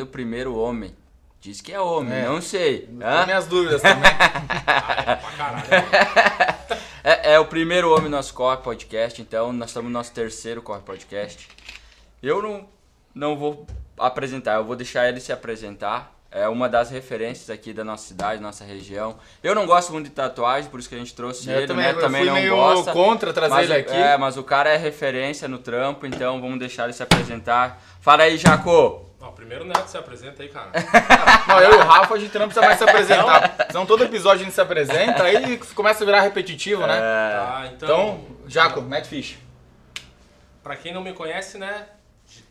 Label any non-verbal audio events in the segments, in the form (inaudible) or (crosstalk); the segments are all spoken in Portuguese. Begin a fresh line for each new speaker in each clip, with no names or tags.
trazendo o primeiro homem. Diz que é homem,
É.
não sei.
Tem minhas dúvidas também.
Pra (laughs) caralho.
É, é o primeiro homem do nosso Corre Podcast, então nós estamos no nosso terceiro Corre Podcast. Eu não, não vou apresentar, eu vou deixar ele se apresentar. É uma das referências aqui da nossa cidade, nossa região. Eu não gosto muito de tatuagem, por isso que a gente trouxe
Eu
ele,
também,
né?
eu
Também
fui
não
meio
gosta.
contra trazer
mas,
ele aqui.
É, mas o cara é referência no trampo, então vamos deixar ele se apresentar. Fala aí, Jaco!
Ó, primeiro o Neto se apresenta aí, cara. (laughs)
Não, eu e o Rafa, a gente não precisa mais se apresentar. Senão todo episódio a gente se apresenta, aí começa a virar repetitivo, né?
É,
Tá, então,
Então, Jaco, Matt Fish.
pra quem não me conhece, né?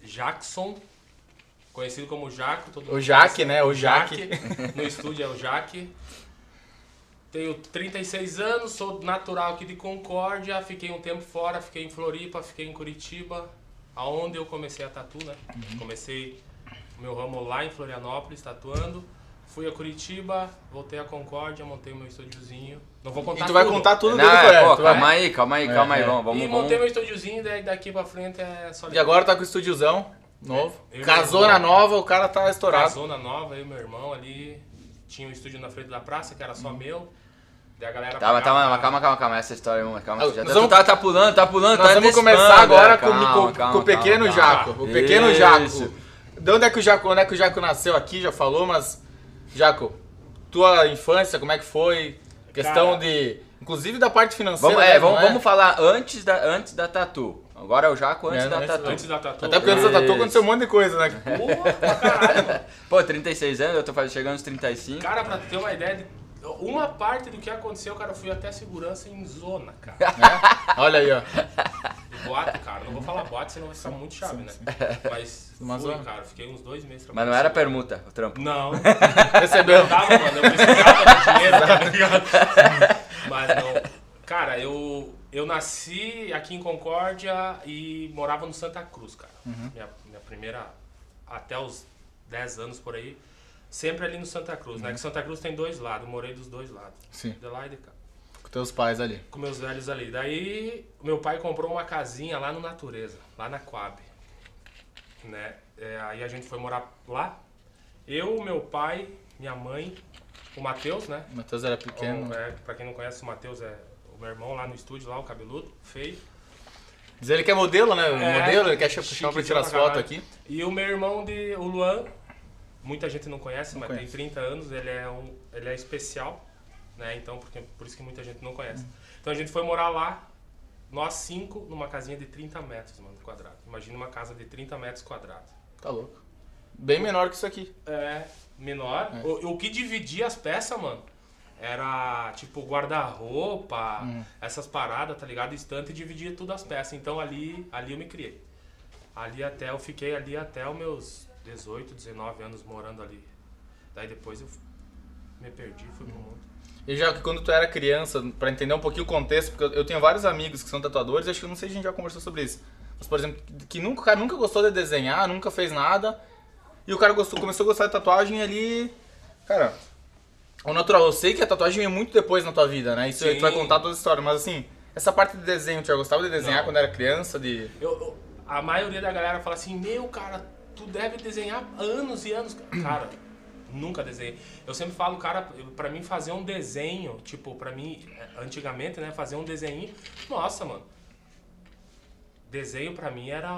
Jackson, conhecido como Jaco. Todo
O
mundo
Jaque,
conhece.
né? O
Jaque. No estúdio é o Jaque. Tenho 36 anos, sou natural aqui de Concórdia, fiquei um tempo fora, fiquei em Floripa, fiquei em Curitiba, aonde eu comecei a tatu, né?
Uhum.
Comecei meu ramo lá em Florianópolis, tatuando. Fui a Curitiba, voltei a Concórdia, montei o meu estúdiozinho. Não vou contar
E tu vai
tudo.
contar tudo
não,
dele,
é,
correto.
pô,
tu vai-
calma aí, calma aí,
É,
calma aí,
é.
vamos, vamos,
e montei meu estúdiozinho, daí daqui pra frente é só
E agora tá com o estúdiozão novo.
Eu e
Casou
meu
na
irmão.
nova, o cara tá estourado.
zona nova, eu e meu irmão ali. Tinha um estúdio na frente da praça, que era só meu. Daí a galera
Tá, mas
pagava-
calma, calma, calma, calma, essa história, vamos, calma.
Ah,
Já tá,
vamos-
tá, tá pulando, tá pulando,
Nós
tá
vamos começar agora
é,
com,
calma,
com-
calma,
com o pequeno
calma,
Jaco.
calma.
O pequeno
Isso.
Jaco. De onde é, que o Jaco, onde é que o Jaco nasceu aqui, já falou, mas. Jaco, tua infância, como é que foi? Questão
Cara.
de. Inclusive da parte financeira.
Vamos, é,
né,
vamos,
não é?
vamos falar antes da, antes da tatu. Agora é o Jaco antes
É,
da
antes-
tatu.
Antes da tatu.
Até porque antes da tatu aconteceu um monte de coisa, né?
Porra, pra caralho, mano. (laughs)
Pô, 36 anos, eu tô chegando aos 35.
Cara, pra ter uma ideia de. Uma parte do que aconteceu, cara, eu fui até segurança em zona, cara. (laughs)
Olha aí, ó.
Boate, cara. Não vou falar boate, senão vai ficar muito chave, né? Mas
Uma
fui,
zona.
cara. Fiquei uns dois meses
Mas não era permuta, o trampo.
Não. (laughs)
Recebeu.
Eu tava, mano, eu precisava de dinheiro, tá ligado? (laughs) Mas não. Cara, eu, eu nasci aqui em Concórdia e morava no Santa Cruz, cara. Minha, minha primeira. Até os 10 anos por aí. Sempre ali no Santa Cruz, né? Que Santa Cruz tem dois lados, morei dos dois lados.
Sim.
De lá e de cá.
Com teus pais ali.
Com meus velhos ali. Daí, meu pai comprou uma casinha lá no Natureza, lá na Coab. Né? É, aí a gente foi morar lá. Eu, meu pai, minha mãe, o Matheus, né?
O Matheus era pequeno.
O, é, pra quem não conhece, o Matheus é o meu irmão lá no estúdio, lá, o cabeludo, feio.
Diz ele que é modelo, né?
É,
modelo, ele quer chamar pra tirar as fotos aqui.
E o meu irmão, de, o Luan, muita gente não conhece, mas
conhece.
tem 30 anos, ele é, um, ele é especial, né? Então, porque, por isso que muita gente não conhece. Então a gente foi morar lá, nós cinco, numa casinha de 30 metros, mano, quadrado. Imagina uma casa de 30 metros quadrados.
Tá louco. Bem menor que isso aqui.
É, menor. O, o que dividia as peças, mano, era tipo guarda-roupa, essas paradas, tá ligado? Estante e dividia tudo as peças. Então ali, ali eu me criei. Ali até, eu fiquei ali até os meus 18, 19 anos morando ali. Daí depois eu me perdi, fui pro mundo.
E já que quando tu era criança, pra entender um pouquinho o contexto, porque eu- tenho vários amigos que são tatuadores, acho que não sei se a gente já conversou sobre isso. Mas, por exemplo, que nunca, o cara nunca gostou de desenhar, nunca fez nada. E o cara gostou, começou a gostar de tatuagem ali. Cara, o natural, eu sei que a tatuagem veio muito depois na tua vida, né? Isso aí tu vai contar toda a história, mas assim, essa parte de desenho, tu já gostava de desenhar
Não.
quando era criança? De.
Eu, eu- a maioria da galera fala assim, meu cara, tu deve desenhar anos e anos. (clears throat) Cara, nunca desenhei. Eu sempre falo, cara, pra mim fazer um desenho, tipo, pra mim, eh, antigamente, né, fazer um desenho, nossa, mano. Desenho pra mim era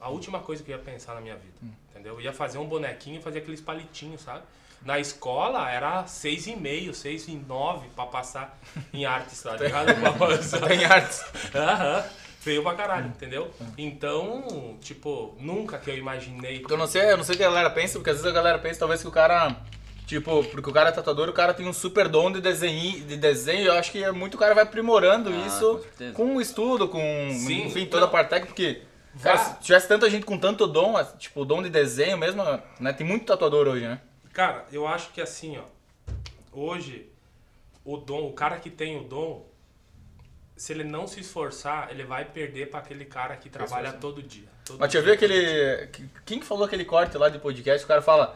a última coisa que eu ia pensar na minha vida, entendeu? Eu ia fazer um bonequinho fazer aqueles palitinhos, sabe? Na escola era seis e meio, seis e nove pra passar em artes, tá (laughs) ligado? Pra passar-
Tem artes.
Aham. Feio pra caralho, entendeu? Então, tipo, nunca que eu imaginei.
Eu não sei, eu não sei o que a galera pensa, porque às vezes a galera pensa talvez que o cara. Tipo, porque o cara é tatuador, o cara tem um super dom de desenho, de desenho. Eu acho que é muito o cara vai aprimorando
Ah,
isso
com
com o estudo, com
Sim,
enfim, toda a parte técnica, porque cara, se tivesse tanta gente com tanto dom, tipo, dom de desenho mesmo, né? Tem muito tatuador hoje, né?
Cara, eu acho que assim, ó. Hoje, o dom, o cara que tem o dom, se ele não se esforçar, ele vai perder pra aquele cara que trabalha todo dia. todo
Mas deixa eu ver aquele. Quem que falou aquele corte lá de podcast? O cara fala.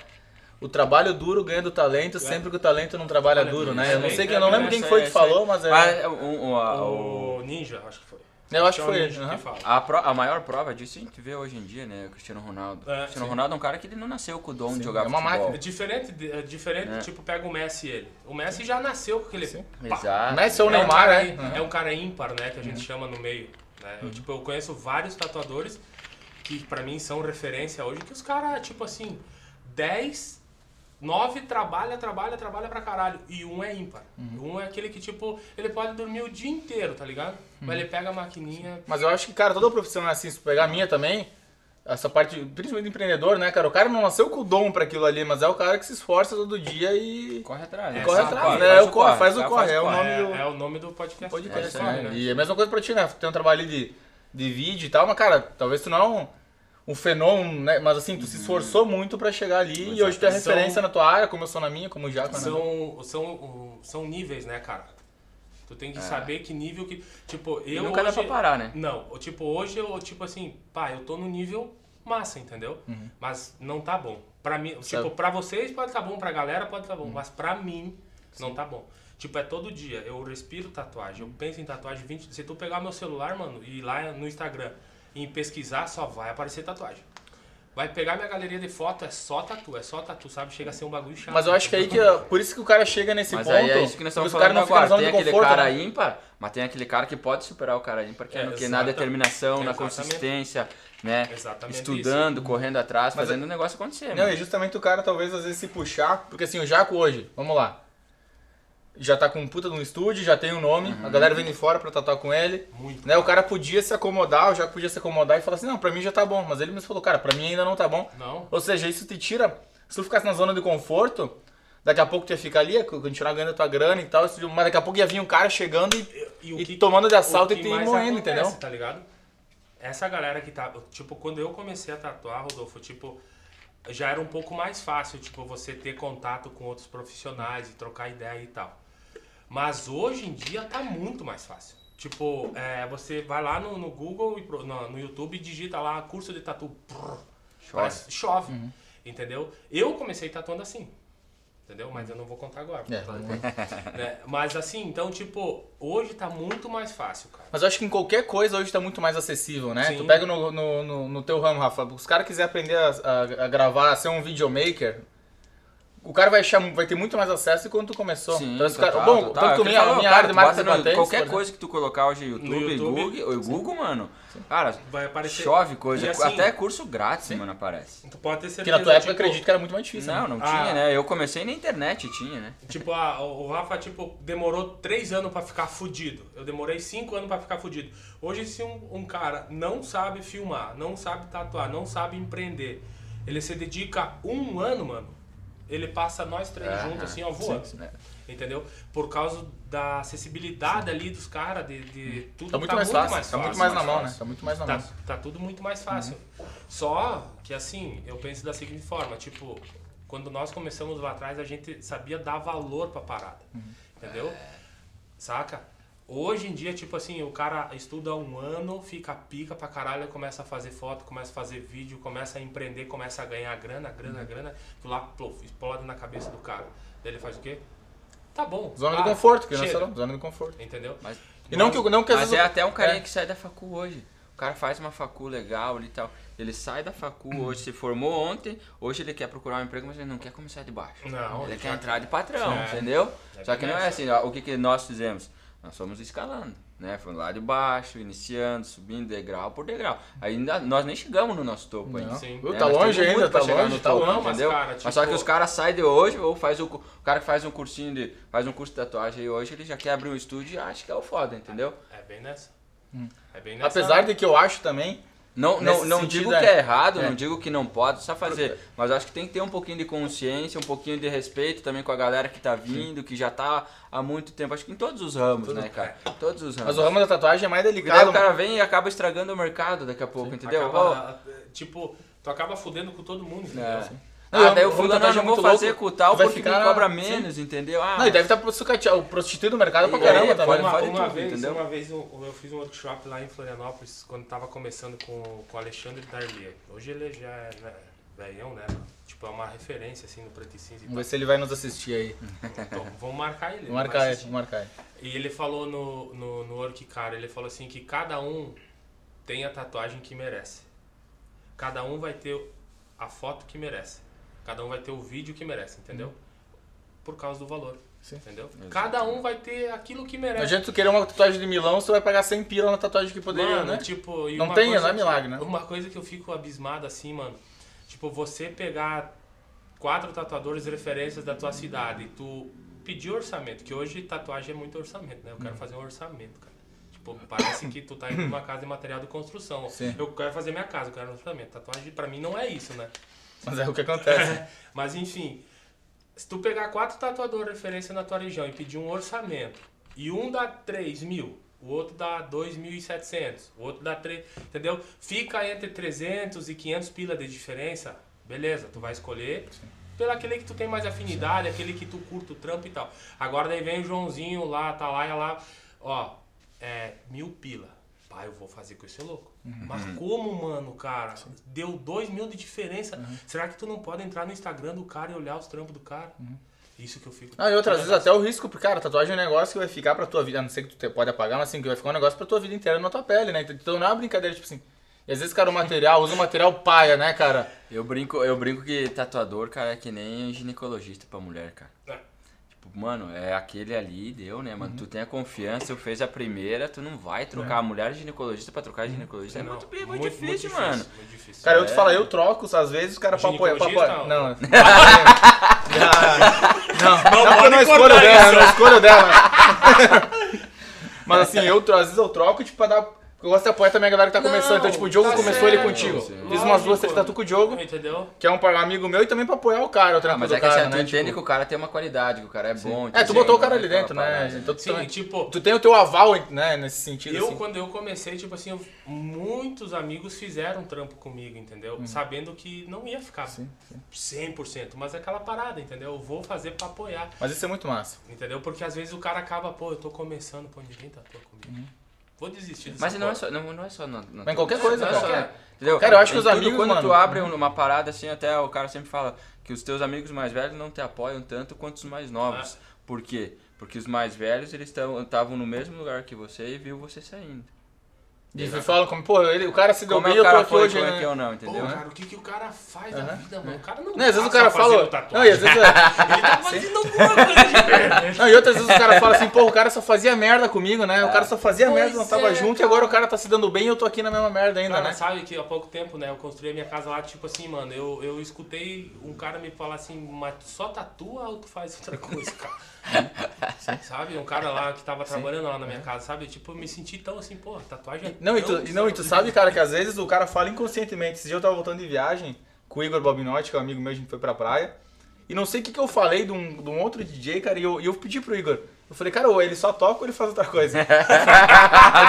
O trabalho duro ganha do talento, sempre que o talento não trabalha
Trabalha
duro, né? Eu não sei quem, eu não
É,
lembro quem foi
aí,
que falou, mas é.
Mas, o-
O Ninja, acho que foi.
Eu acho que
é
foi ele.
fala.
A, pro- a maior prova disso a gente vê hoje em dia, né? O Cristiano Ronaldo.
É,
o Cristiano
sim.
Ronaldo é um cara que ele não nasceu com o dom
Sim,
de jogar
é uma
futebol.
máquina.
É diferente, é diferente
É.
tipo, pega o Messi e ele. O Messi já nasceu com aquele.
Sim.
pá.
Exato.
Messi ou
É um,
Neymar, né? Aham.
é um cara ímpar, né? Que a gente chama no meio. né? Eu, tipo, eu conheço vários tatuadores que pra mim são referência hoje, que os caras, tipo assim, 10, 9 trabalha, trabalha, trabalha pra caralho. E um é ímpar. Um é aquele que, tipo, ele pode dormir o dia inteiro, tá ligado? Mas ele pega a maquininha.
Mas eu acho que, cara, toda profissão é assim. Se pegar a minha também, essa parte, principalmente do empreendedor, né, cara? O cara não nasceu com o dom pra aquilo ali, mas é o cara que se esforça todo dia e
Corre atrás.
É,
corre atrás,
faz
né?
o
O corre, faz o corre. É o
corre.
nome
É,
do
é o nome do podcast.
podcast,
É,
né?
né?
E é a mesma coisa pra ti, né? Tem um trabalho ali de, de vídeo e tal, mas, cara, talvez tu não é um, fenômeno, né? Mas assim, tu se esforçou muito pra chegar ali e hoje tu é
São-
referência na tua área, como eu sou na minha, como o Jaco, né?
São, são, são níveis, né, cara? Tu tem que saber que nível que. Tipo,
E
eu.
nunca dá
hoje,
pra parar, né?
Não, tipo, hoje eu, tipo assim, pá, eu tô no nível massa, entendeu? Mas não tá bom. Pra mim, tipo,
Sabe.
pra vocês pode tá bom, pra galera pode tá bom, mas pra mim não tá bom. Tipo, é todo dia. Eu respiro tatuagem, eu penso em tatuagem 20. Se tu pegar meu celular, mano, e ir lá no Instagram e pesquisar, só vai aparecer tatuagem. Vai pegar minha galeria de foto, é só tatu, é só tatu, sabe? Chega a ser um bagulho chato.
Mas eu acho que aí que. Por isso que o cara chega nesse
Mas
ponto.
aí é isso que nós estamos
porque os caras
falando agora. Tem aquele
conforto,
cara
né?
ímpar, mas tem aquele cara que pode superar o cara ímpar, que é,
É,
no que na determinação, na consistência, né?
Exatamente
Estudando, correndo atrás,
Mas
fazendo o negócio acontecer.
Não,
mano.
e justamente o cara talvez às vezes se puxar, porque assim, o Jaco hoje, vamos lá. Já tá com um puta no estúdio, já tem um nome,
Uhum.
a galera vem de fora pra tatuar com ele.
Muito.
Né, o cara podia se acomodar, o Jaco podia se acomodar e falar assim, não, pra mim já tá bom. Mas ele mesmo falou, cara, pra mim ainda não tá bom.
Não.
Ou seja, isso te tira. Se tu ficasse na zona de conforto, daqui a pouco tu ia ficar ali, continuar ganhando a tua grana e tal, mas daqui a pouco ia vir um cara chegando e,
o
e
que-
tomando de assalto e te
mais
moendo,
acontece,
entendeu?
Tá ligado? Essa galera que tá. Tipo, quando eu comecei a tatuar, Rodolfo, tipo, já era um pouco mais fácil, tipo, você ter contato com outros profissionais e trocar ideia e tal. Mas hoje em dia tá muito mais fácil. Tipo, é, você vai lá no, no Google e pro- no, no YouTube e digita lá curso de tatu. Prrr, parece- chove.
Uhum.
Entendeu? Eu comecei tatuando assim. Entendeu? Mas eu não vou contar agora.
É,
tá? Né? (laughs) Mas assim, então, tipo, hoje tá muito mais fácil, cara.
Mas eu acho que em qualquer coisa hoje tá muito mais acessível, né?
Sim.
Tu pega no, no, no, no teu ramo, Rafa, os caras quiserem aprender a, a- a gravar, a ser um videomaker, o cara vai, achar, vai ter muito mais acesso do quando tu começou.
Sim,
então, esse
total,
cara, bom,
total.
tanto
É
que minha,
falou,
minha
cara,
área de marketing
no-
patentes,
Qualquer
por
coisa que tu colocar hoje no YouTube,
YouTube,
Google, o Google, mano, cara,
Vai aparecer.
chove coisa.
Assim-
Até curso grátis, mano, aparece.
Tu pode ter
Que
certeza.
na tua época
tipo,
acredito que era muito mais difícil.
Não,
né?
não
Ah.
tinha, né? Eu comecei na internet, tinha, né?
Tipo, ah, o o Rafa, tipo, demorou três anos pra ficar fudido. Eu demorei cinco anos pra ficar fudido. Hoje, se um, um cara não sabe filmar, não sabe tatuar, não sabe empreender, ele se dedica um ano, mano, ele passa nós três
Aham,
juntos, assim, ó, voando.
sim, sim.
Entendeu? Por causa da acessibilidade ali dos caras, de, de tudo
Tá muito mais fácil, tá muito mais na mão, né?
fácil.
Tá muito mais na
Tá,
mão.
tá tudo muito mais fácil. Só que assim, eu penso da seguinte forma, tipo, quando nós começamos lá atrás, a gente sabia dar valor pra parada. Entendeu? Saca? Hoje em dia, tipo assim, o cara estuda um ano, fica pica pra caralho, começa a fazer foto, começa a fazer vídeo, começa a empreender, começa a ganhar grana, grana, grana, que lá plof, explode na cabeça do cara. Daí ele faz o quê? Tá bom.
Zona
ah,
de conforto,
chega.
falamos, zona de conforto.
Entendeu?
Mas,
E não que, não que
mas é até um carinha
é.
que sai da facu hoje. O cara faz uma facu legal e tal. Ele sai da facu
Uhum.
hoje, se formou ontem, hoje ele quer procurar um emprego, mas ele não quer começar de baixo.
Não,
ele
ele
quer
já-
entrar de patrão,
É.
entendeu?
É
Só que não é assim, ó, o que, que nós fizemos? Nós fomos escalando, né? Fomos lá de baixo, iniciando, subindo degrau por degrau. Ainda nós nem chegamos no nosso topo ainda.
Não.
Sim.
Né?
Tá
Nós
longe ainda, tá longe,
no
tá
topo,
longe.
Mas,
entendeu?
cara,
Mas só que
tipo-
os caras saem de hoje, ou faz o, o cara que faz um cursinho de. faz um curso de tatuagem aí hoje, ele já quer abrir um estúdio e acha que é o foda, entendeu?
É bem nessa. É bem nessa.
Apesar de que eu acho também...
Não, não, não digo
é.
que é errado,
É.
não digo que não pode só fazer, mas acho que tem que ter um pouquinho de consciência, um pouquinho de respeito também com a galera que tá vindo, que já tá há muito tempo, acho que em todos os ramos, né, cara? Todos os ramos.
Mas o ramo da tatuagem é mais
Porque daí
delicado.
o cara vem e acaba estragando o mercado daqui a pouco, entendeu?
Acaba, tipo, tu acaba fudendo com todo mundo,
Ó,
entendeu?
é.
Não,
Ah, daí
o
fulano
tatuagem
não
é
vou fazer
louco.
com o tal porque
ficar-
me cobra
sim.
menos, entendeu? Ah,
Não, e deve estar tá, o prostituir do mercado pra
E
caramba também. né?
Uma,
fale
uma
tudo,
vez,
entendeu?
uma vez eu, eu fiz um workshop lá em Florianópolis, quando tava começando com, com o Alexandre Darlier. Hoje ele já é, né, velhão, né? Tipo, é uma referência, assim, no preto e cinza e
Vamos ver se ele vai nos assistir aí.
Então, vamos marcar ele.
Vamos marcar ele, vamos marcar ele.
E ele falou no, no, no Work Cara, ele falou assim que cada um tem a tatuagem que merece. Cada um vai ter a foto que merece. Cada um vai ter o vídeo que merece, entendeu? Por causa do valor.
Sim.
Entendeu? Cada um vai ter aquilo que
Não
merece.
adianta tu querer uma tatuagem de Milão, você vai pagar 100 pila na tatuagem que poderia,
Mano,
né?
tipo, e
Não tem,
coisa
não é milagre, né?
Uma coisa que eu fico abismado assim, mano. Tipo, você pegar quatro tatuadores referências da tua cidade e tu pedir orçamento, que hoje tatuagem é muito orçamento, né? Eu
Hum.
quero fazer um orçamento, cara. Tipo, parece que tu tá indo numa casa de material de construção.
Sim.
Eu quero fazer minha casa, eu quero um orçamento. Tatuagem pra mim não é isso, né?
Mas é o que acontece.
Mas enfim, se tu pegar quatro tatuadores referência na tua região e pedir um orçamento, e um dá 3 mil, o outro dá 2.700, o outro dá 3, entendeu? Fica entre 300 e 500 pila de diferença, beleza, tu vai escolher pelo aquele que tu tem mais afinidade, aquele que tu curta o trampo e tal. Agora daí vem o Joãozinho lá, tá lá e lá, ó, é mil pila. Pai, eu vou fazer com esse louco.
Uhum.
Mas como, mano, cara? Deu dois mil de diferença.
Uhum.
Será que tu não pode entrar no Instagram do cara e olhar os trampos do cara? Isso que eu fico.
Não, e outras vezes até o risco, porque, cara, tatuagem é um negócio que vai ficar pra tua vida. A não ser que tu te- pode apagar, mas assim, que vai ficar um negócio pra tua vida inteira na tua pele, né? Então não é uma brincadeira, tipo assim. E às vezes, cara, o material, usa o material paia, né, cara?
Eu brinco, eu brinco que tatuador, cara, é que nem ginecologista pra mulher, cara.
É.
Tipo, mano, é aquele ali, deu, né,
Uhum.
mano? Tu tem a confiança, tu fez a primeira, tu não vai trocar a mulher ginecologista pra trocar ginecologista. É
Não,
muito, é muito, difícil, mano.
Muito difícil.
Cara, eu te
É.
falo, eu troco, às vezes, os caras pra apoiar. Não,
não.
não, não, não,
pode
não escolho
cortar
dela, não escolho dela. (laughs) Mas assim, eu, às vezes eu troco, tipo, pra dar. Eu gosto de apoiar também a galera que tá
Não,
começando. Então, tipo, o Diogo
tá
começou ele
certo,
contigo.
sim.
Fiz umas duas, tatu com o Diogo,
Entendeu?
que é um amigo meu, e também pra apoiar o cara, o
Ah,
trampo
mas
do
é que
cara,
assim, tu
né?
entende
tipo-
que o cara tem uma qualidade, que o cara é bom.
É, tu botou o cara
Não
ali dentro, né?
parada.
Então tu,
Sim,
também-
tipo,
tu tem o teu aval, né, nesse sentido.
Eu,
assim.
quando eu comecei, tipo assim, muitos amigos fizeram um trampo comigo, entendeu? Sabendo que não ia ficar
Sim, sim.
100%, mas é aquela parada, entendeu? Eu vou fazer pra apoiar,
Mas isso é muito massa.
entendeu? Porque às vezes o cara acaba, pô, eu tô começando, pô, ninguém tatua comigo. Vou desistir dessa
Mas não é só, não, não é só na, na
Mas em qualquer coisa,
não é só-
qualquer.
entendeu?
Cara, eu acho que
Em
os
tudo,
amigos,
Quando
mano,
tu abre uma parada assim, até o cara sempre fala que os teus amigos mais velhos não te apoiam tanto quanto os mais novos.
Ah.
Por quê? Porque os mais velhos, eles estavam no mesmo lugar que você e viu você saindo.
E falam como, pô, ele, o cara se deu
Como é
bem,
o
eu tô aqui
foi,
hoje,
como é
né?
que eu não,
Pô,
entendeu?
cara, o que, que o cara faz na
Aham.
vida, mano? O cara não,
Não, às vezes o cara fala.
tatuagem.
Não, e às vezes. (laughs)
Ele tá fazendo alguma coisa diferente.
Não, e outras vezes o cara fala assim, pô, o cara só fazia merda comigo, né? O cara só fazia
Pois
merda, não tava
é,
junto, e
cara.
agora o cara tá se dando bem e eu tô aqui na mesma merda ainda,
Cara,
né?
sabe que há pouco tempo, né, eu construí a minha casa lá, tipo assim, mano, eu, eu escutei um cara me falar assim, mas tu só tatua ou tu faz outra coisa, cara? (laughs) sabe? Um cara lá que tava trabalhando lá na minha casa, sabe? Tipo, eu me senti tão assim, pô, tatuagem é
Não, e
tão
tu, não, e tu (laughs) sabe, cara, que às vezes o cara fala inconscientemente. Esse dia eu tava voltando de viagem com o Igor Bobinotti, que é um amigo meu, a gente foi pra praia. E não sei o que, que eu falei de um, de um outro DJ, cara, e eu, e eu pedi pro Igor. Eu falei, cara, ou ele só toca ou ele faz outra coisa? (laughs) ele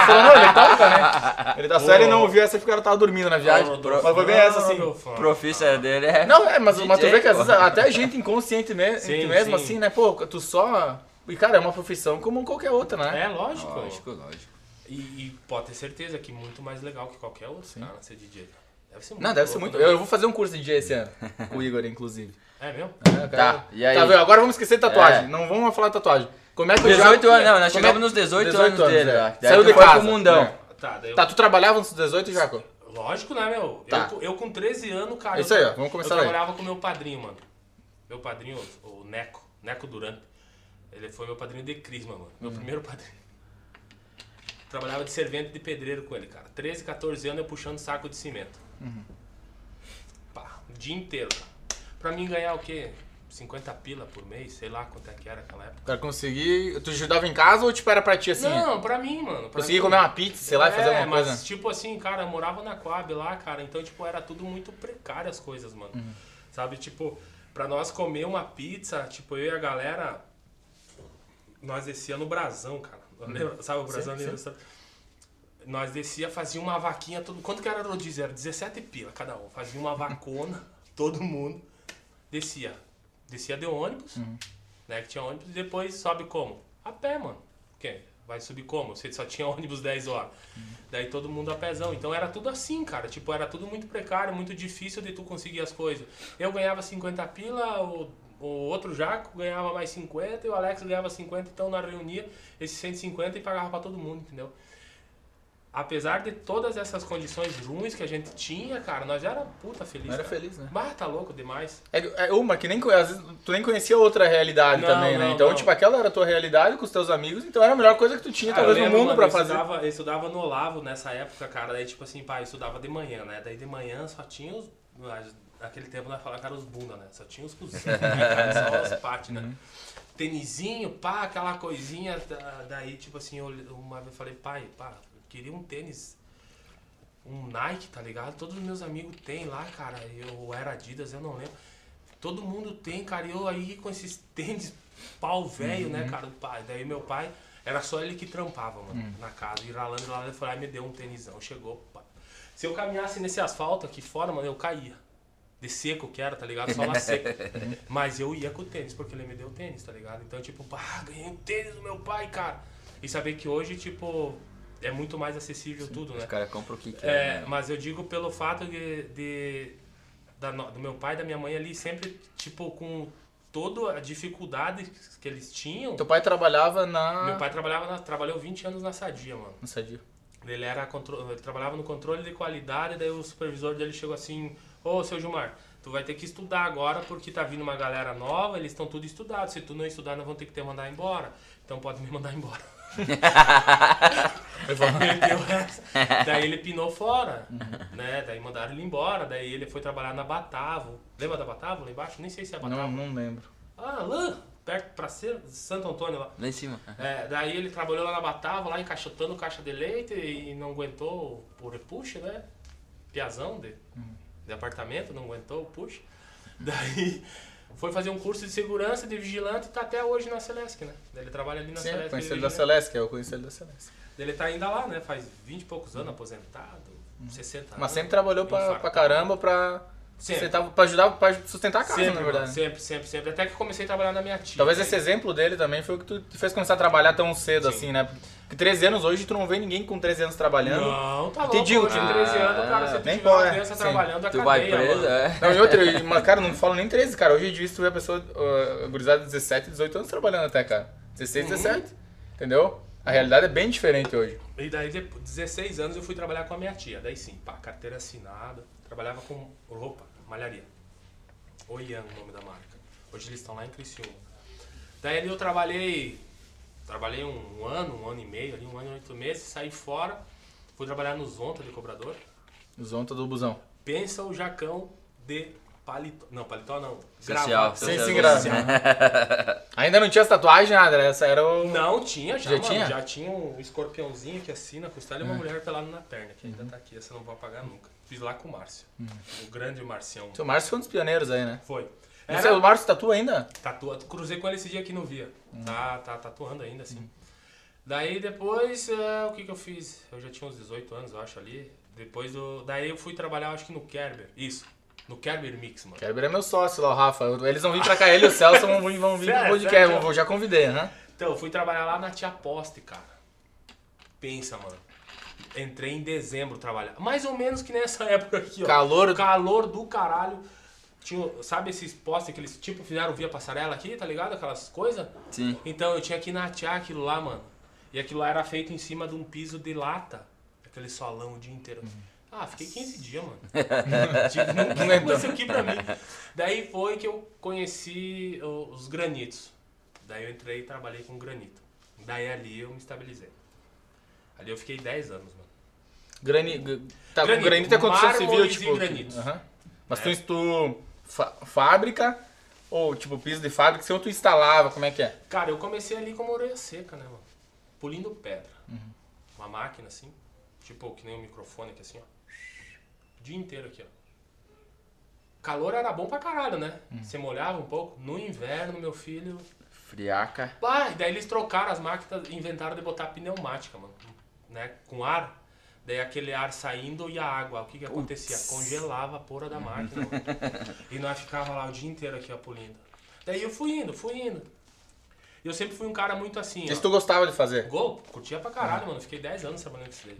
falou, não, ele toca, né? Ele tá só ele não ouviu essa porque cara tava dormindo na viagem.
Rodolfo,
Mas foi bem essa, assim.
Profissa dele é.
Não, é, mas, mas tu
DJ,
vê que às vezes até a gente inconsciente me-
Sim,
mesmo,
sim.
assim, né? Pô, tu só. E cara, é uma profissão como qualquer outra, né?
É, lógico.
Lógico, lógico.
E, e pode ter certeza que muito mais legal que qualquer outro cara ser DJ. Deve ser muito
Não, deve ser muito.
né?
Eu, eu vou fazer um curso de DJ esse ano. Com o Igor, inclusive.
É mesmo?
É, cara.
Tá, e aí?
Tá, viu? Agora vamos esquecer de tatuagem.
É.
Não vamos falar de tatuagem. Como é que eu
18
já...
anos, não, nós
Como
chegamos
é-
nos 18,
18
anos dele.
é.
Daí
Saiu de
foi
casa.
pro mundão.
É.
Tá, daí eu...
Tá, tu trabalhava nos 18, Jaco?
Lógico, né, meu?
Tá.
Eu, eu com 13 anos, cara.
Isso aí, ó, vamos começar
Eu
daí.
trabalhava com meu padrinho, mano. Meu padrinho, o Neco. Neco Durante. Ele foi meu padrinho de crisma, mano. Meu
Uhum.
primeiro padrinho. Trabalhava de servente de pedreiro com ele, cara. 13, 14 anos eu puxando saco de cimento.
Uhum.
Pá, o dia inteiro, cara. Pra mim ganhar o quê? 50 pila por mês, sei lá quanto é que era naquela época.
Pra conseguir... Tu ajudava em casa ou tipo era pra ti assim?
Não, pra mim, mano. Pra
Conseguir
mim.
comer uma pizza, sei lá, e fazer
É,
alguma
mas,
coisa?
tipo assim, cara, eu morava na Coab lá, cara, então, tipo, era tudo muito precário as coisas, mano.
Uhum.
Sabe, tipo, pra nós comer uma pizza, tipo, eu e a galera, nós descia no brasão, cara. Lembra? Sabe o brasão
Uhum. Sim, sim.
Nós descia, fazia uma vaquinha, todo... quanto que era o rodízio? Era 17 pila cada um. Fazia uma vacona, (laughs) todo mundo. Descia. Descia de ônibus,
Uhum.
né, que tinha ônibus, e depois sobe como? A pé, mano. Quem? vai subir como? Você só tinha (laughs) ônibus 10 horas. Daí todo mundo a pezão. Então era tudo assim, cara. Tipo, era tudo muito precário, muito difícil de tu conseguir as coisas. Eu ganhava 50 pila, o, o outro Jaco ganhava mais 50 e o Alex ganhava 50. Então nós reunia esses 150 e pagava pra todo mundo, entendeu? Apesar de todas essas condições ruins que a gente tinha, cara, nós já era puta feliz.
Era
cara.
feliz, né?
Bah, tá louco demais.
É, é uma que nem às vezes tu nem conhecia outra realidade
Não,
também, né?
não,
Então,
não.
tipo, aquela era a tua realidade com os teus amigos, então era a melhor coisa que tu tinha,
eu
talvez, no mundo
eu
fazer.
Estudava, eu estudava no Olavo nessa época, cara. Daí, tipo assim, pai, eu estudava de manhã, né? Daí de manhã só tinha os. Naquele tempo nós que eram os bunda, né? Só tinha os cozinhos, né, cara? Só os (laughs) pates, né? Tênisinho, pá, aquela coisinha. da- Daí, tipo assim, eu uma vez eu falei, pai, pá, queria um tênis. Um Nike, tá ligado? Todos os meus amigos têm lá, cara. Eu era Adidas, eu não lembro. Todo mundo tem, cara. E eu aí com esses (laughs) tênis pau velho, né, cara? do pai. Daí meu pai, era só ele que trampava, mano, na casa. E ralando, ralando, ele foi lá e me deu um tênisão. Chegou, pá. Se eu caminhasse nesse asfalto aqui fora, mano, eu caía. De seco que era, tá ligado? Só lá (laughs) seco. Mas eu ia com o tênis, porque ele me deu o tênis, tá ligado? Então, tipo, pá, ganhei um tênis do meu pai, cara. E saber que hoje, tipo, é muito mais acessível tudo, né?
Os caras compram o que
É,
quer. né?
mas eu digo pelo fato de, de- da do meu pai e da minha mãe ali sempre, tipo, com toda a dificuldade que eles tinham.
Teu pai trabalhava na.
Meu pai trabalhava na- trabalhou 20 anos na Sadia, mano.
Não sabia.
Ele era ele trabalhava no controle de qualidade, daí o supervisor dele chegou assim: "Ô, seu Gilmar, tu vai ter que estudar agora porque tá vindo uma galera nova, eles estão tudo estudados. Se tu não estudar, nós vamos ter que te mandar embora. Então pode me mandar embora." Essa. Daí ele pinou fora, né? Daí mandaram ele embora, daí ele foi trabalhar na Batavo. Lembra da Batavo lá embaixo? Nem sei se é a Batavo.
Não, não lembro.
Ah, lá, perto pra ser Santo Antônio lá.
Lá em cima.
É, daí ele trabalhou lá na Batavo, lá encaixotando caixa de leite e não aguentou o repuxe, né? Piazão de, de apartamento, não aguentou o push. Daí foi fazer um curso de segurança, de vigilante e tá até hoje na Celesc, né? Ele trabalha ali na
Sim,
Celesc.
conheci ele da. Celeste, que é o conheci ele da Celeste.
Ele tá ainda lá, né? Faz 20 e poucos anos aposentado, 60 anos.
Mas sempre trabalhou pra, pra caramba pra,
Sempre.
sustentar, pra ajudar, pra sustentar a casa,
Sempre,
na verdade.
sempre, sempre, sempre. Até que comecei a trabalhar na minha tia.
Talvez
Daí-
esse exemplo dele também foi o que tu fez começar a trabalhar tão cedo,
Sim.
assim, né? Porque 13 anos hoje tu não vê ninguém com 13 anos trabalhando.
Não, tá
Te
louco.
digo,
hoje,
tipo,
13 anos, cara, se tu
nem
tiver uma
pode,
criança
sim.
trabalhando, a
Tu vai
cadeia,
preso,
mano.
é.
Não, e outra, mas cara, não falo nem 13, cara. Hoje em dia, se tu vê a pessoa, uh, gurizada de 17, 18 anos trabalhando até, cara. 16,
Uhum.
17. Entendeu? A realidade é bem diferente hoje.
E daí, depois, 16 anos, eu fui trabalhar com a minha tia. Daí sim, pá, carteira assinada. Trabalhava com roupa, malharia. Oian, o nome da marca. Hoje eles estão lá em Criciúma. Daí ali eu trabalhei, trabalhei um, ano, um ano e meio, ali um ano e oito meses, saí fora. Fui trabalhar no Zonta de cobrador.
Os ontas do busão.
Pensa o jacão de paletó. Não, paletó não. Gravata.
Sim,
social.
sim, grava. (laughs) Ainda não tinha as tatuagens, nada. Essa era o.
Não, tinha já,
Já
mano.
tinha?
Já tinha um escorpiãozinho que assina a costela e uma mulher pelada na perna, que ainda tá aqui. Essa eu não vou apagar nunca. Fiz lá com o Márcio. O grande Marcião.
O Márcio foi um dos pioneiros aí, né?
Foi.
Você, o Márcio tatua ainda?
Tatua... Cruzei com ele esse dia que não via. Tá, tá tatuando ainda, assim. Daí depois, é, o que que eu fiz? Eu já tinha uns 18 anos, eu acho, ali. Depois do... Daí eu fui trabalhar, acho que no Kerber. Isso. No Kerber Mix, mano.
Kerber é meu sócio lá, o Rafa. Eles vão vir pra cá, ele e o Celso vão vir, vão vir pro podcast. Eu já convidei, né?
Então, eu fui trabalhar lá na Tia Poste, cara. Pensa, mano. Entrei em dezembro trabalhar. Mais ou menos que nessa (laughs) época aqui, ó.
Calor.
Calor do caralho. Tinha, sabe esses postes que eles tipo fizeram via passarela aqui, tá ligado? Aquelas coisas?
Sim.
Então eu tinha que natear aquilo lá, mano. E aquilo lá era feito em cima de um piso de lata. Aquele solão o dia inteiro. Ah, fiquei 15 dias, mano. (laughs) tipo, não
aguentou.
isso aqui pra mim. Daí foi que eu conheci os granitos. Daí eu entrei e trabalhei com granito. Daí ali eu me estabilizei. Ali eu fiquei 10 anos, mano.
Grani... Tá,
Granito,
granito, granito é construção civil, tipo.
granitos.
Aham. Mas
É.
tu, tu fábrica ou tipo piso de fábrica, se tu instalava, como é que é?
Cara, eu comecei ali como orelha seca, né, mano? Pulindo pedra. Uma máquina assim, tipo que nem um microfone aqui assim, ó. O dia inteiro aqui, ó. Calor era bom pra caralho, né? Você molhava um pouco. No inverno, meu filho.
Friaca.
E daí eles trocaram as máquinas, inventaram de botar pneumática, mano. Né? Com ar. Daí aquele ar saindo e a água. O que que acontecia? Congelava a porra da máquina, mano. E nós ficava lá o dia inteiro aqui, ó, pulindo. Daí eu fui indo, fui indo. E eu sempre fui um cara muito assim.
Isso
ó.
tu gostava de fazer?
Gol, curtia pra caralho, mano. Fiquei 10 anos trabalhando com isso daí.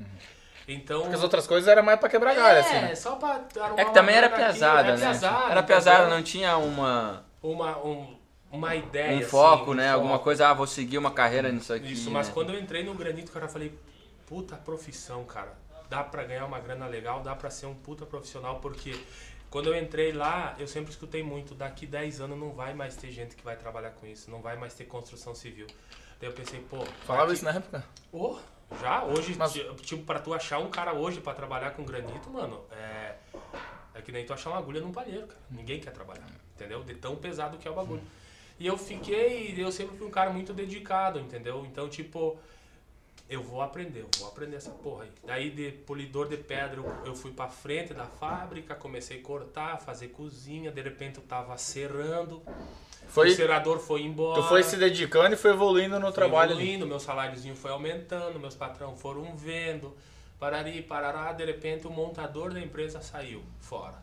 Então.
Porque as outras coisas era mais pra quebrar galho, assim,
é,
né?
só pra
É que também era
grana aqui,
pesada,
era
né?
Pesada,
Era pesada, não tinha uma,
Uma, um- uma ideia.
um
assim,
foco,
um
né?
foco.
Alguma coisa, ah, vou seguir uma carreira nisso aqui.
Isso, mas
né?
quando eu entrei no granito, cara, eu falei, puta profissão, cara. Dá pra ganhar uma grana legal, dá pra ser um puta profissional, porque quando eu entrei lá, eu sempre escutei muito, daqui 10 anos não vai mais ter gente que vai trabalhar com isso, não vai mais ter construção civil. Daí eu pensei, pô.
Falava isso na época?
Ô, já, hoje,
Mas-
ti- tipo, pra tu achar um cara hoje pra trabalhar com granito, mano, é. É que nem tu achar uma agulha num palheiro, cara. Ninguém quer trabalhar, entendeu? De tão pesado que é o bagulho. E eu fiquei, eu sempre fui um cara muito dedicado, entendeu? Então, tipo, eu vou aprender, eu vou aprender essa porra aí. Daí de polidor de pedra eu, eu fui pra frente da fábrica, comecei a cortar, fazer cozinha, de repente eu tava cerando,
Foi,
o cerador foi embora.
tu foi se dedicando e foi evoluindo no trabalho ali.
evoluindo, meu saláriozinho foi aumentando, meus patrão foram vendo, parari, parará, de repente o montador da empresa saiu fora.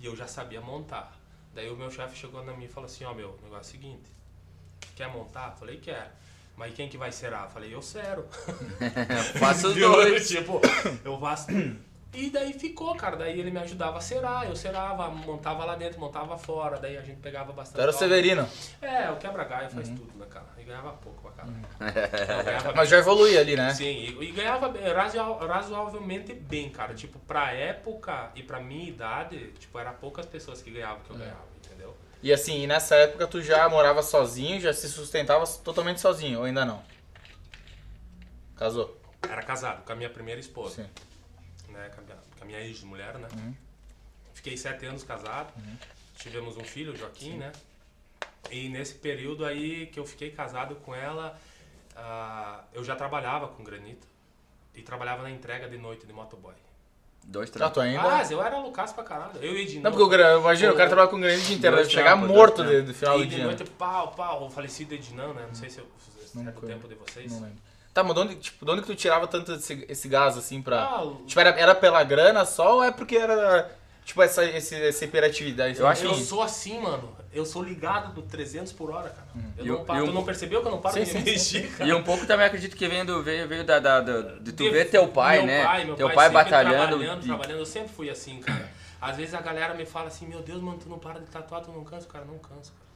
E eu já sabia montar. Daí o meu chefe chegou na mim e falou assim, ó meu, o negócio é o seguinte, quer montar? Falei, quero. Mas quem que vai serar? Falei, eu sero. (laughs)
Faço os dois.
tipo, eu faço. E daí ficou, cara. Daí ele me ajudava a serar, eu serava, montava lá dentro, montava fora, daí a gente pegava bastante.
Tu era o. Severino.
É, o quebra-galho faz tudo, né, cara? E ganhava pouco pra caralho. Não, ganhava (laughs)
Mas já evolui ali, né?
Sim, e, e ganhava razoavelmente bem, cara. Tipo, pra época e pra minha idade, tipo, era poucas pessoas que ganhavam o que eu ganhava, entendeu?
E assim, nessa época tu já morava sozinho, já se sustentava totalmente sozinho, ou ainda não? Casou?
Era casado com a minha primeira esposa,
Sim.
né? Com a minha, com a minha ex-mulher, né? Fiquei sete anos casado. Tivemos um filho, Joaquim, né? E nesse período aí que eu fiquei casado com ela, ah, eu já trabalhava com granito. E trabalhava na entrega de noite de motoboy.
Dois
Ah,
trampos.
tu ainda?
Ah, eu era loucaço pra caralho. Eu e Edinho.
Não, porque o gra- imagina, o cara trabalha com o dia inteiro, deve chegar morto
dois
de, de final
e
do
de
dia.
noite, pau, pau, o falecido Edinão, né? Não sei se, eu, se é do tempo de vocês.
Não lembro. Tá, mas de onde, tipo, de onde que tu tirava tanto esse, esse gás, assim, pra...
Ah,
Tipo, era, era pela grana só ou é porque era, tipo, essa, esse, essa hiperatividade?
Eu acho
eu sou assim, mano. Eu sou ligado do 300 por hora, cara. Eu
E
não paro,
e
tu não percebeu que eu não paro
Sim,
de
sim,
me
sim.
mexer, cara?
E um pouco também acredito que veio, do, veio, veio da, da, da- de tu
De-
ver teu pai,
meu
né?
Pai, meu
teu
pai,
pai, batalhando.
Trabalhando,
e-
trabalhando. Eu sempre fui assim, cara. Às vezes a galera me fala assim, meu Deus, mano, tu não para de tatuar, tu não cansa? Cara, não canso, cara.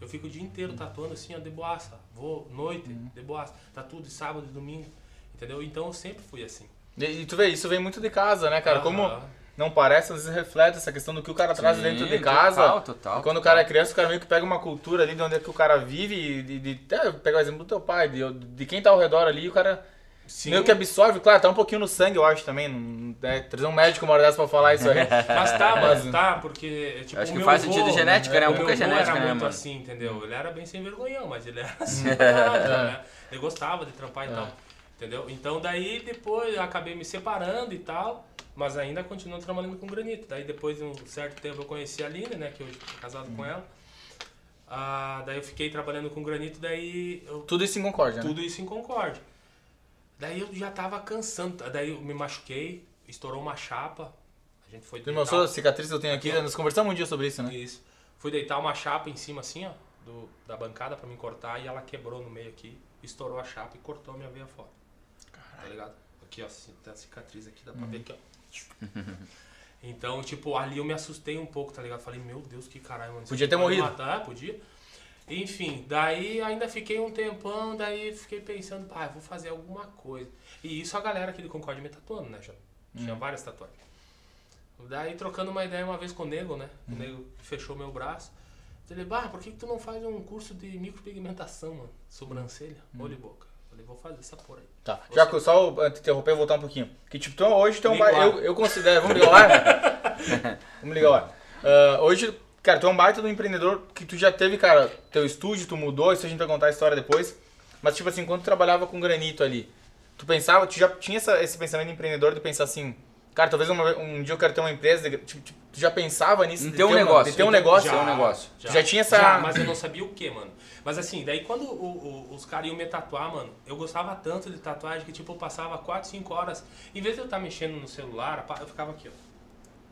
Eu fico o dia inteiro tatuando assim, ó, de boaça. Vou, noite, de boaça. Tatuo de sábado e domingo. Entendeu? Então eu sempre fui assim.
E, e tu vê, isso vem muito de casa, né, cara? Como
Aham.
Não parece, às vezes reflete essa questão do que o cara traz
Sim,
dentro de casa.
total, total,
E quando o cara é criança, o cara meio que pega uma cultura ali de onde é que o cara vive e de, de, até pegar o exemplo do teu pai, de, de quem tá ao redor ali, o cara
Sim.
meio que absorve, claro, tá um pouquinho no sangue, eu acho também. É, trazer um médico uma hora dessa pra falar isso aí. (laughs)
Mas tá,
Mas-
tá, porque. Tipo,
Acho que faz
avô-
sentido genética, né? Um pouco é genética,
era
né,
muito
mano?
assim, entendeu? Ele era bem sem vergonhão, mas ele era (laughs) assim, né? Ele gostava de trampar e tal. Entendeu? Então daí depois eu acabei me separando e tal, mas ainda continuo trabalhando com granito. Daí depois de um certo tempo eu conheci a Aline, né? Que eu tô casado com ela. Ah, daí eu fiquei trabalhando com granito, daí eu
Tudo isso em concórdia, né?
tudo isso em Concorde. Daí eu já tava cansando, daí eu me machuquei, estourou uma chapa. A gente foi
Tu me mostrou a cicatriz que eu tenho aqui,
Aqui,
nós conversamos um dia sobre isso, né?
Isso. Fui deitar uma chapa em cima assim, ó, do, da bancada pra me cortar e ela quebrou no meio aqui, estourou a chapa e cortou a minha veia fora. Tá ligado? Aqui, ó, tem a cicatriz aqui, dá pra ver aqui, ó. Então, tipo, ali eu me assustei um pouco, tá ligado? Falei, meu Deus, que caralho, mano.
Podia ter morrido.
Matar, podia. Enfim, daí ainda fiquei um tempão, daí fiquei pensando, pá, eu vou fazer alguma coisa. E isso a galera aqui do Concorde me tatuando, né, já. Tinha várias tatuagens. Daí trocando uma ideia uma vez com o Nego, né? O Nego fechou meu braço. Ele, bah, por que, que tu não faz um curso de micropigmentação, mano? Sobrancelha, olho e boca. Falei, vou fazer essa porra aí.
Tá. Já que eu só te interromper e voltar um pouquinho. Que tipo, tu, hoje é um baita. Eu, eu considero. Vamos ligar ar? (laughs) Vamos ligar o ar. Ah, hoje, cara, tu é um baita do empreendedor que tu já teve, cara, teu estúdio, tu mudou, isso a gente vai contar a história depois. Mas, tipo assim, quando tu trabalhava com granito ali, tu pensava, tu já tinha essa- esse pensamento empreendedor de pensar assim, cara, talvez uma- um dia eu quero ter uma empresa, de- tipo, tipo, tu já pensava nisso?
Em
de
ter um
uma-
negócio.
De ter um negócio?
Já. um negócio.
Já tinha essa-
Já, mas eu não sabia o que, mano. Mas assim, daí quando o- o- os caras iam me tatuar, mano, eu gostava tanto de tatuagem que, tipo, eu passava 4, 5 horas. Em vez de eu estar mexendo no celular, eu ficava aqui, ó.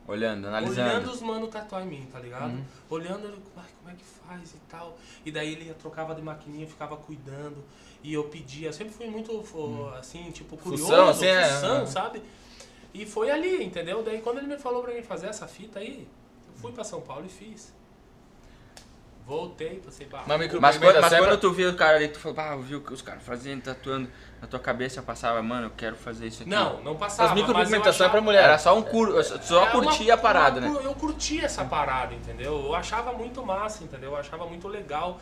Olhando, analisando.
Olhando os mano tatuar em mim, tá ligado?
Uhum.
Olhando "Ai, como é que faz e tal. E daí ele trocava de maquininha, ficava cuidando. E eu pedia, eu sempre fui muito, fo- assim, tipo, curioso,
Fução, assim, é,
fução,
aham.
E foi ali, entendeu? Daí quando ele me falou pra mim fazer essa fita aí, eu fui pra São Paulo e fiz. Voltei, passei pra...
Mas micro-
Mas, quando, mas
é
quando tu viu o cara ali, tu falou, ah, viu que os caras fazendo, tatuando, na tua cabeça passava, mano, eu quero fazer isso aqui.
Não, não passava.
As micropigmentação é pra mulher.
Era só um cur... só
É
curtir
uma-
a parada,
uma-
né?
Eu curti essa parada, entendeu? Eu achava muito massa, entendeu? Eu achava muito legal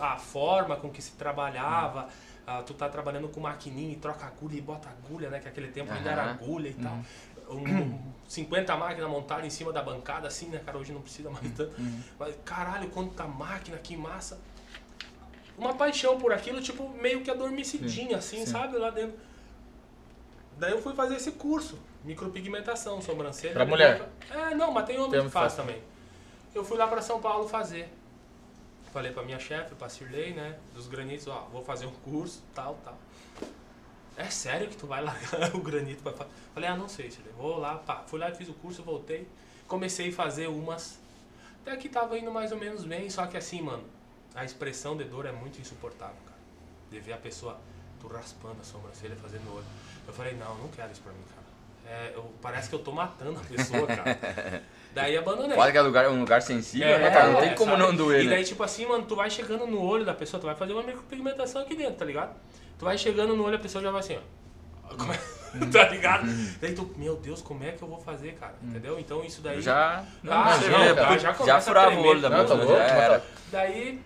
a forma com que se trabalhava. Ah, tu tá trabalhando com maquininha e troca agulha e bota agulha, né? Que aquele tempo ainda era agulha e tal.
Uhum.
Um, 50 máquinas montadas em cima da bancada, assim, né, cara? Hoje não precisa mais tanto.
Uhum.
Mas, caralho, quanta máquina, que massa. Uma paixão por aquilo, tipo, meio que adormecidinha, assim,
sim.
sabe? Lá dentro. Daí eu fui fazer esse curso, micropigmentação, sobrancelha.
Pra mulher?
É, não, mas tem homem
Tem
que faz também. Eu fui lá pra São Paulo fazer. Falei pra minha chefe, pra Cirlei, né, dos granitos, ó, vou fazer um curso, tal, tal. É sério que tu vai largar (laughs) o granito pra fa-" Falei, ah, não sei, Cirlei, vou lá, pá. Fui lá, fiz o curso, voltei. Comecei a fazer umas. Até que tava indo mais ou menos bem, só que assim, mano, a expressão de dor é muito insuportável, cara. De ver a pessoa, tu raspando a sobrancelha, fazendo olho. Eu falei, não, não quero isso pra mim, cara. É, eu- parece que eu tô matando a pessoa, cara. (laughs) Daí abandonei.
Fala que é lugar, um lugar sensível,
É,
né, cara? Não
é,
tem como
sabe?
não doer,
E
né?
daí, tipo assim, mano, tu vai chegando no olho da pessoa, tu vai fazer uma micropigmentação aqui dentro, tá ligado? Tu vai chegando no olho, a pessoa já vai assim, ó. (laughs) Como é- tá ligado? Daí tu, meu Deus, como é que eu vou fazer, cara? Entendeu? Então isso daí.
Eu já...
Ah,
imagina,
não,
cara.
já, já,
furava o olho da
Não, tá
já era.
Daí,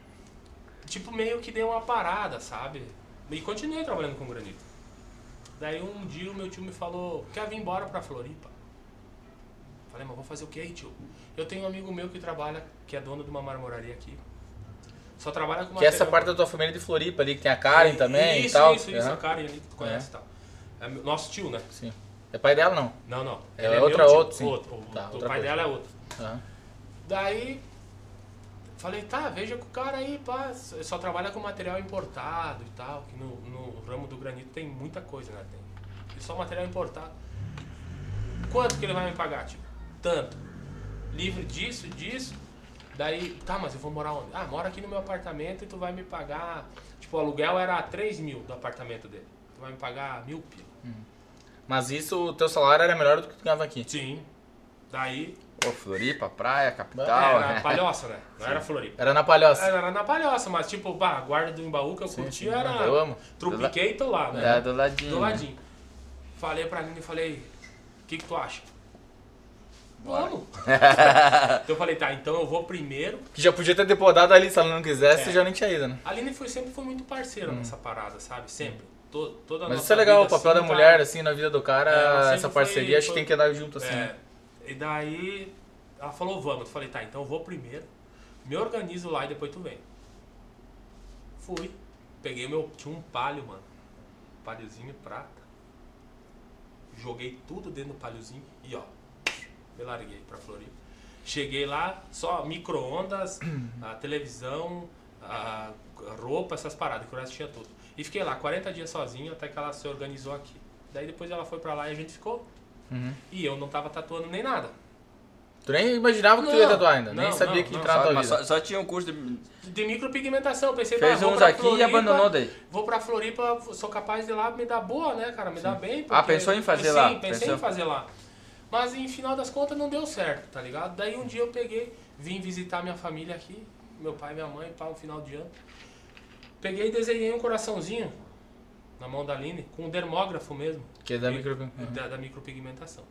tipo, meio que deu uma parada, sabe? E continuei trabalhando com granito. Daí um dia o meu tio me falou, quer vir embora pra Floripa? Falei, mas vou fazer o que aí, tio? Eu tenho um amigo meu que trabalha, que é dono de uma marmoraria aqui. Só trabalha com
Que é essa parte da tua família de Floripa ali, que tem a Karen também
isso,
e tal.
Isso, isso,
Aham.
a Karen ali que tu conhece e tal. É nosso tio, né?
Sim. É pai dela, não?
Não, não.
É
Ele
outra-
meu
outro, sim.
Outro. O,
Tá,
o
outra
pai
coisa.
dela é outro.
Aham.
Daí, falei, tá, veja com o cara aí, pá, só trabalha com material importado e tal, que no, no ramo do granito tem muita coisa, né? Tem. E só material importado. Quanto que ele vai me pagar, tipo? Tanto. Livre disso, disso. Daí, tá, mas eu vou morar onde? Ah, mora aqui no meu apartamento e tu vai me pagar. Tipo, o aluguel era 3 mil do apartamento dele. Tu vai me pagar mil pila.
Mas isso, o teu salário era melhor do que tu ganhava aqui.
Sim. Daí,
Pô, Floripa, praia, capital,
era
né?
palhoça, né? Não era Floripa.
Era na palhoça.
Era na palhoça, mas tipo, bah, a guarda do Embaú que eu
Sim,
curti
sim.
era.
Eu amo.
Trupiquei e tô lá, né?
É, do ladinho.
Do
né?
ladinho. Falei pra e falei, o que, que tu acha? Vamos. (laughs) então eu falei, tá, então eu vou primeiro.
Que já podia ter depodado ali, se ela não quisesse,
É.
já nem tinha ido, né?
A Aline foi, sempre foi muito parceira nessa parada, sabe? Sempre. To- toda
Mas isso é legal, o papel
assim,
da
tá-
mulher, assim, na vida do cara,
É,
essa
foi-
parceria, acho que
foi-
tem que andar junto, assim.
É,
né?
e daí ela falou, vamos. Eu falei, tá, então eu vou primeiro, me organizo lá e depois tu vem. Fui. Peguei meu. Tinha um palio, mano. Paliozinho prata. Joguei tudo dentro do paliozinho e ó. Me larguei pra Floripa. Cheguei lá, só micro-ondas, a televisão, a roupa, essas paradas, que o resto tinha tudo. E fiquei lá 40 dias sozinho até que ela se organizou aqui. Daí depois ela foi pra lá e a gente ficou.
Uhum.
E eu não tava tatuando nem nada.
Tu nem imaginava que tu ia
Não,
tatuar ainda, nem
não,
sabia
não,
que
não,
entrar na
Só, só, só tinha um curso de...
De micropigmentação, pensei,
Fez
"Bah, vou
uns
pra
aqui e
Floripa,
abandonou daí.
Vou pra Floripa, sou capaz de ir lá me dar boa, né, cara? Me dar bem.
Ah,
porque-
pensou em fazer
Sim,
lá,
pensei
pensou.
em fazer lá. Mas em final das contas não deu certo, tá ligado? Daí um dia eu peguei, vim visitar minha família aqui, meu pai minha mãe, para um final de ano. Peguei e desenhei um coraçãozinho na mão da Aline, com um dermógrafo mesmo,
Que é da micro...
da, da micropigmentação.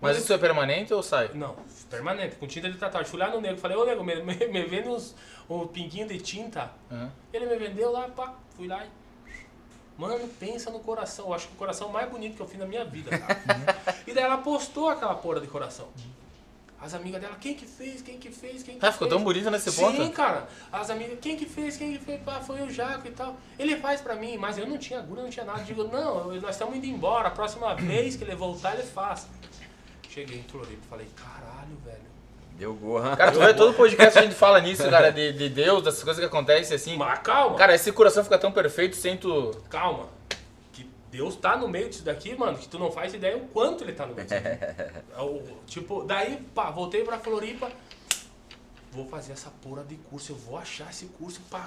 Mas isso é permanente ou sai?
Não, permanente, com tinta de tatuagem. Fui lá no nego, falei, ô nego, me, me, me vende uns, um pinguinho de tinta.
Aham.
Ele me vendeu lá, pá, fui lá e. Mano, pensa no coração. Eu acho que o coração mais bonito que eu fiz na minha vida, cara. (laughs) e daí ela postou aquela porra de coração. As amigas dela, quem que fez, quem que fez, quem que
Ah, ficou
fez?
tão bonito nesse
Sim,
ponto?
cara. As amigas, quem que fez, quem que fez? Pá, foi o Jaco e tal. Ele faz pra mim, mas eu não tinha agulha, não tinha nada. Digo, não, eu- nós estamos indo embora. A próxima vez que ele voltar, ele faz. Cheguei em Floripa e falei, caralho, velho.
Deu gorra.
Cara, tu vê todo podcast a gente fala nisso, cara, de, de Deus, dessas coisas que acontecem assim.
Mas calma,
Cara, esse coração fica tão perfeito sem tu.
calma. Que Deus tá no meio disso daqui, mano, que tu não faz ideia o quanto ele tá no meio disso daqui. (laughs) É tipo, daí, pá, voltei pra Floripa. Vou fazer essa porra de curso, eu vou achar esse curso pra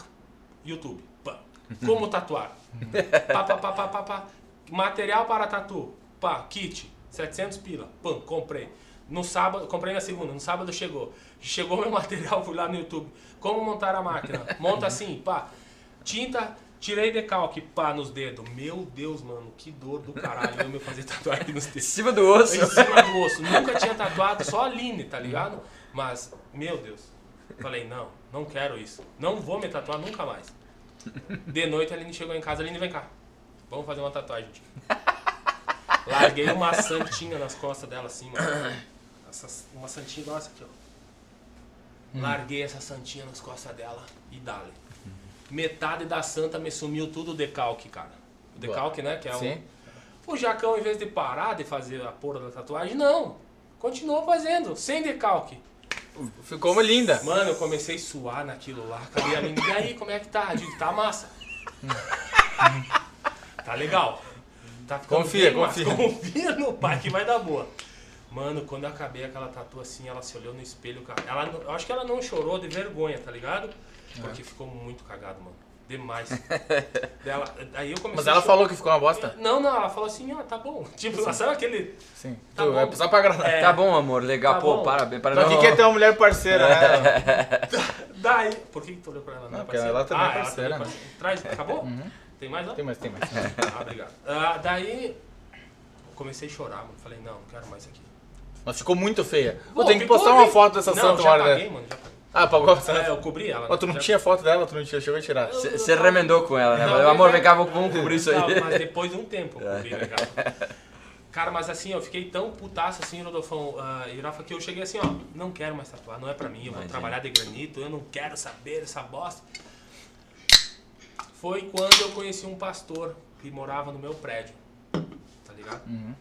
YouTube. Pá. Como tatuar? (laughs) pá, pá, pá, pá, pá, pá. Material para tatu. Pá, kit, 700 pila. Pum, comprei. No sábado, comprei na segunda, no sábado chegou. Chegou meu (laughs) material, fui lá no YouTube. Como montar a máquina? Monta assim, pá. Tinta, tirei decalque, pá, nos dedos. Meu Deus, mano, que dor do caralho eu me fazer tatuagem nos (laughs)
Em
dedos.
cima do osso.
Em cima do osso. Nunca tinha tatuado, só a Line, tá ligado? Mas, meu Deus. Falei, não, não quero isso. Não vou me tatuar nunca mais. De noite a Aline chegou em casa, Aline, vem cá. Vamos fazer uma tatuagem. tia." (laughs) Larguei uma santinha nas costas dela assim, mano. Essa- uma santinha igual essa aqui, ó. Larguei essa santinha nas costas dela e dali. Metade da santa me sumiu tudo o decalque, cara. O decalque, né? Que é o,
Sim.
o Jacão, em vez de parar de fazer a porra da tatuagem, não. Continuou fazendo, sem decalque.
Ficou uma linda.
Mano, eu comecei a suar naquilo lá. Cadê a menina? E aí, como é que tá? Eu digo, tá massa. (laughs) tá legal. Tá
Confia,
massa.
confia.
Confia no pai que vai dar boa. Mano, quando eu acabei aquela tatu assim, ela se olhou no espelho, cara. Ela, não- eu acho que ela não chorou de vergonha, tá ligado?
É.
Porque ficou muito cagado, mano. Demais. (laughs) Dela, aí eu comecei
Mas ela falou que ficou uma bosta?
Não, não, ela falou assim, ó, tá bom. (laughs) Tipo, sabe aquele.
Sim.
Tá
tu,
bom.
é só pra agradar.
É,
Tá bom, amor, legal.
Tá
Pô,
bom.
parabéns.
Só
parabéns.
que quer ter uma mulher parceira, né? (laughs)
Daí. Por que, que tu olhou pra ela?
Não,
é
porque
parceira?
ela também é
ela
parceira,
também é parceira. Traz, acabou? Tem mais lá?
Tem mais, tem mais.
Ah, obrigado. Ah, daí. eu Comecei a chorar, mano. Falei, não, não quero mais isso aqui.
Mas ficou muito feia.
Pô,
Vou ter que postar uma foto dessa
não,
santa
já
uma hora
paguei,
dessa.
mano. Já paguei.
Ah, pagou?
É, eu cobri ela.
Tu não
já-
tinha foto dela, tu não tinha, chegou a tirar.
Eu-
Você remendou com ela, né?
Não,
Falei, amor,
mas-
vem cá, vamos cobrir isso aí.
Não, mas depois de um tempo eu cobri, legal. (laughs) Cara, mas assim, eu fiquei tão putaço assim, Rodolfão uh, e Rafa, que eu cheguei assim, ó, não quero mais tatuar, não é pra mim, eu vou
Imagina.
trabalhar de granito, eu não quero saber dessa bosta. Foi quando eu conheci um pastor que morava no meu prédio, tá ligado?
Uhum.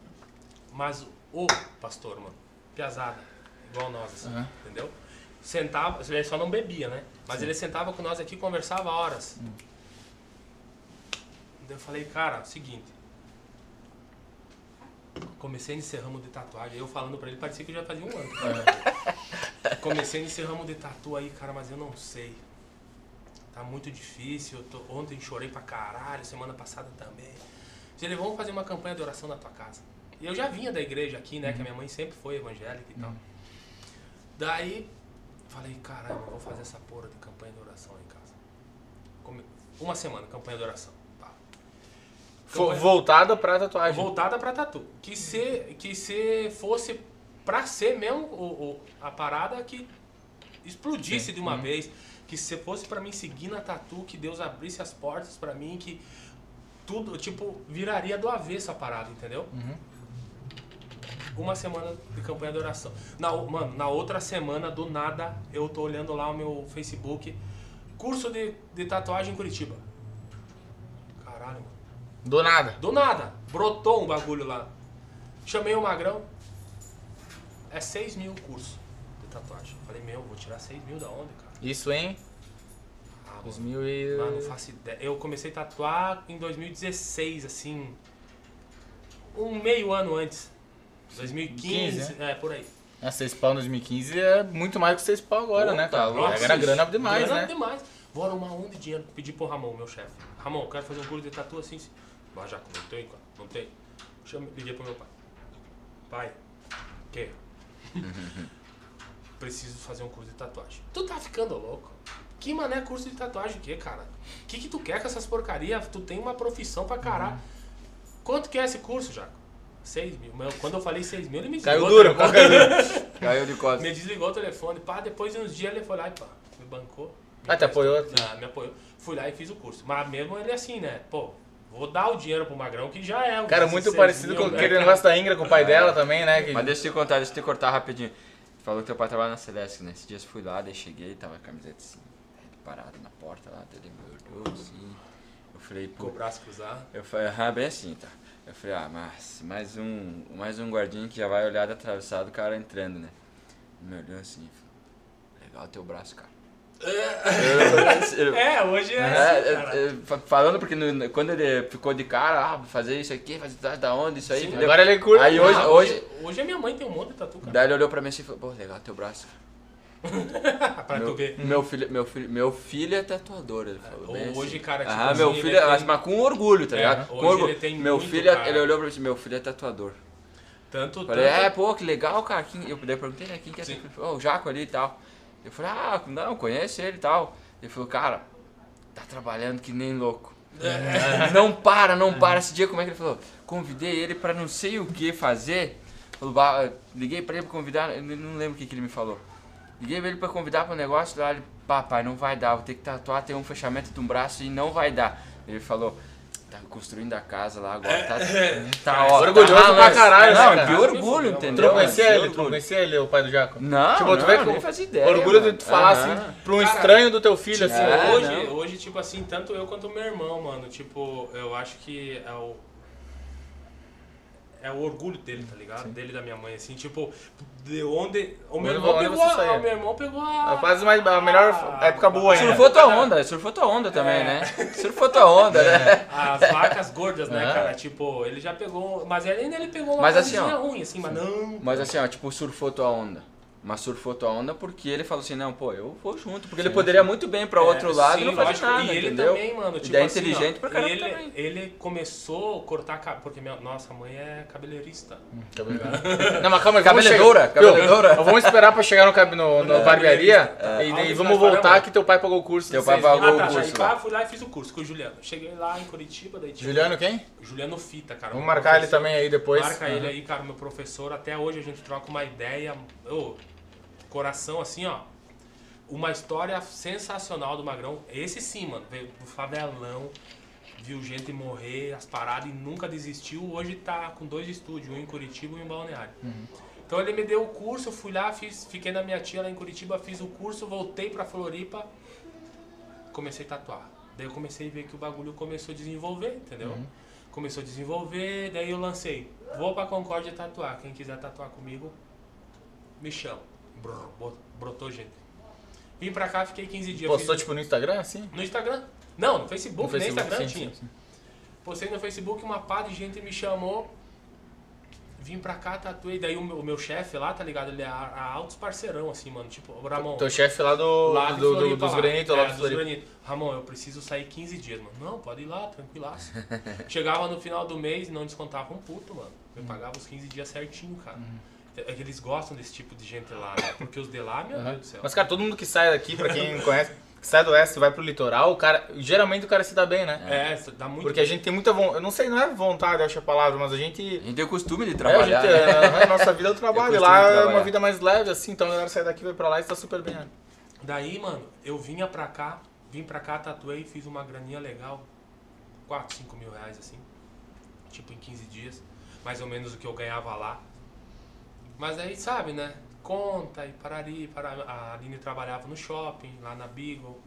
Mas o pastor, mano, piazada, igual nós, assim,
Uhum.
entendeu? Sentava, ele só não bebia, né? Mas ele sentava com nós aqui e conversava horas. Daí eu falei, cara, seguinte. Comecei nesse ramo de tatuagem, eu falando pra ele, parecia que já fazia um ano. Comecei nesse ramo de tatu aí, cara, mas eu não sei. Tá muito difícil. eu tô- ontem chorei pra caralho, semana passada também. Ele, vamos fazer uma campanha de oração na tua casa. E eu já vinha da igreja aqui, né? Que a minha mãe sempre foi evangélica e tal. Daí, falei, caramba, vou fazer essa porra de campanha de oração em casa. Come- Uma semana, campanha de oração.
Fo-
Campanha-
Voltada pra tatuagem.
voltada pra tatu. Que se, que se fosse pra ser mesmo o, o- a parada que explodisse de uma vez. Que se fosse pra mim seguir na tatu, que Deus abrisse as portas pra mim, que tudo, tipo, viraria do avesso a parada, entendeu? Uma semana de campanha de oração. Na, mano, na outra semana, do nada, eu tô olhando lá o meu Facebook, curso de, de tatuagem em Curitiba. Caralho, mano.
Do nada.
Do nada, brotou um bagulho lá. Chamei o Magrão. É 6 mil o curso de tatuagem. Falei, meu, vou tirar 6 mil da onde, cara?
Isso em
Ah, mano,
2000 e...
mano, não faço ideia. Eu comecei a tatuar em 2016, assim. Um meio ano antes. 2015,
15,
é, por aí.
É, 6 pau em 2015 é muito mais que 6 pau agora,
Pô,
né, cara?
louco.
Era grana demais,
grana
né?
demais. Vou arrumar um de dinheiro. Pedi pro Ramon, meu chefe. Ramon, quero fazer um curso de tatu assim. assim. Mas já não tem, cara. Não tem. Chama, liguei pro meu pai. Pai, que? (laughs) Preciso fazer um curso de tatuagem. Tu tá ficando louco? Que mané curso de tatuagem o quê, cara? O que, que tu quer com essas porcarias? Tu tem uma profissão pra caralho. Quanto que é esse curso, Jaco? 6 mil. Meu, Quando eu falei 6 mil, ele me
Caiu qual caiu duro? (laughs)
Caiu de costas.
Me desligou o telefone, pá, depois de uns dias ele foi lá e pá, me bancou. me
Ah, te apoiou?
Ah, me apoiou. Fui lá e fiz o curso. Mas mesmo ele assim, né? Pô, vou dar o dinheiro pro Magrão que já é. o
Cara, muito
16
parecido
mil,
com
né,
aquele
cara?
negócio da Ingra com o pai dela também, né? Que...
Mas deixa eu te contar, deixa eu te cortar rapidinho. Falou que teu pai trabalha na Celeste, né? Esses dias eu fui lá, daí cheguei, tava a camiseta assim, parada na porta lá, daí ele me olhou assim. Eu falei,
Com o
pô.
braço cruzado.
Eu falei, ah, bem assim, tá. Eu falei, ah, mas mais um, mais um guardinha que já vai olhar de atravessado o cara entrando, né? Ele me olhou assim, falou, legal teu braço, cara. (laughs)
É, hoje é,
É,
assim,
é,
cara.
é, fa- falando porque no- quando ele ficou de cara, ah, fazer isso aqui, fazer da- da onde, isso aí,
Sim?
Agora ele curte.
Aí hoje,
Ah,
hoje,
Hoje a minha mãe tem um monte de tatu, cara.
daí ele olhou pra mim assim e falou, pô, legal teu braço. (laughs)
pra tu
Meu,
ver.
meu filho, meu filho, meu filho é tatuador, ele falou. bem
Hoje,
assim.
cara, tipo
Ah,
assim,
meu
ele
filho,
tem-
mas, com orgulho, tá
É,
ligado? Com orgulho.
ele tem
meu
muito,
filho, é-
cara.
ele olhou pra mim assim, meu filho é tatuador.
Tanto,
Falei,
tanto-
é, pô, que legal, cara. Quem, eu perguntei, né, quem que é "Ó, o Jaco ali e tal. Eu falei, ah, não, conhece ele e tal. Ele falou, cara, tá trabalhando que nem louco. (laughs) Não para, não para. Esse dia, como é que ele falou? Convidei ele pra não sei o que fazer. Falou, "Bah, liguei pra ele pra convidar, eu não lembro o que, que ele me falou. Liguei pra ele pra convidar pro negócio lá, ele, papai, não vai dar, vou ter que tatuar, tem um fechamento de um braço e não vai dar. Ele falou, tá construindo a casa lá agora, tá, (laughs) tá ó,
Orgulhoso
tá,
pra
mas-
caralho, né,
Não,
cara?
que orgulho,
Tu
entendeu?
não conhecia ele? Tu não
orgulho.
conhecia ele, o pai do Jaco?
Não,
Tipo, tu
não,
vê
nem
com
fazia ideia,
orgulho de
mano.
tu falar assim pra um
Cara,
estranho do teu filho,
Tipo,
assim.
É,
hoje,
não.
hoje, tipo assim, tanto eu quanto o meu irmão, mano, tipo, eu acho que é o. É o orgulho dele, tá ligado? Dele e da minha mãe, assim, tipo, de onde. O meu irmão pegou a, o meu irmão pegou a.
Faz mais, a melhor época boa ainda.
Surfou tua onda, surfou tua onda também, né? Surfou tua onda, né? (laughs)
As vacas gordas, né,
É.
cara? Tipo, ele já pegou. Mas ainda ele pegou uma
Mas assim,
coisinha
ó.
ruim, assim, mas não.
Mas assim, ó, tipo, surfou tua onda. Mas surfou tua onda porque ele falou assim, não, pô, eu vou junto. Porque ele poderia muito bem pra outro
É,
lado
sim,
e não fazer nada,
E ele
entendeu?
também, mano, tipo
Ele é
assim,
inteligente
ó,
pra caramba
ele,
também.
ele começou a cortar cabelo, porque minha, nossa mãe é cabeleireista. (laughs)
Não, mas calma aí, Viu?
cabeledora.
Vamos esperar pra chegar no, no, no barbearia
É.
e
Ah, onde
vamos
paramos?
voltar que teu pai pagou o curso.
Teu pai pagou o
Ah, tá,
curso
já
lá.
fui lá e fiz o curso com o Juliano. Cheguei lá em Curitiba, daí tipo,
Juliano quem?
Juliano Fita, cara.
Vamos marcar ele também aí depois.
Marca ele aí, cara, meu professor. Até hoje a gente troca uma ideia. Coração assim, ó. Uma história sensacional do Magrão. Esse sim, mano. Veio do favelão, viu gente morrer, as paradas e nunca desistiu. Hoje tá com dois estúdios, um em Curitiba e um em Balneário. Então ele me deu o curso, eu fui lá, fiz, fiquei na minha tia lá em Curitiba, fiz o curso, voltei pra Floripa, comecei a tatuar. Daí eu comecei a ver que o bagulho começou a desenvolver, entendeu? Começou a desenvolver, daí eu lancei. Vou pra Concórdia tatuar. Quem quiser tatuar comigo, me chama. Brotou gente. Vim pra cá, fiquei 15 dias.
Postou
fiz-
tipo no Instagram, assim?
no Instagram. Não, no Facebook,
No
nem
Facebook,
Instagram
sim,
tinha.
sim, sim.
Postei no Facebook, uma pá de gente me chamou. Vim pra cá, tatuei. Daí o meu, meu chefe lá, tá ligado? Ele é altos parceirão, assim, mano. Tipo, o Ramon.
Teu chefe lá do,
Lá
do, do- dos
lá.
granitos,
é,
lá do
dos granitos. Ramon, eu preciso sair 15 dias, mano. Não, pode ir lá, tranquilaço. (laughs) Chegava no final do mês e não descontava um puto, mano. Eu pagava os 15 dias certinho, cara. Que eles gostam desse tipo de gente lá, né? Porque os de lá, meu Deus do céu.
Mas, cara, todo mundo que sai daqui, pra quem não (laughs) conhece, que sai do oeste e vai pro litoral, o cara, geralmente o cara se dá bem, né?
É, isso dá muito
Porque a gente tem muita vontade, eu não sei, não é vontade, eu acho a palavra, mas a gente...
A gente tem o costume de
É, a,
trabalhar.
gente,
né?
é, a nossa vida é o (laughs) trabalho,
Eu
lá é uma
trabalhar.
vida mais leve, assim, então a galera sai daqui, vai pra lá e está super bem, né?
Daí, mano, eu vinha pra cá, vim pra cá, tatuei, fiz uma graninha legal. 4, 5 mil reais, assim. Tipo, em 15 dias. Mais ou menos o que eu ganhava lá. Mas aí, sabe, né? Conta e parari, parari. A Aline trabalhava no shopping, lá na Beagle.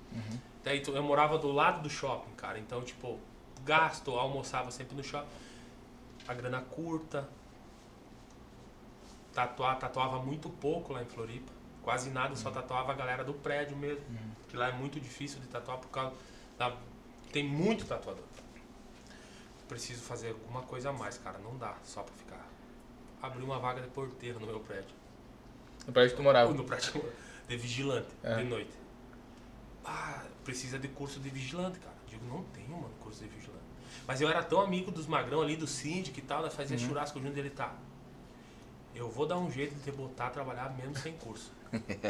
Daí tu- eu morava do lado do shopping, cara. Então, tipo, gasto, almoçava sempre no shopping. A grana curta. Tatuar, tatuava muito pouco lá em Floripa. Quase nada, só tatuava a galera do prédio mesmo. Que lá é muito difícil de tatuar por causa da... Tem muito tatuador. Preciso fazer alguma coisa a mais, cara. Não dá só pra ficar. Abri uma vaga de porteiro no meu prédio.
No prédio que tu morava. (laughs)
No prédio de vigilante,
É.
de noite. Ah, precisa de curso de vigilante, cara. Digo, não tenho, mano, curso de vigilante. Mas eu era tão amigo dos magrão ali, do síndico e tal, nós fazia
Uhum.
churrasco junto dele, tá. Eu vou dar um jeito de te botar a trabalhar mesmo sem curso.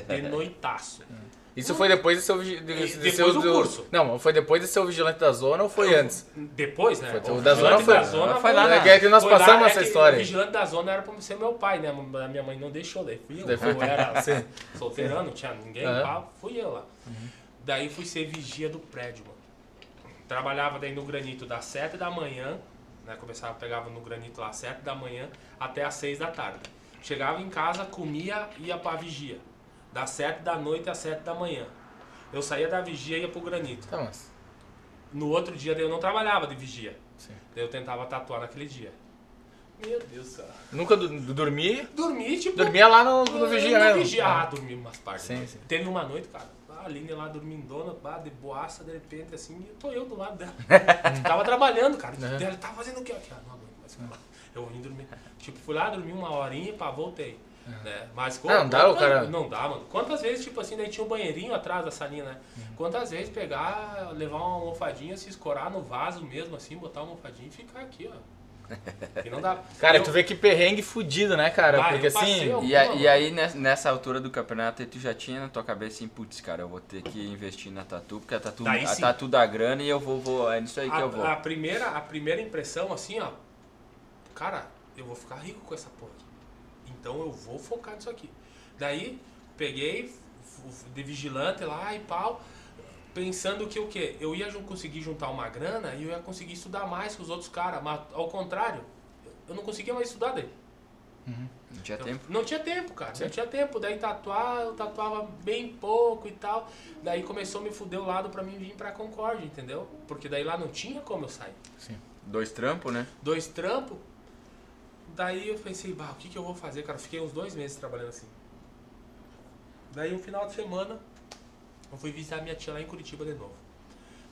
De noitaço. (laughs)
Isso foi depois de ser o vigi- de, de
depois
ser o
do
do-
curso.
Não, foi depois de ser o vigilante da zona ou foi antes?
Depois, né?
Foi- o
o
da zona foi-
da zona
foi lá
É que, é que nós
lá,
passamos
é
essa
que
história.
O vigilante da zona era pra ser meu pai, né? A minha mãe não deixou, daí fui eu. Eu era (laughs)
Sim.
solteirão, não tinha ninguém, pá, fui eu lá. Daí fui ser vigia do prédio, mano. Trabalhava daí no granito das 7 da manhã, né? Começava, pegava no granito lá às 7 da manhã até às 6 da tarde. Chegava em casa, comia e ia pra vigia. Das 7 da noite às 7 da manhã. Eu saía da vigia e ia pro granito.
Tá, mas...
No outro dia daí eu não trabalhava de vigia.
Sim.
Daí eu tentava tatuar naquele dia. Meu Deus do céu.
Nunca du- dormi,
Dormi, tipo.
dormia lá no, no vigia
no
mesmo.
Vigia. Ah, dormi umas partes.
Sim, sim.
Teve uma noite, cara. A Aline lá dormindona, bah, de boaça, de repente, assim, e tô eu do lado dela. (laughs) tava trabalhando, cara.
Uhum.
Ela tava fazendo o quê? Ah, não aguento mais. Eu vim dormir. Tipo, fui lá, dormi uma horinha, pá, voltei. Né? Mas
Ah, não dá, o
quantas-
cara-
Não dá, mano. Quantas vezes, tipo assim, daí tinha um banheirinho atrás da salinha, né?
Uhum.
Quantas vezes pegar, levar uma almofadinha, se escorar no vaso mesmo, assim, botar uma almofadinha e ficar aqui, ó. E não dá.
Cara,
eu,
tu vê que perrengue fudido, né, cara?
Ah,
Porque assim.
E, a- e aí, nes- nessa altura do campeonato, tu já tinha na tua cabeça assim, putz, cara, eu vou ter que investir na tatu, porque a tatu,
Daí
a tatu dá grana e eu vou, vou é nisso aí que
a,
eu vou.
a primeira, a primeira impressão, assim, ó. Cara, eu vou ficar rico com essa porra. Então eu vou focar nisso aqui. Daí, peguei de vigilante lá e pau. Pensando que o quê? Eu ia conseguir juntar uma grana e eu ia conseguir estudar mais que os outros caras. Mas ao contrário, eu não conseguia mais estudar daí.
Não tinha
Eu-
tempo.
Não tinha tempo, cara. Não tinha tempo. Daí tatuar, eu tatuava bem pouco e tal. Daí começou a me fuder o lado pra mim vir pra Concórdia, entendeu? Porque daí lá não tinha como eu sair.
Dois trampos, né?
Dois trampos. Daí eu pensei, bah, o que, que eu vou fazer, cara? Fiquei uns dois meses trabalhando assim. Daí um final de semana, eu fui visitar minha tia lá em Curitiba de novo.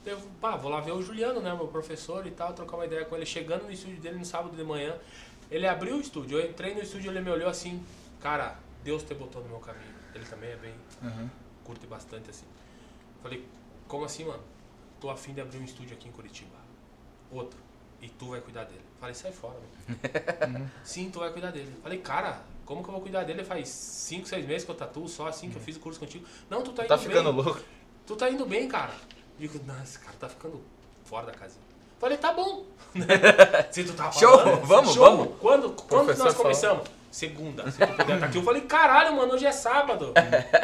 Daí eu, bah, vou lá ver o Juliano, né, meu professor e tal, trocar uma ideia com ele. Chegando no estúdio dele no sábado de manhã, ele abriu o estúdio. Eu entrei no estúdio, ele me olhou assim, cara, Deus te botou no meu caminho. Ele também é bem,
Uhum.
curte bastante assim. Falei, como assim, mano? Tô afim de abrir um estúdio aqui em Curitiba. Outro. E tu vai cuidar dele. Falei, sai fora, mano. (laughs) Sim, tu vai cuidar dele. Falei, cara, como que eu vou cuidar dele? Faz 5, 6 meses que eu tatuo, só assim que eu fiz o curso contigo. Não, tu tá indo
Tá
bem.
ficando louco.
Tu tá indo bem, cara. Digo, não, esse cara tá ficando fora da casinha. Falei, tá bom. (laughs) Se tu tá
Show,
falando,
vamos,
show.
vamos.
Quando, quando nós
falou.
começamos? Segunda. Se tu puder estar aqui. Eu falei, caralho, mano, hoje é sábado.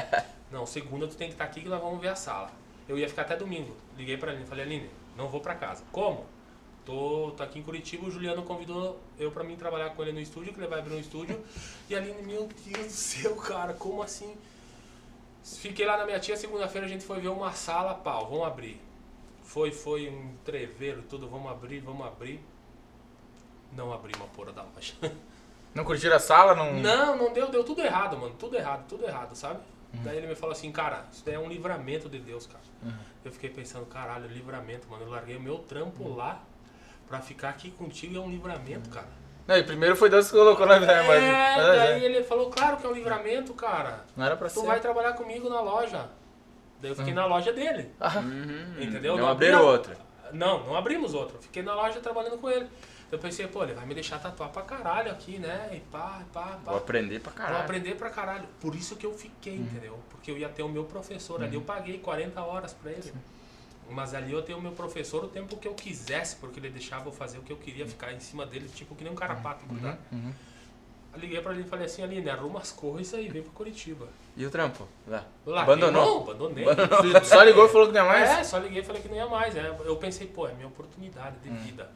(laughs) não, segunda tu tem que estar aqui que nós vamos ver a sala. Eu ia ficar até domingo. Liguei pra Aline, falei, Aline, não vou pra casa. Como? Tô, tô aqui em Curitiba, o Juliano convidou eu pra mim trabalhar com ele no estúdio, que ele vai abrir um estúdio. E a Aline, meu Deus do céu, cara, como assim? Fiquei lá na minha tia, segunda-feira a gente foi ver uma sala, pau, vamos abrir. Foi, foi um treveiro, tudo, vamos abrir, vamos abrir. Não abri uma porra da loja.
Não curtiram a sala? Não.
Não, não deu, deu tudo errado, mano. Tudo errado, tudo errado, sabe? Daí ele me falou assim, cara, isso daí é um livramento de Deus, cara. Eu fiquei pensando, caralho, livramento, mano. Eu larguei o meu trampo lá pra ficar aqui contigo é um livramento, cara.
Não, e primeiro foi Deus que colocou na vida, mas.
é,
mas
daí
é.
ele falou, claro que é um livramento, cara.
Não era pra
Tu
ser.
vai trabalhar comigo na loja. Daí eu fiquei na loja dele.
Ah,
Uhum.
Entendeu?
Não
abri
abriram outra.
Não, não abrimos outra. Fiquei na loja trabalhando com ele. Eu pensei, pô, ele vai me deixar tatuar pra caralho aqui, né? E pá, e pá, pá.
Vou aprender pra
Vou
caralho.
aprender pra caralho. Por isso que eu fiquei, entendeu? Porque eu ia ter o meu professor ali. Eu paguei 40 horas pra ele. Mas ali eu tenho o meu professor o tempo que eu quisesse, porque ele deixava eu fazer o que eu queria, ficar em cima dele, tipo que nem um carapato, grudado.
uhum.
Eu liguei pra ele e falei assim, Aline, arruma as coisas e vem pra Curitiba.
E o trampo? Lá.
Larguei,
Abandonou?
Não, abandonei.
Tu (laughs) só ligou e falou que não é mais?
É, só liguei e falei que não ia mais. É. Eu pensei, pô, é minha oportunidade de vida.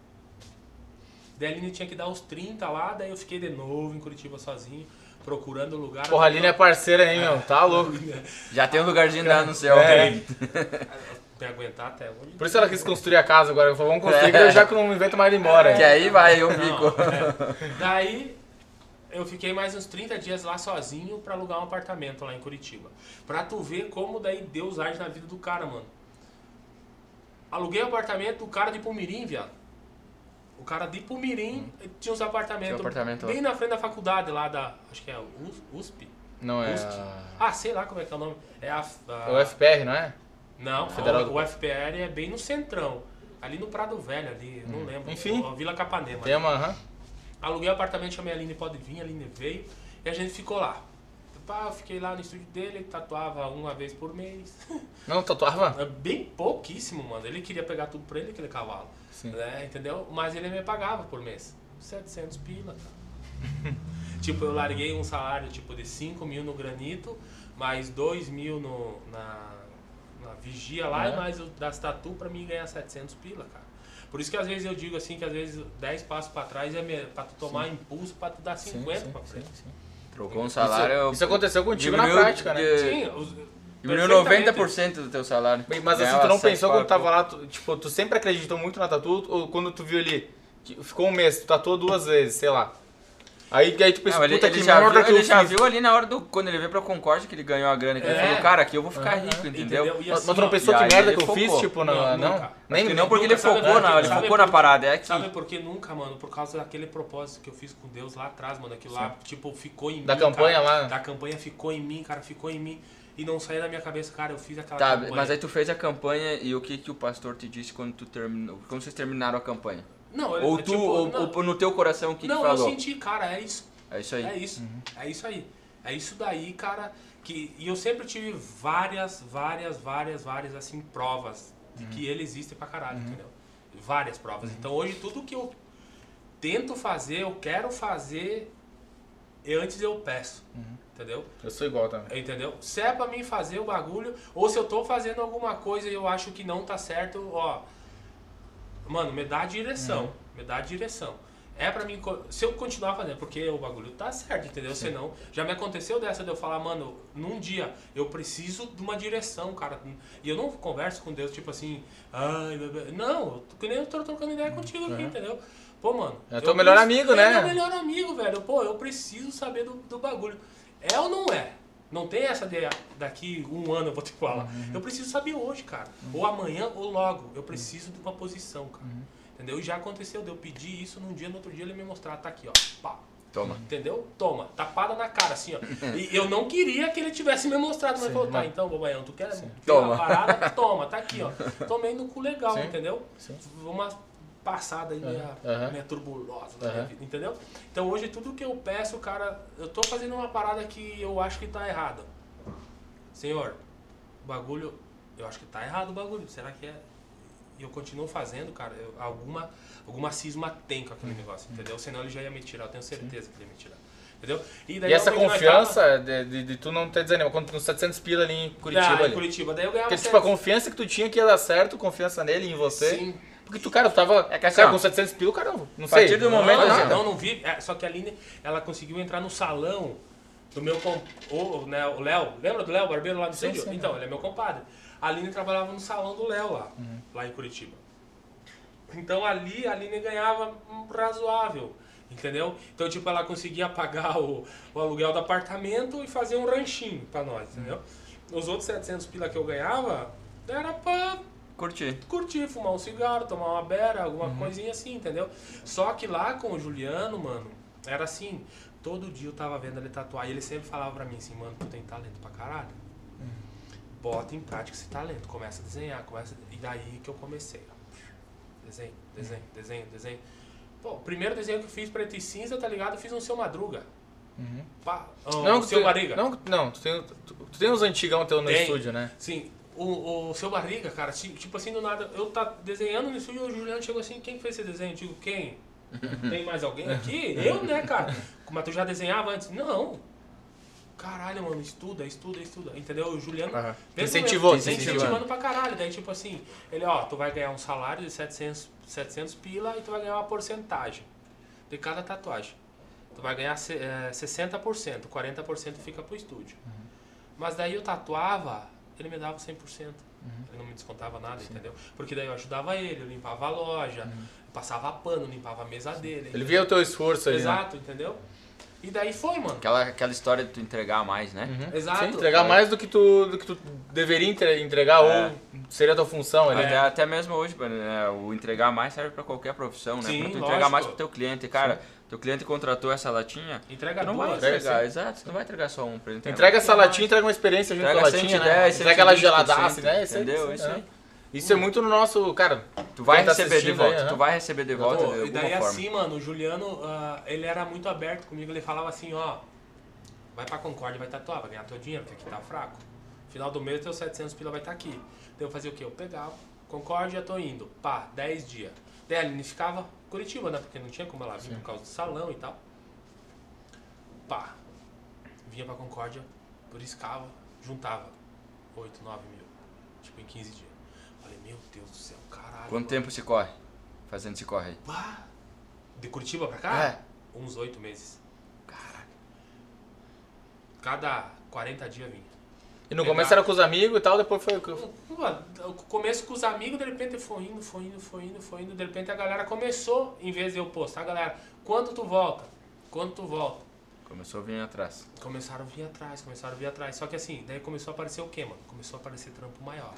Daí a Aline tinha que dar os 30 lá, daí eu fiquei de novo em Curitiba sozinho, procurando lugar.
Porra, a Aline é parceira, hein, meu? Tá louco. (laughs)
Já tem um lugarzinho lá no céu.
É. (laughs)
Me aguentar até hoje.
Por isso ela quis construir a casa agora. Ela falou, vamos construir, que eu já que não invento mais ir embora.
Que aí vai, eu fico.
é. Daí eu fiquei mais uns 30 dias lá sozinho pra alugar um apartamento lá em Curitiba. Pra tu ver como daí Deus age na vida do cara, mano. Aluguei o apartamento do cara de Pumirim, viado. O cara de Pumirim tinha uns apartamentos
Tinha um apartamento
bem na frente da faculdade lá da, acho que é US- USP.
Não é.
USP.
a-
Ah, sei lá como é que é o nome. É a, a-
É o FPR, não é?
Não,
Federal
o, o FPR é bem no centrão. Ali no Prado Velho, ali, eu não lembro.
Enfim.
Ó, Vila Capanema.
Tem uma. aham.
Aluguei o apartamento, chamei a Aline, pode vir, a Aline veio e a gente ficou lá. Pá, eu fiquei lá no estúdio dele, ele tatuava uma vez por mês. (laughs)
Não, tatuava?
É Bem pouquíssimo, mano. Ele queria pegar tudo pra ele, aquele cavalo.
Sim.
Né? Entendeu? Mas ele me pagava por mês. 700 pila, cara. (laughs) tipo, eu larguei um salário tipo de 5 mil no granito, mais 2 mil no, na vigia lá
É.
e mais o das tatu pra mim ganhar 700 pila, cara. Por isso que às vezes eu digo assim, que às vezes 10 passos pra trás é pra tu tomar impulso pra tu dar
Sim,
50
sim,
pra
sim,
frente.
sim.
Trocou um salário.
Isso, isso aconteceu contigo na prática, né?
de-
Sim, os,
Diminuiu
perfeitamente.
90% do teu salário.
Mas assim, tu não pensou quando tava lá, tu, tipo, tu sempre acreditou muito na tatu, ou quando tu viu ali, ficou um mês, tu tatuou duas vezes, sei lá. Aí, aí tu pensa,
Não, ele,
puta
ele
que
já,
merda
viu,
que eu
ele já
fiz.
viu ali na hora do. Quando ele veio pra Concórdia que ele ganhou a grana, que ele
É.
falou, cara, aqui eu vou ficar rico, entendeu?
Entendeu?
Mas mas tu não pensou que merda
ele
que eu fiz, tipo, não,
Não.
Nem,
não, porque ele focou, na, ele focou na parada. É aqui.
Sabe por que nunca, mano? Por causa daquele propósito que eu fiz com Deus lá atrás, mano. Aquilo lá, tipo, ficou em
Da
mim.
campanha
cara.
lá.
Da campanha ficou em mim, cara, ficou em mim. E não saía da minha cabeça, cara, eu fiz aquela
Tá,
campanha.
mas aí tu fez a campanha e o que, que o pastor te disse quando tu terminou? Quando vocês terminaram a campanha?
Não, ele-
Ou
é
tu,
tipo,
ou,
não,
ou no teu coração o que, que
não, eu senti, cara, é isso.
É isso aí.
É isso. É isso aí. É isso daí, cara. Que, e eu sempre tive várias, várias, várias, várias, assim, provas de que ele existe pra caralho, entendeu? Várias provas. Então hoje tudo que eu tento fazer, eu quero fazer, e antes eu peço. Entendeu?
Eu sou igual também.
Entendeu? Se é pra mim fazer o bagulho, ou se eu tô fazendo alguma coisa e eu acho que não tá certo, ó. Mano, me dá a direção. Me dá a direção. É pra mim, se eu continuar fazendo, porque o bagulho tá certo, entendeu? Senão, já me aconteceu dessa de eu falar, mano, num dia eu preciso de uma direção, cara. E eu não converso com Deus, tipo assim, ai, não, que nem eu tô trocando ideia contigo aqui, entendeu? Pô, mano.
É
eu
teu melhor
preciso-
amigo,
é
né?
meu melhor amigo, velho. Pô, eu preciso saber do, do bagulho. É ou não é? Não tem essa de daqui um ano eu vou te falar.
Uhum.
Eu preciso saber hoje, cara. Ou amanhã ou logo. Eu preciso de uma posição, cara.
Uhum.
Entendeu? E já aconteceu de eu pedir isso num dia, no outro dia ele me mostrar, tá aqui, ó. Pá.
Toma.
Entendeu? Toma, tapada na cara, assim, ó. E eu não queria que ele tivesse me mostrado, mas
Sim,
falou, tá, então, bobaião, tu quer ver
Toma.
a parada? (laughs) Toma, tá aqui, ó. Tomei no cu legal,
Sim.
entendeu?
Sim.
Uma passada aí meia,
Aham.
meia turbulosa na minha vida, entendeu? Então hoje tudo que eu peço, cara, eu tô fazendo uma parada que eu acho que tá errada. Senhor, o bagulho, eu acho que tá errado o bagulho, será que é? E eu continuo fazendo, cara, eu- alguma, alguma cisma tem com aquele negócio, entendeu? Senão ele já ia me tirar, eu tenho certeza que ele ia me tirar. Entendeu?
E
daí
essa
fui que nós
confiança de, de, de tu não ter desanimado, quando nos 700 pila ali em
tava-
Curitiba
Ah, em
ali.
Curitiba. Daí eu ganhava
Porque, tipo, a confiança que tu tinha que ia dar certo, confiança nele e em você.
Sim.
Porque tu, cara, tu tava.
É que assim,
cara, com 700 pila, cara, não
a
sei.
partir do
Não,
momento,
não,
assim,
não, não vi. É, só que a Aline, ela conseguiu entrar no salão do meu o, né, o Léo. Lembra do Léo, barbeiro lá do estúdio? Então, ele é meu compadre. A Aline trabalhava no salão do Léo lá,
Uhum.
lá em Curitiba. Então ali a Aline ganhava um razoável. Entendeu? Então, tipo, ela conseguia pagar o, o aluguel do apartamento e fazer um ranchinho pra nós, entendeu? Os outros 700 pila que eu ganhava era pra
Curti.
curtir, fumar um cigarro, tomar uma beira, alguma coisinha assim, entendeu? Só que lá com o Juliano, mano, era assim, todo dia eu tava vendo ele tatuar e ele sempre falava pra mim assim, mano, tu tem talento pra caralho. Bota em prática esse talento, começa a desenhar, começa. E daí que eu comecei, ó. Desenho, desenho, desenho, desenho. Pô, o primeiro desenho que eu fiz preto e cinza, tá ligado? Eu fiz um seu madruga. Pá, oh,
Uhum. Não,
seu
tu,
barriga.
Não, não tu, tem, tu, tu tem uns antigão teu no
Tem.
estúdio, né?
Sim, o, o seu barriga, cara, ti- tipo assim, do nada, eu tá desenhando estúdio e o Juliano chegou assim, quem fez esse desenho? Eu digo, quem? (laughs) Tem mais alguém aqui? Eu, né, cara? Mas tu já desenhava antes? Não. Caralho, mano, estuda, estuda, estuda. Entendeu? O Juliano. Mesmo
Incentivou,
eu-
incentivando.
incentivando pra caralho. Daí, tipo assim, ele, ó, tu vai ganhar um salário de 700, 700 pila e tu vai ganhar uma porcentagem de cada tatuagem. Tu vai ganhar eh, 60%, 40% fica pro estúdio. Mas daí eu tatuava, ele me dava 100%. Ele não me descontava nada, entendeu? Porque daí eu ajudava ele, eu limpava a loja, eu passava pano, limpava a mesa dele.
Ele via o teu esforço ali. né?
Exato, entendeu? E daí foi, mano.
Aquela, aquela história de tu entregar mais, né?
Uhum.
Exato.
Sim, entregar mais do que tu, do que tu deveria entre- entregar
É.
ou seria a tua função ali.
Até, até mesmo hoje, né, o entregar mais serve pra qualquer profissão, né?
Sim,
pra tu
lógico.
entregar mais pro teu cliente. Cara, teu cliente contratou essa latinha,
Entrega
tu não
duas.
vai
entrega,
entregar, exato, tu não vai entregar só um pra ele. entrega
Entrega
um
essa latinha, entrega uma experiência junto
Entrega
com a latinha,
110,
né? Entrega ela
120%,
geladaça, né? Isso aí,
entendeu? Isso
é.
aí.
Isso é muito no nosso, cara.
Tu vai
tá
receber de volta,
aí,
tu
aham.
vai receber de volta
Pô,
de
e daí
forma.
assim, mano, o Juliano, ah, ele era muito aberto comigo, ele falava assim, ó, vai pra Concórdia, vai tatuar, vai ganhar teu dinheiro, porque aqui tá fraco. Final do mês, teu 700 pila vai estar aqui. Daí eu fazia o quê? Eu pegava, Concórdia, tô indo, pá, 10 dias. Daí a Aline ficava Curitiba, né, porque não tinha como ela vir por causa do salão e tal. Pá, vinha pra Concórdia, buriscava, juntava 8, 9 mil, tipo em 15 dias. Falei, meu Deus do céu, caralho.
Quanto
mano.
tempo se corre? Fazendo esse corre aí.
Bah, de Curitiba pra cá?
É.
Uns oito meses. Caraca. Cada 40 dias vinha.
E no começo era com os amigos e tal, depois foi.
o começo com os amigos, de repente foi indo, foi indo, foi indo, foi indo. De repente a galera começou, em vez de eu postar, a galera, quando tu volta? quando tu volta?
Começou a vir atrás.
Começaram a vir atrás, começaram a vir atrás. Só que assim, daí começou a aparecer o quê, mano? Começou a aparecer trampo maior.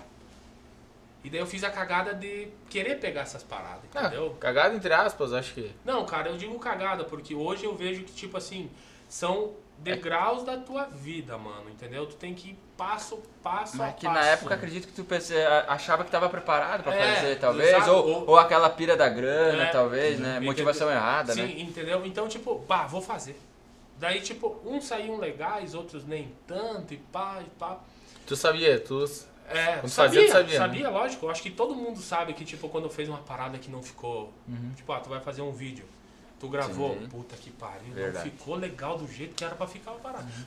E daí eu fiz a cagada de querer pegar essas paradas,
Ah,
entendeu?
cagada entre aspas, acho que.
Não, cara, eu digo cagada, porque hoje eu vejo que, tipo assim, são degraus da tua vida, mano, entendeu? Tu tem que passo, passo a
Mas que
passo.
na época acredito que tu pense- a- achava que tava preparado pra
É,
fazer, talvez.
exato.
Ou,
Ou-
ou aquela pira da grana,
É.
talvez, né?
Entendeu?
Motivação errada,
Sim,
né?
entendeu? Então, tipo, pá, vou fazer. Daí, tipo, uns saíam legais, outros nem tanto, e pá, e pá.
Tu sabia, tu.
É,
Quando
sabia,
fazia,
sabia,
tu sabia, né?
lógico. Eu acho que todo mundo sabe que, tipo, quando fez uma parada que não ficou.
Uhum.
Tipo, ah, tu vai fazer um vídeo. Tu gravou,
Sim.
puta que pariu,
Verdade.
não ficou legal do jeito que era pra ficar.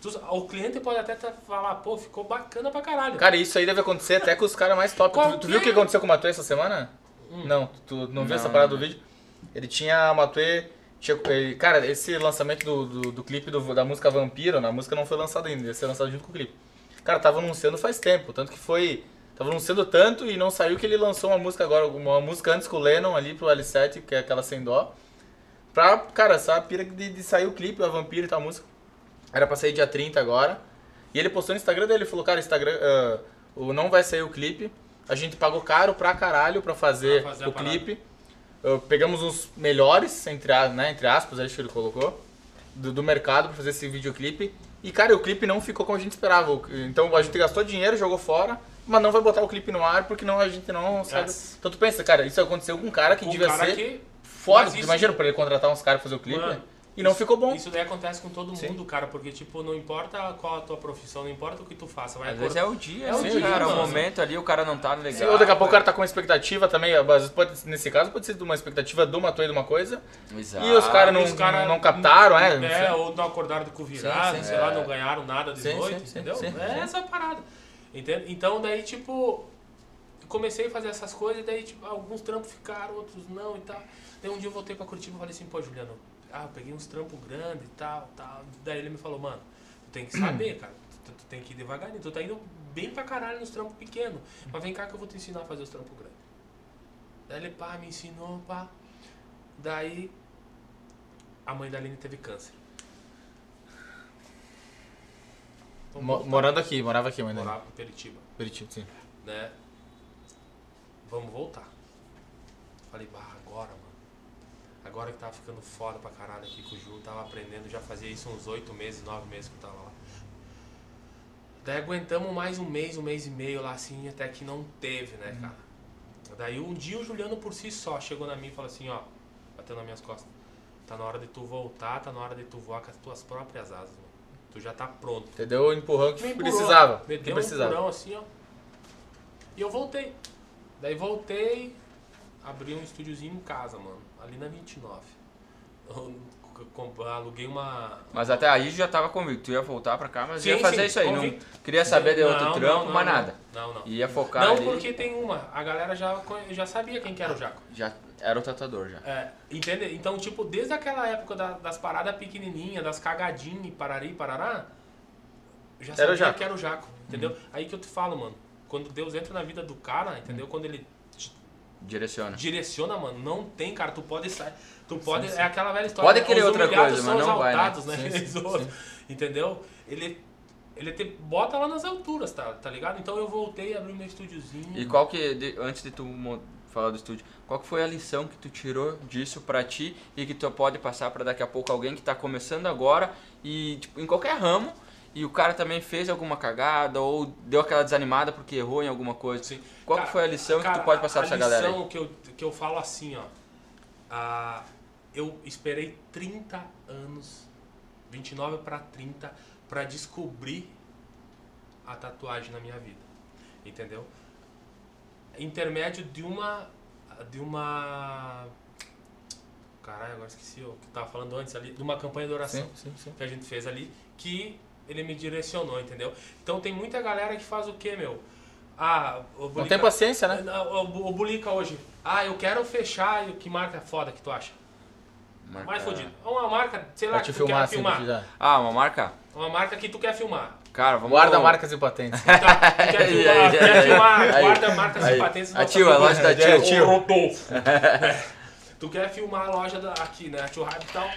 Tu- o cliente pode até tá- falar, pô, ficou bacana pra caralho.
Cara, isso aí deve acontecer até com os caras mais top. Tu, tu viu o que aconteceu com o Matuê essa semana?
Hum.
Não, tu não viu essa
Não,
parada
não.
do vídeo? Ele tinha a Matuê. Tinha, ele- cara, esse lançamento do, do, do clipe do- da música Vampiro, né? a música não foi lançada ainda, ia ser lançada junto com o clipe. Cara, tava anunciando faz tempo, tanto que foi. Tava anunciando tanto e não saiu que ele lançou uma música agora, uma música antes com o Lennon ali pro L7, que é aquela sem dó. Pra, cara, essa pira de, de sair o clipe, a Vampiro e tal, a música. Era pra sair dia 30 agora. E ele postou no Instagram dele, falou, cara, Instagram, o, não vai sair o clipe. A gente pagou caro pra caralho pra fazer,
Pra fazer
o clipe. Ah, pegamos os melhores, entre, né, entre aspas, acho que ele colocou, do, do mercado pra fazer esse videoclipe. E, cara, o clipe não ficou como a gente esperava. Então a gente gastou dinheiro, jogou fora, mas não vai botar o clipe no ar porque não, a gente não sabe.
Yes.
Então tu pensa, cara, isso aconteceu com um cara que
Um
devia
cara
ser
que-
foda.
Mas
Tu
isso-
imagina pra ele contratar uns caras pra fazer o clipe
Mano,
e não
isso-
ficou bom.
Isso daí acontece com todo
Sim.
mundo, cara, porque, tipo, não importa qual a tua profissão, não importa o que tu faça. Vai
Às vezes é o dia,
É o
né,
dia,
cara? O momento ali, o cara não tá legal.
Sim, ou daqui a pouco o cara tá com uma expectativa também, às vezes pode, nesse caso pode ser de uma expectativa de uma toa de uma coisa,
Exato.
E os caras não,
E cara
não captaram, é? não
É,
sei.
ou não acordaram com virado,
Sim, sim.
sei lá,
É.
não ganharam nada de
Sim,
noite, entendeu?
sim,
é essa parada. Entende? Então daí, tipo, comecei a fazer essas coisas, e daí, tipo, alguns trampos ficaram, outros não e tal. Daí um dia eu voltei pra Curitiba e falei assim, pô, Juliano, ah, eu peguei uns trampos grandes e tal, tal. Daí ele me falou, mano, tu tem que saber, (clears throat) cara. Tu, tu tem que ir devagarinho. Tu tá indo bem pra caralho nos trampos pequenos. Mas vem cá que eu vou te ensinar a fazer os trampos grandes. Daí ele, pá, me ensinou, pá. Daí a mãe da Aline teve câncer. Vamos
Mo- morando aqui, morava aqui ainda.
Morava em Peritiba,
Peritiba, sim.
né? Vamos voltar. Falei, bah, agora, mano. Agora que tava ficando foda pra caralho aqui com o Ju, tava aprendendo, já fazia isso uns oito meses, nove meses que eu tava lá. Daí aguentamos mais um mês, um mês e meio lá assim, até que não teve, né, cara? Daí um dia o Juliano por si só chegou na mim e falou assim, ó, bateu nas minhas costas. Tá na hora de tu voltar, tá na hora de tu voar com as tuas próprias asas, mano. Tu já tá pronto.
Entendeu? O empurrão que
empurrou,
precisava.
Me
Que
deu um
precisava.
empurrão assim, ó. E eu voltei. Daí voltei, abri um estúdiozinho em casa, mano. Ali na 29. Eu com- aluguei uma.
Mas até aí já tava comigo. Tu ia voltar pra cá, mas
Sim,
ia fazer
sim,
isso aí. Não
convicto.
queria saber de outro
Não,
trampo,
não,
mas
não.
nada.
Não, não.
Ia focar
Não,
ali.
porque tem uma. A galera já, já sabia quem que era o Jaco.
Já era o tatuador já.
É, entende? Então, tipo, desde aquela época da- das paradas pequenininhas, das cagadinhas, parari, parará, eu já
Era o
sabia
Jaco.
que era o Jaco, entendeu? Aí que eu te falo, mano, quando Deus entra na vida do cara, entendeu? Quando ele
Direciona.
direciona, mano, não tem, cara, tu pode sair, tu pode, é aquela velha história,
Pode
né?
querer outra coisa, mas não vai, né?
né?
Sim, (laughs) sim,
outros, Entendeu? Ele, ele te bota lá nas alturas, tá, tá ligado? Então eu voltei, abri meu estúdiozinho.
E qual que, de- antes de tu falar do estúdio, qual que foi a lição que tu tirou disso pra ti e que tu pode passar pra daqui a pouco alguém que tá começando agora e tipo, em qualquer ramo e o cara também fez alguma cagada ou deu aquela desanimada porque errou em alguma coisa.
Sim.
Qual
Cara,
que foi a lição que
cara,
tu pode passar
a
pra essa galera? aí?
lição que eu, que eu falo assim, ó. ah, eu esperei 30 anos, 29 para 30, para descobrir a tatuagem na minha vida. Entendeu? Intermédio de uma. De uma. Caralho, agora esqueci o que eu tava falando antes ali. De uma campanha de oração
Sim, sim, sim.
que a gente fez ali, que ele me direcionou, entendeu? Então tem muita galera que faz o quê, meu? Ah, o
Não
Bulica,
tem paciência, né?
o, o, o Bulica hoje. Ah, eu quero fechar. e Que marca foda que tu acha?
Marca-
Mais fodido. Uma marca, sei lá,
Pra
que tu
filmar
quer
assim,
filmar.
Ah, uma marca?
Uma marca que tu quer filmar.
Cara, vamos
Guarda marcas e patentes.
Então, tu quer filmar,
aí,
quer
aí,
filmar
aí,
guarda marcas
aí.
e patentes.
A
nossa
tio, a loja da
É,
tio.
Rodolfo. Tu quer filmar a loja da, aqui, né? A Tio Hype e tal.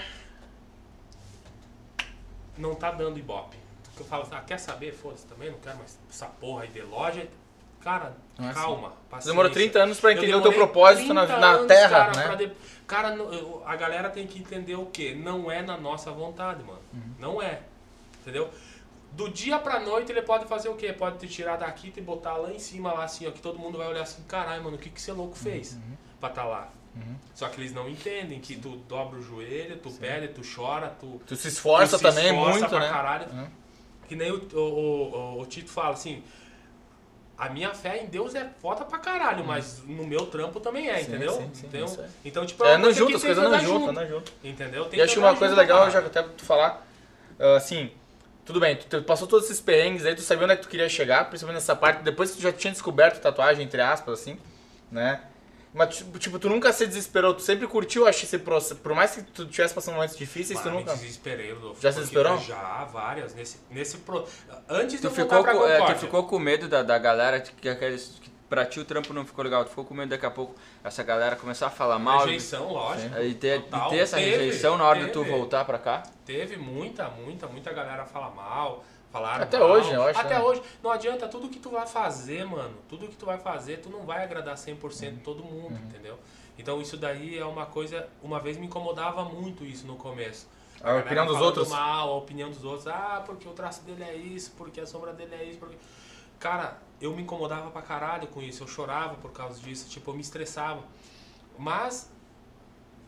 Não tá dando ibope. Eu falo, ah, quer saber? Foda-se também, não quero mais essa porra aí de loja. Cara,
Ah,
calma.
Você
paciência.
demorou 30 anos pra
Eu
entender o teu propósito na,
30
na
anos,
Terra,
cara,
né?
de- Cara, a galera tem que entender o quê? Não é na nossa vontade, mano.
Uhum.
Não é. Entendeu? Do dia pra noite ele pode fazer o quê? Pode te tirar daqui e te botar lá em cima, lá assim, ó, que todo mundo vai olhar assim, caralho, mano, o que que esse louco fez
Uhum.
pra tá lá? Só que eles não entendem que tu dobra o joelho, tu pede, tu chora, tu,
Tu se esforça
tu se
também
esforça
muito,
pra
né?
Caralho.
Uhum.
Que nem o, o, o, o Tito fala assim. A minha fé em Deus é foda pra caralho, mas no meu trampo também é,
Uhum. Sim,
entendeu?
sim, sim,
então,
é.
então, tipo,
É, andam
coisa
junto, as coisas junto,
junto,
andam junto.
Entendeu? Tem
E acho uma coisa legal, já até tu falar, ah, assim, tudo bem, tu, tu passou todos esses perrengues aí, tu sabia onde é que tu queria chegar, principalmente nessa parte, depois que tu já tinha descoberto tatuagem, entre aspas, assim, né? Mas, tipo, tipo, tu nunca se desesperou, tu sempre curtiu acho, esse processo, por mais que tu tivesse passando momentos difíceis, tu nunca...
me desesperei, Rodolfo.
Já se desesperou?
Já, várias. Nesse, nesse pro... Antes de
Tu
eu
ficou,
voltar pra
com, é, tu ficou com medo da, da galera que, que aqueles. Que pra ti o trampo não ficou legal. Tu ficou com medo daqui a pouco essa galera começar a falar mal.
Rejeição, lógico.
E ter,
total.
e ter essa
Teve,
rejeição na hora de tu
teve.
voltar pra cá.
Teve muita, muita, muita galera fala mal. Falaram
Até
mal.
hoje, eu acho,
Até
né?
hoje. Não adianta, tudo que tu vai fazer, mano, tudo que tu vai fazer, tu não vai agradar 100%
Uhum.
todo mundo, entendeu? Então isso daí é uma coisa, uma vez me incomodava muito isso no começo.
A
galera
opinião dos outros.
mal, a opinião dos outros. Ah, porque o traço dele é isso, porque a sombra dele é isso, porque... Cara, eu me incomodava pra caralho com isso, eu chorava por causa disso, tipo, eu me estressava. Mas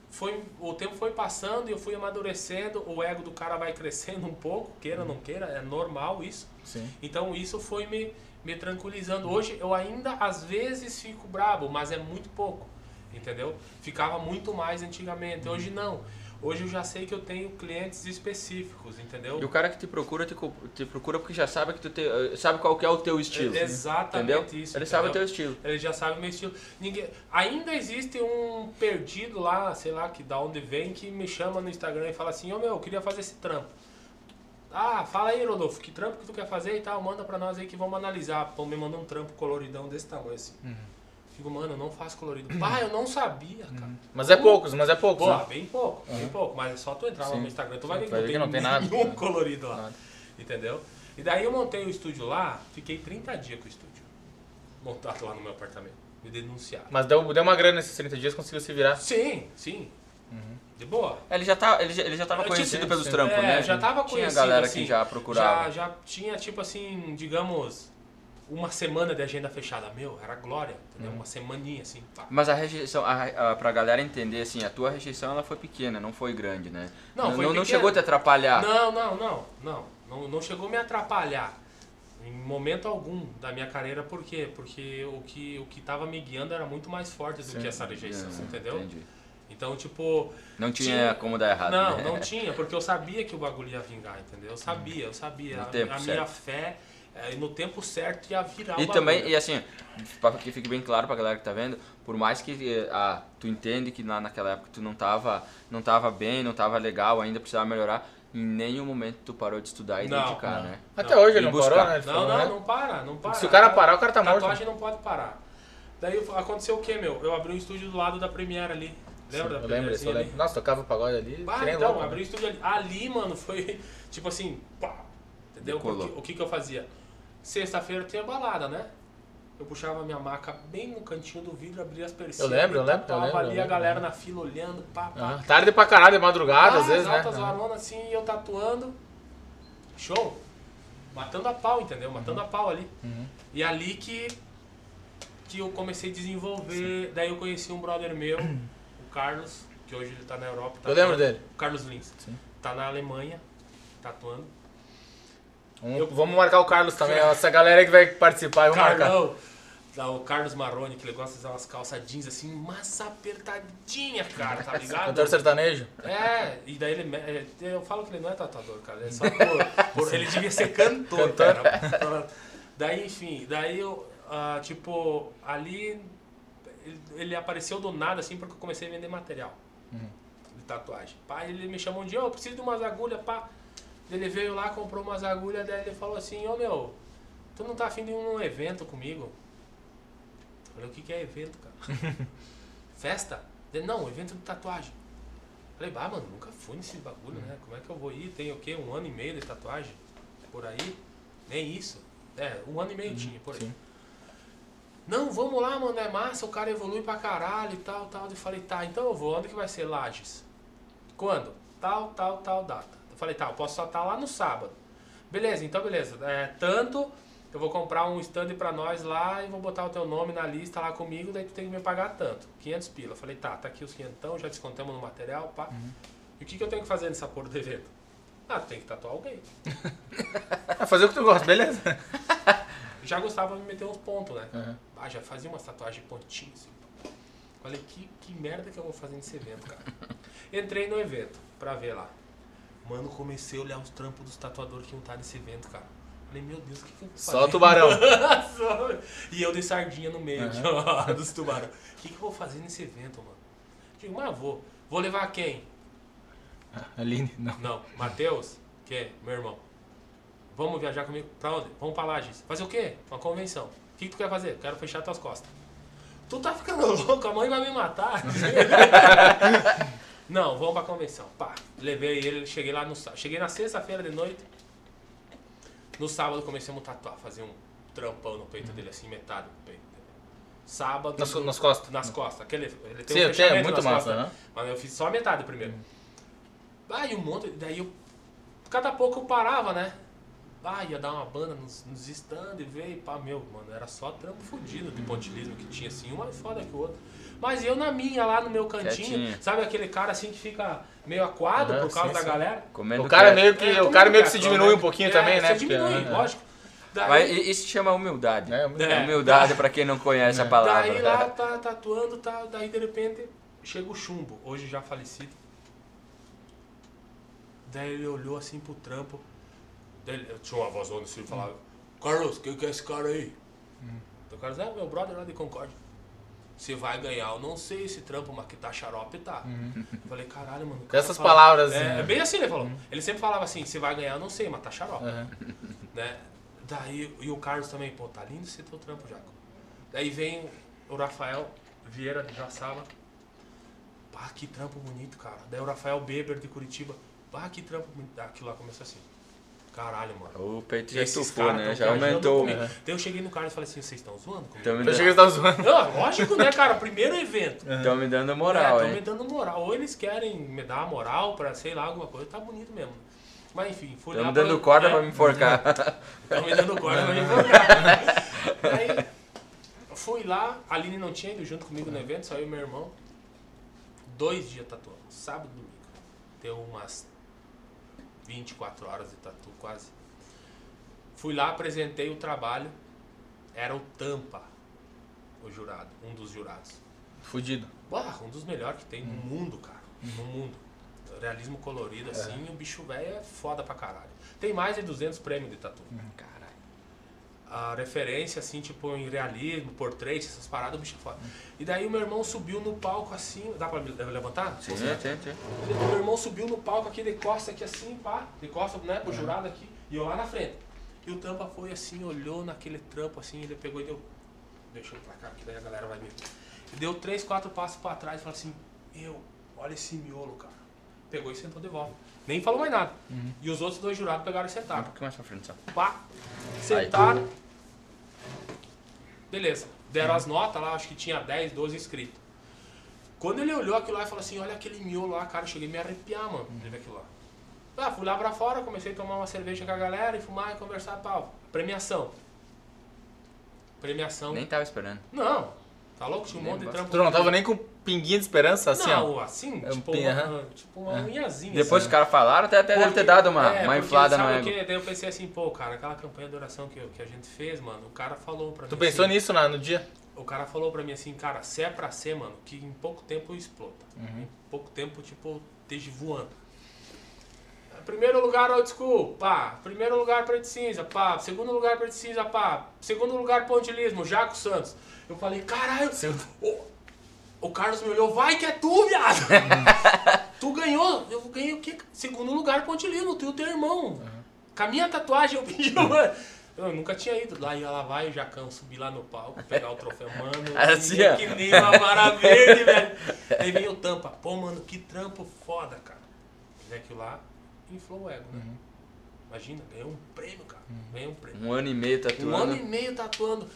foi, o tempo foi passando e eu fui amadurecendo, o ego do cara vai (laughs) crescendo um pouco, queira ou não queira, é normal isso.
Sim.
Então isso foi me, me tranquilizando. Hoje eu ainda às vezes fico brabo, mas é muito pouco, entendeu? Ficava muito mais antigamente, hoje não. Hoje eu já sei que eu tenho clientes específicos, entendeu?
E o cara que te procura, te, te procura porque já sabe que tu te, eh, sabe qual que é o teu estilo.
É Exatamente
entendeu?
isso.
Ele sabe o
entendeu?
teu estilo.
Ele já sabe o meu estilo. Ninguém... Ainda existe um perdido lá, sei lá, que da onde vem, que me chama no Instagram e fala assim, ô meu, eu queria fazer esse trampo. Ah, fala aí, Rodolfo, que trampo que tu quer fazer e tal, manda pra nós aí que vamos analisar. Pô, me manda um trampo coloridão desse tamanho assim. Digo, mano, eu não faço colorido. Pá, eu não sabia, cara.
Mas é poucos, mas é poucos,
Pô,
né?
bem pouco, bem pouco. Mas é só tu entrar lá
Sim.
no Instagram, tu vai ver que,
Vai
não,
ver
tem
que não tem nada.
nenhum colorido lá.
Nada.
Entendeu? E daí eu montei o estúdio lá, fiquei 30 dias com o estúdio. Montado lá no meu apartamento. Me denunciaram.
Mas deu, deu uma grana nesses 30 dias, conseguiu se virar.
Sim, sim. De boa.
Ele já, tá, ele já, ele já tava
Eu
conhecido
tinha-
pelos trampos,
é,
né?
já tava
Tinha
conhecido,
galera
assim,
que já procurava.
Já, já tinha, tipo assim, digamos, uma semana de agenda fechada. Meu, era glória, entendeu? Uma semaninha, assim. pá.
Mas a rejeição, a, a, pra galera entender, assim, a tua rejeição ela foi pequena, não foi grande, né?
Não,
não,
pequena.
chegou a te atrapalhar.
Não, não, não, não, não. Não chegou a me atrapalhar. Em momento algum da minha carreira, por quê? Porque o que, o que tava me guiando era muito mais forte do que essa rejeição,
É,
entendeu?
Entendi.
Então, tipo,
Não tinha,
Tinha-
como dar errado.
Não,
né?
não tinha, porque eu sabia que o bagulho ia vingar, entendeu? Eu sabia, eu sabia.
No
A, a minha fé, é, no tempo certo, ia virar
E
o
também,
bagulho.
e assim, para que fique bem claro pra galera que tá vendo, por mais que eh, ah, tu entende que lá naquela época tu não tava, não tava bem, não tava legal, ainda precisava melhorar, em nenhum momento tu parou de estudar e
Não,
dedicar,
não.
né?
Até hoje ele
E
não
buscar.
parou, né? Ele
Não,
falou,
não,
né?
não para, não para.
Se o cara parar, o cara tá morto.
Tatuagem não pode parar. Daí aconteceu o que, meu? Eu abri um estúdio do lado da Premiere ali. Lembra da
Eu lembro, lembro. Nossa, tocava pagode ali.
Ah,
que
então,
louco,
abri o estúdio ali. Ali, mano, foi (laughs) tipo assim, pá, entendeu?
Decolou.
Porque, o que que eu fazia? Sexta-feira tinha balada, né? Eu puxava a minha maca bem no cantinho do vidro, abria as persianas.
Eu lembro, eu lembro, eu
tatuava
lembro, eu
ali a
lembro.
galera na fila olhando, pá, pá.
Ah, tarde pra caralho, de madrugada,
Ah,
às vezes,
as
né?
altas
Ah.
varonas assim, e eu tatuando. Show. Matando a pau, entendeu? Matando a pau ali.
Uhum.
E ali que, que eu comecei a desenvolver. Daí eu conheci um brother meu, o Carlos, que hoje ele tá na Europa.
Eu lembro
tatuando.
dele.
O Carlos Lins.
Sim.
Tá na Alemanha, tatuando.
Vamos,
Eu-
vamos marcar o Carlos também, essa galera que vai participar, eu vou marcar.
Carlão. Tá, o Carlos Marrone, que ele gosta de usar umas calças jeans assim, massa apertadinha, cara, tá (laughs) ligado?
Cantor sertanejo.
É, e daí ele. é, Eu falo que ele não é tatuador, cara. É só por. (laughs) por- ele devia ser cantor,
Cantor.
cara. Daí, enfim, daí eu. ah, tipo, ali. Ele, ele apareceu do nada, assim, porque eu comecei a vender material de tatuagem. Pá, ele me chamou um dia, "Ô, eu preciso de umas agulhas, pá. Ele veio lá, comprou umas agulhas, daí ele falou assim, ô meu, tu não tá afim de num evento comigo? Eu falei, o que, que é evento, cara? (laughs) Festa? Ele, não, evento de tatuagem. Falei, bah, mano, nunca fui nesse bagulho, né? Como é que eu vou ir? Tem o quê? Um ano e meio de tatuagem? Por aí? Nem isso. É, um ano e meio tinha, por aí.
Sim.
Não, vamos lá, mano, é massa, o cara evolui pra caralho e tal, tal. Eu falei, tá, então eu vou. Onde que vai ser Lages? Quando? Tal, tal, tal data. Falei, tá, eu posso só estar lá no sábado. Beleza, então beleza. É, tanto, eu vou comprar um stand pra nós lá e vou botar o teu nome na lista lá comigo, daí tu tem que me pagar tanto. 500 pila. Falei, tá, tá aqui os 500, já descontamos no material, pá. E o que, que eu tenho que fazer nessa porra do evento? Ah, tem que tatuar alguém.
Ah, (laughs) fazer o que tu gosta, beleza. (laughs)
Já gostava de meter uns pontos, né?
Uhum.
Ah, já fazia umas tatuagens pontinhas. Assim. Falei, que, que merda que eu vou fazer nesse evento, cara. (laughs) Entrei no evento pra ver lá. Mano, comecei a olhar os trampos dos tatuadores que iam estar nesse evento, cara. Falei, meu Deus, o que, que eu vou fazer? (laughs)
Só tubarão.
E eu de sardinha no meio aqui, (laughs) ó, dos tubarão. O que, que eu vou fazer nesse evento, mano? Digo, mas vou. Vou levar quem? (laughs)
Aline, não.
Não, Matheus, que é meu irmão. Vamos viajar comigo? Pra onde? Vamos pra Lages. Fazer o quê? Uma convenção. O que, que tu quer fazer? Quero fechar tuas costas. Tu tá ficando louco, a mãe vai me matar. Não, vamos pra convenção. Pá, levei ele, cheguei lá no sábado. Cheguei na sexta-feira de noite. No sábado comecemos a tatuar, fazer um trampão no peito dele, assim, metade do peito. Sábado.
Nas, nas costas.
Nas costas. Aquele, ele tem
Sim,
um
tenho,
fechamento
muito
nas
massa,
costas.
né?
Mas eu fiz só a metade primeiro. E um monte. Daí eu. Cada pouco eu parava, né? Ah, ia dar uma banda nos, nos stands e veio, pá, meu, mano, era só trampo fudido de pontilismo que tinha, assim, um mais foda que o outro. Mas eu na minha, lá no meu cantinho,
Quietinho.
sabe aquele cara assim que fica meio aquado
Aham,
por causa
sim,
da
sim.
galera?
Comendo
O cara meio que,
É,
o cara meio que se diminui
né?
um pouquinho
É,
também, né?
Você
Porque,
diminui,
né?
lógico. Daí,
Mas isso chama humildade.
É, muito-
É.
Humildade pra quem não conhece a palavra.
Daí lá tá tatuando, tá, daí de repente chega o chumbo, hoje já falecido. Daí ele olhou assim pro trampo. Daí ele, tinha uma vozona assim e falava, Carlos, quem que é esse cara aí? Então o cara disse, é meu brother lá de Concórdia. Você vai ganhar, eu não sei esse trampo, mas que tá xarope tá. Eu falei, caralho, mano. cara
Essas
fala-
palavras,
É,
assim,
é bem assim ele falou. Ele sempre falava assim, você vai ganhar, eu não sei, mas tá xarope
Aham. (laughs)
né? Daí, e o Carlos também, pô, tá lindo esse teu trampo, Jaco. Daí vem o Rafael Vieira de Jaçaba. Pá, que trampo bonito, cara. Daí o Rafael Beber de Curitiba. Pá, que trampo bonito. Aquilo lá começou assim. Caralho, mano.
O peito já estufou, né?
tão
Já aumentou.
comigo. Daí eu cheguei no Carlos e falei assim, vocês estão zoando comigo?
Estão me,
Eu
dando-
cheguei a estar zoando.
Não, lógico, né, cara? Primeiro evento.
tão me dando moral,
Estão
hein?
me dando moral. Ou eles querem me dar moral pra, sei lá, alguma coisa. Tá bonito mesmo. Mas enfim, fui
Estão
lá
me dando
pra-
corda
é.
pra me enforcar. (laughs)
Estão me dando corda pra me enforcar. Aí, fui lá, a Aline não tinha ido junto comigo no evento, só eu e meu irmão. Dois dias tatuando, sábado e domingo. Deu umas 24 horas de tatu, quase. Fui lá, apresentei o trabalho. Era o Tampa, o jurado, um dos jurados.
Fudido.
Bah, um dos melhores que tem no mundo, cara. No mundo. Realismo colorido, assim, o bicho velho é foda pra caralho. Tem mais de 200 prêmios de tatu.
Caralho.
A referência, assim, tipo, em realismo, portrait, essas paradas, o bicho é foda. E daí o meu irmão subiu no palco assim. Dá pra levantar?
Sim, sim, sim.
O meu irmão subiu no palco aqui de costa aqui assim, pá, de costa, né, pro jurado aqui, e eu lá na frente. E o Tampa foi assim, olhou naquele trampo assim, ele pegou e deu. Deixa eu pra cá, que daí a galera vai me. E deu três, quatro passos pra trás e falou assim, meu, olha esse miolo, cara. Pegou e sentou de volta. Nem falou mais nada. E os outros dois jurados pegaram e
Um
sentaram.
pouquinho mais pra frente só.
Pá, sentaram. Beleza, deram as notas lá, acho que tinha 10, 12 inscritos. Quando ele olhou aquilo lá e falou assim, olha aquele miolo lá, cara, eu cheguei a me arrepiar, mano, de ver aquilo lá. Ah, fui lá pra fora, comecei a tomar uma cerveja com a galera e fumar e conversar, pau. Premiação. Premiação.
Nem tava esperando.
Não, tá louco? Tinha um
Nem
monte de trampo.
Tu não tava nem com pinguinha de esperança, assim, ó.
Não, assim,
É um
tipo,
pinha,
uma, tipo uma unhazinha.
Depois
assim.
os caras falaram, até, até deve ter
Porque-
dado uma,
é,
uma
porque
inflada
o
ego.
Daí eu pensei assim, pô, cara, aquela campanha de oração que, que a gente fez, mano, o cara falou pra
Tu
mim.
pensou
assim,
nisso na- no dia?
O cara falou pra mim assim, cara, se é pra ser, mano, que em pouco tempo explota.
Uhum.
Em pouco tempo, tipo, esteja voando. Primeiro lugar, old school, pá. Primeiro lugar, preto cinza, pá. Segundo lugar, preto cinza, pá. Segundo lugar, pontilismo, Jaco Santos. Eu falei, caralho, o, o Carlos me olhou, vai que é tu, viado. (laughs) tu ganhou, eu ganhei o quê? Segundo lugar, pontilismo, tu e o teu irmão. Com a minha tatuagem, eu pedi uma... Eu nunca tinha ido. Lá ia lá vai o Jacão subir lá no palco, pegar o troféu. Mano, (laughs)
Assim,
que, que nem uma vara verde, velho. Aí vem o tampa. Pô, mano, que trampo foda, cara. E aquilo lá inflou o ego, né? Imagina, ganhou um prêmio, cara. Ganhou um prêmio.
Um ano e meio
Um
tatuando.
ano e meio tatuando.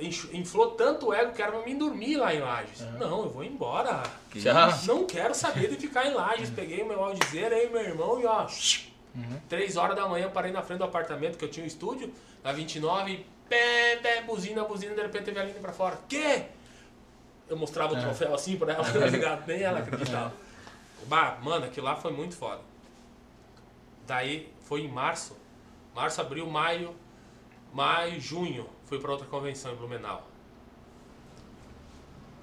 Inflou tanto o ego que era pra mim dormir lá em Lages. Não, eu vou embora.
Que
Já.
isso?
Não quero saber de ficar em Lages. Peguei o meu aldizeiro aí, meu irmão, e ó. Três horas da manhã parei na frente do apartamento que eu tinha um estúdio, na 29, pé, pé, buzina, buzina, de repente teve a linha pra fora. Quê? Eu mostrava o troféu assim pra ela, (laughs) tá ligado? Nem ela acreditava. Bah, mano, aquilo lá foi muito foda. Daí foi em março. Março, abril, maio, maio, junho. Fui pra outra convenção em Blumenau.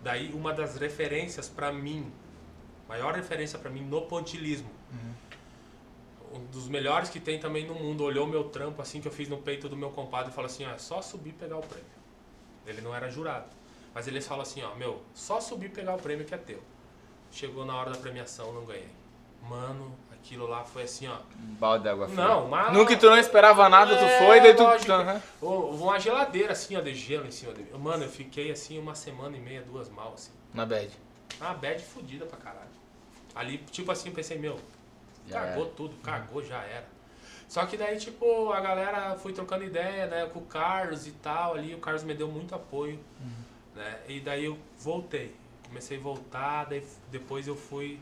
Daí uma das referências pra mim, maior referência pra mim no pontilismo. Um dos melhores que tem também no mundo, olhou meu trampo assim que eu fiz no peito do meu compadre e falou assim, ó, é só subir e pegar o prêmio. Ele não era jurado. Mas ele fala assim, ó, meu, só subir e pegar o prêmio que é teu. Chegou na hora da premiação, não ganhei. Mano, aquilo lá foi assim, ó.
Um balde de água fria.
Não, mas.
Nunca tu não esperava nada, tu
É,
foi, daí tu.
Ô, Uma geladeira assim, ó, de gelo em cima de mim. Mano, eu fiquei assim uma semana e meia, duas mal, assim.
Na bad.
Uma bad fodida pra caralho. Ali, tipo assim, eu pensei, meu,
Já
cagou
era.
tudo, cagou, já era. Só que daí, tipo, a galera foi trocando ideia, né, com o Carlos e tal, ali, o Carlos me deu muito apoio, né, e daí eu voltei. Comecei a voltar, daí depois eu fui,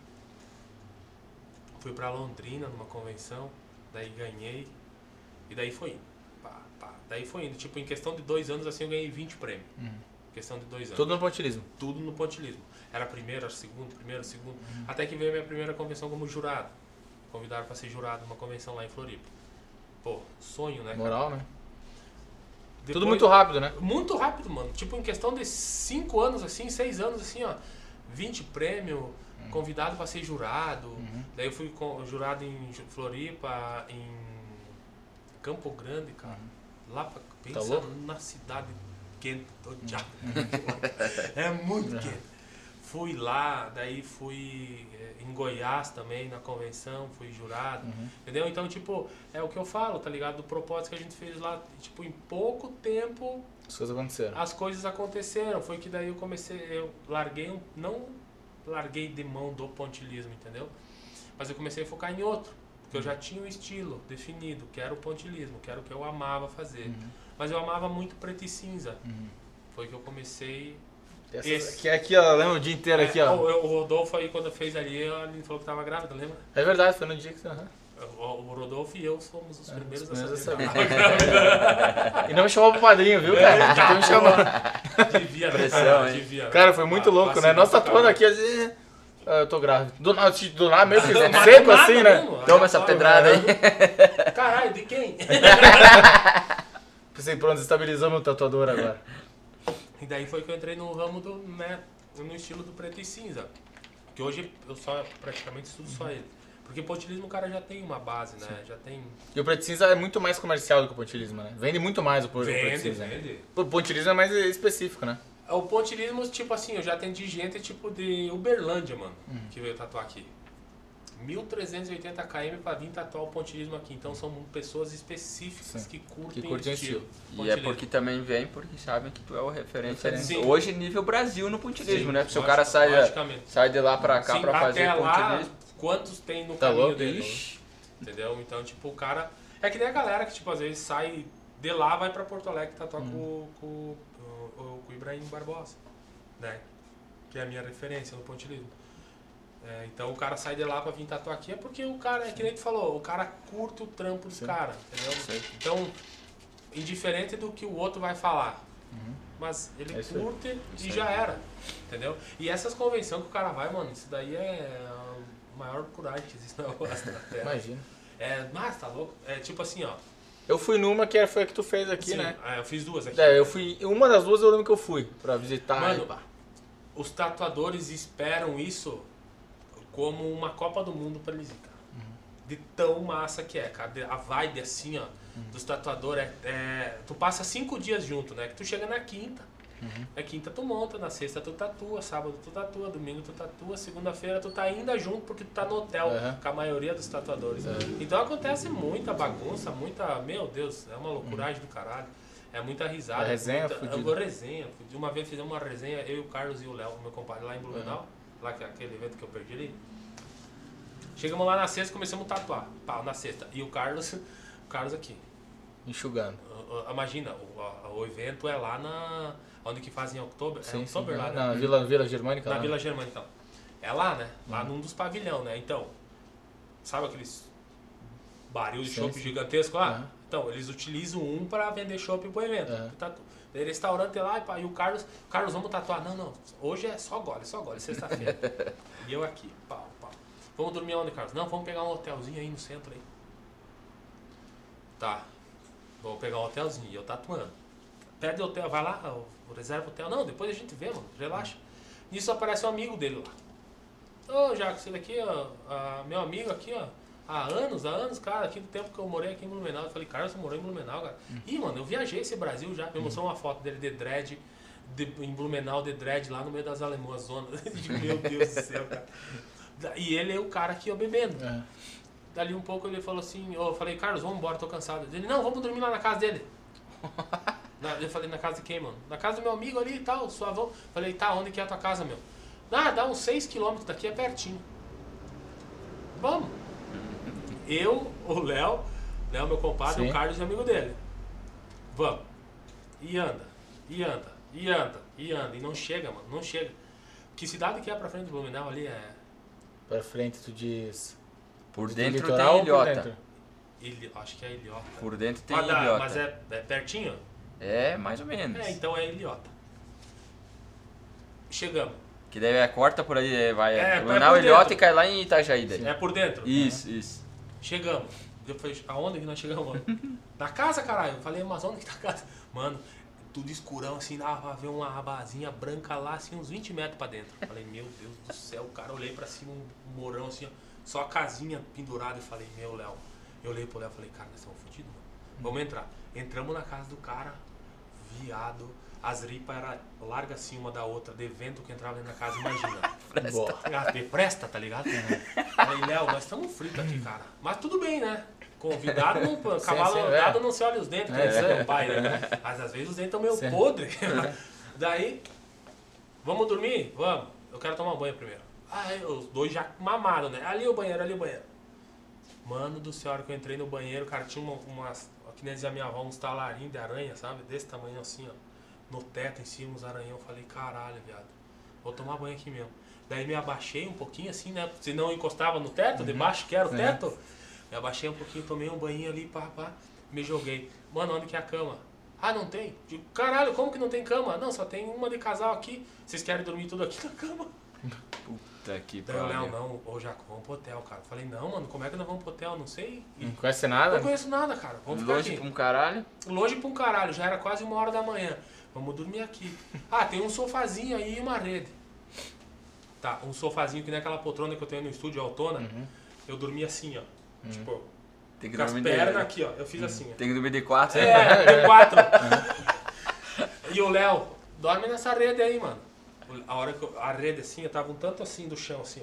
fui pra Londrina numa convenção, daí ganhei, e daí foi indo. Pá, pá. Daí foi indo, tipo, em questão de dois anos, assim, eu ganhei 20 prêmios. Questão de dois anos
Tudo no pontilismo.
tudo no pontilismo. Era primeiro, era segundo, primeiro, segundo. Até que veio a minha primeira convenção como jurado. Convidaram para ser jurado numa convenção lá em Floripa. Pô, sonho, né? cara?
Moral, né?
Depois-
Tudo muito rápido, né?
Muito rápido, mano. Tipo, em questão de 5 anos, assim, 6 anos, assim, ó. 20 prêmio, convidado para ser jurado. Daí eu fui com- jurado em Floripa, em Campo Grande, cara. Lá pra, pensa
louco?
na cidade quente, tô já. (laughs) é muito quente. Fui lá, daí fui eh, em Goiás também, na convenção, fui jurado. Entendeu? Então, tipo, é o que eu falo, tá ligado? Do propósito que a gente fez lá, tipo, em pouco tempo
As coisas aconteceram.
as coisas aconteceram. Foi que daí eu comecei, eu larguei, um, não larguei de mão do pontilismo, entendeu? Mas eu comecei a focar em outro. Porque eu já tinha um estilo definido, que era o pontilismo, que era o que eu amava fazer. Mas eu amava muito preto e cinza. Foi que eu comecei.
Essa-
Esse.
Aqui, aqui, ó, lembra o dia inteiro aqui,
É,
ó.
o, o Rodolfo aí, quando fez ali, ele falou que tava grávida, lembra?
É verdade, foi no dia que você. aham.
O, Rodolfo e eu fomos os primeiros,
É, os primeiros
a saber. que (laughs) grávida.
E não me chamou pro padrinho, viu, cara? Já me chamou.
Devia, né?
Pressão,
cara?
hein?
Devia.
Cara, foi muito
Ah,
louco, né? Nós tatuando
caralho.
aqui, assim. ah, Eu tô grávido. Do nada, (laughs) do nada meio que
Mas
seco assim, né?
mesmo,
Toma essa pedrada aí.
né? Caralho, de quem? (laughs)
Pensei, pronto, estabilizamos o tatuador agora.
E daí foi que eu entrei no ramo do, né, no estilo do preto e cinza. Que hoje eu só praticamente estudo só ele. Porque pontilismo o cara já tem uma base, né? Já tem.
E o preto cinza é muito mais comercial do que o pontilismo, né? Vende muito mais o, po- o preto
Vende,
né?
vende.
O pontilismo é mais específico, né?
O pontilismo, tipo assim, eu já atendi gente tipo de Uberlândia, mano, que veio tatuar aqui. 1380 km pra vir tatuar o pontilismo aqui. Então são pessoas específicas
Sim.
que curtem,
Que curtem
o estilo.
E é
pontilismo.
porque também vem porque sabem que tu é o referência né?
Sim.
hoje nível Brasil no pontilismo,
Sim,
né? Se o cara sai, sai de lá pra cá
Sim,
pra fazer
lá,
pontilismo.
Quantos tem no
Tá
caminho
louco?
dele?
Ixi,
Entendeu? Então, tipo, o cara. É que nem a galera que, tipo, às vezes sai de lá, vai pra Porto Alegre tatuar com, com, o- o- com o Ibrahim Barbosa, né? Que é a minha referência no pontilismo. É, então o cara sai de lá pra vir tatuar aqui é porque o cara, é que nem tu falou, o cara curte o trampo dos caras, entendeu? Então, indiferente do que o outro vai falar. Mas ele
É
curte e já era. Entendeu? E essas convenções que o cara vai, mano, isso daí é maior coragem que existe na (laughs) da terra.
Imagina.
É, mas tá louco? É tipo assim, ó.
Eu fui numa que foi a que tu fez aqui,
Sim,
né?
é, eu fiz duas aqui.
É, eu fui. Uma das duas eu lembro que eu fui pra visitar.
Mano. Os tatuadores esperam isso como uma Copa do Mundo pra eles ir, cara. De tão massa que é, cara. De- A vibe assim, ó, dos tatuadores é, é- Tu passa cinco dias junto, né? Que tu chega na quinta. Na quinta tu monta, na sexta tu tatua, sábado tu tatua, domingo tu tatua, segunda-feira tu tá ainda junto porque tu tá no hotel
Uhum.
com a maioria dos tatuadores. Então acontece muita bagunça, muita. Meu Deus, é uma loucuragem do caralho. É muita risada.
A resenha
muita,
fudida.
é resenha. De uma vez fizemos uma resenha, eu, o Carlos e o Léo, meu compadre, lá em Blumenau, lá que é aquele evento que eu perdi ali. Chegamos lá na sexta e começamos a tatuar. Pau, na sexta. E o Carlos, o Carlos aqui.
Enxugando.
Imagina, o, o evento é lá na. Onde que fazem em outubro? é em outubro lá, né?
Na Vila, Vila Germânica.
Na
lá.
Vila Germânica. então. É lá, né? Lá num dos pavilhão, né? Então, sabe aqueles baril de
Sim,
chopp
sim.
gigantesco lá?
Aham.
Então, eles utilizam um pra vender chopp pro evento. Tatu. Daí restaurante lá e, pá, e o Carlos, Carlos, vamos tatuar. Não, não, hoje é só gole, só gole, sexta-feira. (laughs) e eu aqui, pau, pau. Vamos dormir onde, Carlos? Não, vamos pegar um hotelzinho aí no centro aí. Tá. Vou pegar um hotelzinho e eu tatuando. Pede hotel, vai lá, reserva o hotel. Não, depois a gente vê, mano, relaxa. Nisso aparece um amigo dele lá. Ô, Jacques, ele aqui, ó, ah, meu amigo aqui, ó. Há anos, há anos, cara, aqui do tempo que eu morei aqui em Blumenau. Eu falei, cara, você morou em Blumenau, cara. Ih, mano, eu viajei esse Brasil já. Me mostrou uma foto dele de dread, de- em Blumenau, de dread, lá no meio das alemãs, zona. (laughs) Meu (laughs) Deus do céu, cara. E ele é o cara aqui, ó, bebendo.
É.
Dali um pouco ele falou assim, eu falei, Carlos, vamos embora, tô cansado. Ele, não, vamos dormir lá na casa dele. (laughs) Na- eu falei, na casa de quem, mano? Na casa do meu amigo ali e tal, suavão. Falei, tá, onde que é a tua casa, meu? Ah, dá uns 6km daqui, é pertinho. Vamos. (laughs) Eu, o Léo, Léo, meu compadre,
Sim.
o Carlos e amigo dele. Vamos. E anda, e anda, e anda, e anda. E não chega, mano, não chega. Que cidade que é pra frente do Blumenau ali é...
Pra frente tu diz.
Por
do
dentro
litoral
tem
ou por
ilhota.
dentro?
Ili... Acho que é Ilhota.
Por dentro tem
Mas, dá-
ilhota.
mas é, é pertinho?
É, mais ou menos.
É, então é Ilhota. Chegamos.
Que daí é, corta por aí, é, vai
É, por
Ilhota
dentro.
e cai lá em Itajaí daí.
É por dentro?
Isso, isso.
Chegamos. Eu falei, aonde que nós chegamos? (laughs) Na casa, caralho. Eu falei, mas onde que tá a casa? Mano, tudo escurão, assim, dava pra ver uma abazinha branca lá, assim, uns 20 metros pra dentro. Eu falei, meu Deus do céu, cara, olhei pra cima, um morão, assim, ó, só a casinha pendurada. Eu falei, meu, Léo. Eu olhei pro Léo e falei, cara, nós estamos fodidos, mano. Vamos entrar. Entramos na casa do cara, viado. As ripas eram larga assim uma da outra, de vento que entrava dentro da casa, imagina. (laughs)
Boa.
Ah, presta, tá ligado? Falei, Léo, nós estamos fritos aqui, cara. Mas tudo bem, né? Convidado, não, cavalo
sim,
andado
é.
não se olha os dentes,
É,
diz
é.
meu pai, né? Mas às vezes os dentes estão meio
Sim.
podres. Daí, vamos dormir? Vamos. Eu quero tomar banho primeiro. Aí os dois já mamaram, né? Ali o banheiro, ali o banheiro. Mano do céu, a hora que eu entrei no banheiro, cara, tinha uma, umas, que nem dizia minha avó, uns talarinhos de aranha, sabe? Desse tamanho assim, ó. No teto, em cima, uns aranhão. Eu falei, caralho, viado. Vou tomar banho aqui mesmo. Daí me abaixei um pouquinho assim, né? Se não encostava no teto, debaixo que era o
É.
teto. Me abaixei um pouquinho, tomei um banho ali, pá, pá. Me joguei. Mano, onde que é a cama? Ah, não tem? Digo, caralho, como que não tem cama? Não, só tem uma de casal aqui. Vocês querem dormir tudo aqui na cama?
Puta (laughs) que
Daí o Léo,
pariu.
não, ô Jaco, vamos pro hotel, cara. Falei, não, mano, como é que nós vamos pro hotel? Não sei.
Não conhece nada?
não conheço nada, cara. Vamos ficar
Longe
aqui.
pra um caralho.
Longe pra um caralho, já era quase uma hora da manhã. Vamos dormir aqui. Ah, tem um sofazinho aí e uma rede. Tá, um sofazinho que nem aquela poltrona que eu tenho no estúdio, autona. Eu dormi assim, ó. Tipo,
Tem que
com as pernas
de...
aqui, ó. Eu fiz assim, ó.
Tem que dormir de quatro.
É, de quatro. (laughs) E o Léo, dorme nessa rede aí, mano. A hora que eu- a rede assim, eu tava um tanto assim do chão, assim,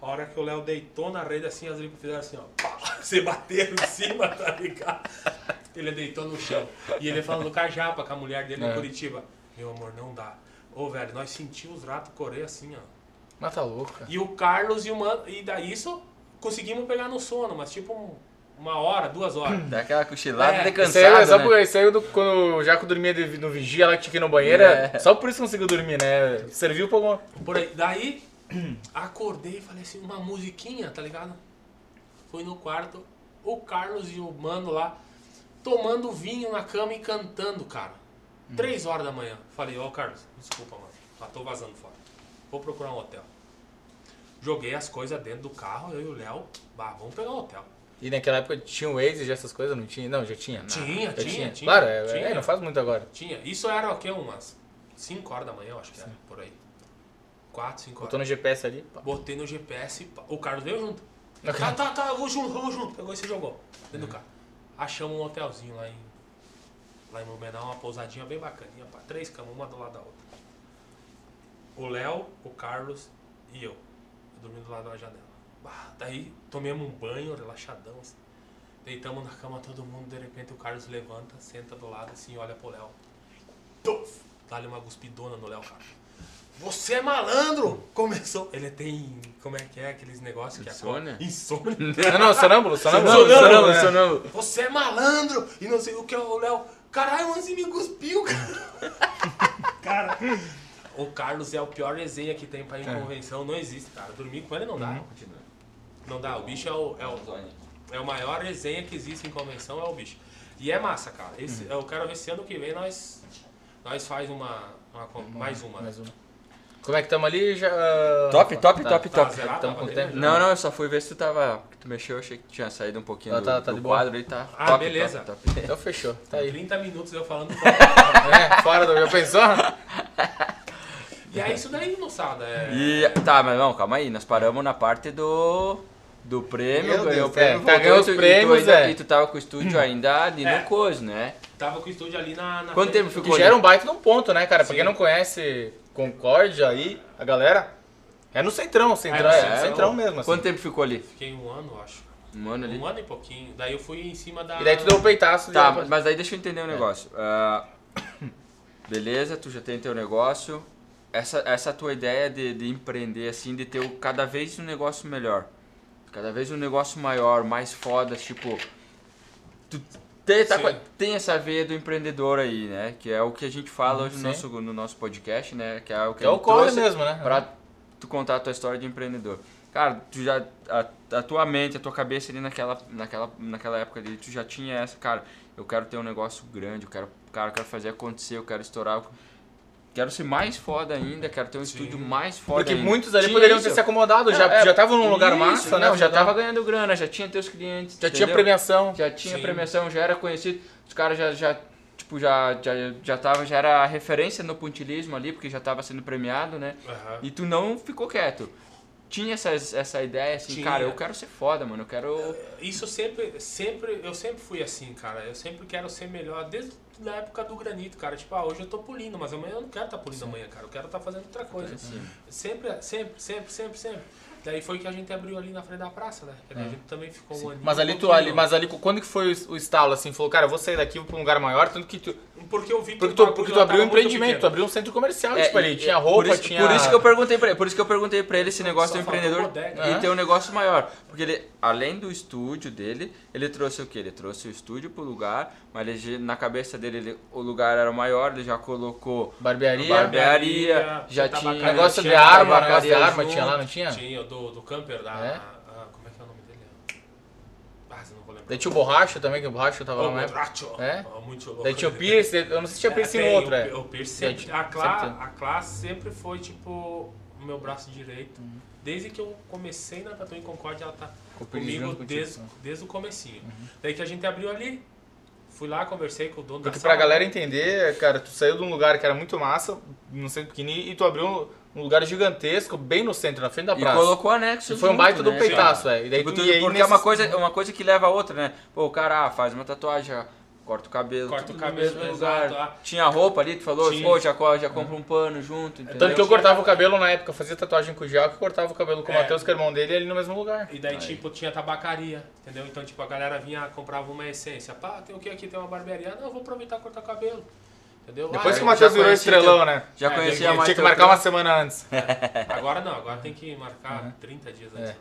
ó. A hora que o Léo deitou na rede assim, as lipas fizeram assim, ó. Pá, (laughs) se bateram em cima, tá ligado? Ele deitou no chão. E ele falando com a japa, com a mulher dele
É.
em Curitiba. Meu amor, não dá. Ô, velho, nós sentimos os ratos correr assim, ó.
Mas tá louco, cara.
E o Carlos e o Mano. E daí isso conseguimos pegar no sono, mas tipo um- uma hora, duas horas.
Dá aquela cochilada
É,
de
Isso aí, é só
né?
por, isso aí do, quando o Jaco dormia de- no vigia lá que tinha que ir no banheiro,
É.
só por isso conseguiu dormir, né? Serviu pra alguma.
Por aí. Daí, (clears throat) acordei e falei assim, uma musiquinha, tá ligado? Fui no quarto, o Carlos e o mano lá, tomando vinho na cama e cantando, cara. Três horas da manhã. Falei, ó Carlos, desculpa, mano. Já tô vazando fora. Vou procurar um hotel. Joguei as coisas dentro do carro, eu e o Léo, bah, vamos pegar um hotel.
E naquela época tinha o Waze e essas coisas? Não tinha? Não, já tinha.
Tinha,
Já
tinha, tinha.
Claro, é,
tinha.
é, não faz muito agora.
Tinha. Isso era o quê? Umas 5 horas da manhã, eu acho que era, por aí. 4, 5 horas.
Botou no GPS ali. pá.
Botei no GPS, pá, o Carlos veio junto.
Ok.
Tá, tá, tá, vou junto, vou junto. Pegou e se jogou dentro do carro. Achamos um hotelzinho lá em lá em Blumenau, uma pousadinha bem bacaninha, pá, três camas, uma do lado da outra. O Léo, o Carlos e eu, dormindo do lado da janela. Bah, daí tomemos um banho, relaxadão, assim. Deitamos na cama todo mundo, de repente o Carlos levanta, senta do lado assim, olha pro Léo. Dá-lhe uma guspidona no Léo, cara. Você é malandro! Começou. Ele tem. Como é que é aqueles negócios que
Insônia?
acorda? Insônia.
Não, não, sonâmbulo, (laughs) sonâmbulo.
Sonâmbulo,
sonâmbulo,
né?
sonâmbulo.
Você é malandro! E não sei o que, o Léo. Caralho, mas você me cuspiu, cara. (laughs) cara. O Carlos é o pior resenha que tem pra ir em
É.
convenção. Não existe, cara. Dormir com ele não dá.
Uhum.
Não dá. O bicho é o, é o, é o maior resenha que existe em convenção, é o bicho. E é massa, cara. Esse, Eu quero ver se ano que vem nós, nós faz uma, uma mais uma. né?
Mais uma. Como é que estamos ali? Já...
Top, top,
Tá.
top,
Tá
top.
zerado
Tamo
a
com tempo?
Não, não, eu só fui ver se tu tava. que Tu mexeu, eu achei que tinha saído um pouquinho
Tá,
do,
tá, tá
do
de boa?
quadro e tá.
Ah,
top,
beleza.
top, top.
Então fechou. Tá aí.
30 minutos eu falando. (laughs)
É, fora do. Já pensou? (laughs)
e é isso daí, moçada. É...
E tá, mas não, calma aí, nós paramos na parte do. Do prêmio,
Meu
ganhou
Deus,
o prêmio,
é,
voltou,
ganhou os
tu- e tu
prêmios,
ainda-
é.
E tu tava com o estúdio ainda ali
É.
no coisa, né?
Tava com o estúdio ali na. na
Quanto tempo ficou
Que já era um baita de um ponto, né, cara? Pra
Sim.
quem não conhece Concórdia aí, a galera. É no centrão, centrão,
É,
é,
no
no
centrão.
centrão mesmo. Assim.
Quanto tempo ficou ali?
Fiquei um ano, acho.
Um ano ali?
Um ano e pouquinho. Daí eu fui em cima da.
E daí tu deu o peitaço
Tá, mas aí deixa eu entender um negócio. Ah, (coughs) beleza, tu já tem teu negócio. Essa, essa tua ideia de, de empreender, assim, de ter cada vez um negócio melhor. Cada vez um negócio maior, mais foda, tipo. Tu tem, tá tem essa veia do empreendedor aí, né? Que é o que a gente fala hoje no nosso, no nosso podcast, né? Que é o que
é o
trouxe
mesmo, né?
pra tu contar a tua história de empreendedor. Cara, tu já a, a tua mente, a tua cabeça ali naquela, naquela, naquela época ali, tu já tinha essa, cara, eu quero ter um negócio grande, eu quero, cara, eu quero fazer acontecer, eu quero estourar, quero ser mais foda ainda, quero ter um
Sim.
estúdio mais foda
Porque
ainda.
muitos ali
Tinha
poderiam
isso.
ter se acomodado, já
É,
já estavam num lugar
isso,
massa, né?
não, já
Um lugar-
tava ganhando grana, já tinha teus clientes,
Já tinha
entendeu?
premiação.
já tinha
Sim.
premiação, já era conhecido, os caras já, já tipo, já, já, já tava, já era referência no puntilismo ali, porque já tava sendo premiado, né?
Aham.
E tu não ficou quieto. Tinha essa, essa ideia assim,
Tinha.
cara, eu quero ser foda, mano. Eu quero.
Isso sempre, sempre, eu sempre fui assim, cara. Eu sempre quero ser melhor, desde a época do granito, cara. Tipo, ah, hoje eu tô pulindo, mas amanhã eu não quero estar tá pulindo amanhã, cara. Eu quero estar tá fazendo outra coisa.
Assim.
Sempre, sempre, sempre, sempre, sempre. Daí foi que a gente abriu ali na frente da praça, né? Daí A gente também ficou um aninho.
Mas ali
um
tu ali, mas ali quando que foi o, o estalo assim, falou, cara, eu vou sair daqui vou pra um lugar maior, tanto que tu
Porque eu vi que
porque tu, porque tu abriu um empreendimento, tu abriu um centro comercial,
É,
tipo ali, tinha roupa,
por isso,
tinha
por isso que eu perguntei pra ele, por isso que eu perguntei pra ele esse negócio do empreendedor e ter um negócio maior. Porque ele, além do estúdio dele, ele trouxe o quê? Ele trouxe o estúdio pro lugar, mas ele, na cabeça dele ele- o lugar era maior, ele já colocou
barbearia,
barbearia, já tinha
negócio de arma, negócio de arma tinha lá, não tinha?
Tinha do, do camper da.
É?
ah, como é que é o nome dele? Ah, você não vou lembrar.
Daí tinha o borracha também, que o borracha tava lá
Ô,
na época. É?
Ó, muito louco.
Daí tinha o piercing, eu não sei se tinha piercing no
tem,
outro,
o,
é.
O piercing
Tem,
sempre, a, Clá, a classe sempre foi tipo o meu braço direito.
Uhum.
Desde que eu comecei na Tatuagem Concórdia, ela tá
o
comigo
contigo,
desde,
né?
desde o comecinho. Daí que a gente abriu ali, fui lá, conversei com o dono
Porque
da
pra
sala.
galera entender, cara, tu saiu de um lugar que era muito massa, num centro pequenininho, e tu abriu um, lugar gigantesco, bem no centro, na frente da
e
praça.
colocou anexo.
E foi um
junto,
baita do
né,
peitaço, é. E daí
Tipo,
tu, e aí
porque é
nesses-
uma coisa, uma coisa que leva a outra, né? Pô, o cara ah, faz uma tatuagem, corta o cabelo,
Corta
tudo
o
no
cabelo,
mesmo
exato,
lugar.
ah.
Tinha roupa ali, tu falou,
Tinha.
pô, já, já compra um pano junto, entendeu?
Tanto que eu cortava o cabelo na época, eu fazia tatuagem com o que eu cortava o cabelo com o
É.
Matheus, que é irmão dele, ali no mesmo lugar.
E daí, tipo, tinha tabacaria, entendeu? Então, tipo, a galera vinha, comprava uma essência. Pá, tem o que aqui? Tem uma barbearia. Não, eu vou aproveitar e cortar cabelo. Entendeu?
Depois
Ah,
que o Matheus virou estrelão,
teu-
né?
Já
É,
conhecia mais
Tinha que
teu
marcar uma semana antes.
Agora não, agora tem que marcar 30 dias antes.
É.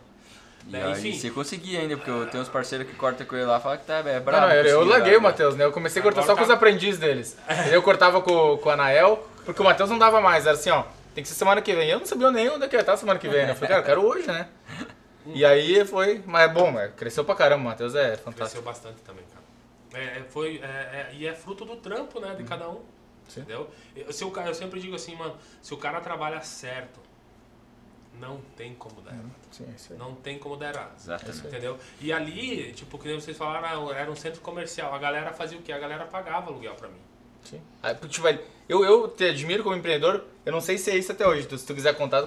E
É, enfim.
você conseguia ainda, porque eu tenho uns parceiros que cortam com ele lá e falam que tá, é brabo.
não, eu, eu larguei o
né?
Matheus, né? Eu comecei a cortar
Agora
só com os
tá-
aprendizes deles. Aí (laughs) eu cortava com, com o Anael, porque o Matheus não dava mais. Era assim, ó, tem que ser semana que vem. Eu não sabia nem onde é que ia estar semana que vem, né? Eu falei, cara, eu quero hoje, né? (laughs) E aí foi, mas é bom, cresceu pra caramba, o Matheus é fantástico.
Cresceu bastante também, cara. É, é, foi, é, é- e é fruto do trampo, né, de cada um.
Sim.
Entendeu? Eu, se o cara, eu sempre digo assim, mano, se o cara trabalha certo, não tem como dar errado.
Sim, aí.
Não tem como dar errado.
Exatamente.
Entendeu? E ali, tipo, que nem vocês falaram, ah, era um centro comercial. A galera fazia o quê? A galera pagava aluguel pra mim.
Sim. Aí, tipo, eu, eu te admiro como empreendedor, eu não sei se é isso até hoje, se tu quiser contar.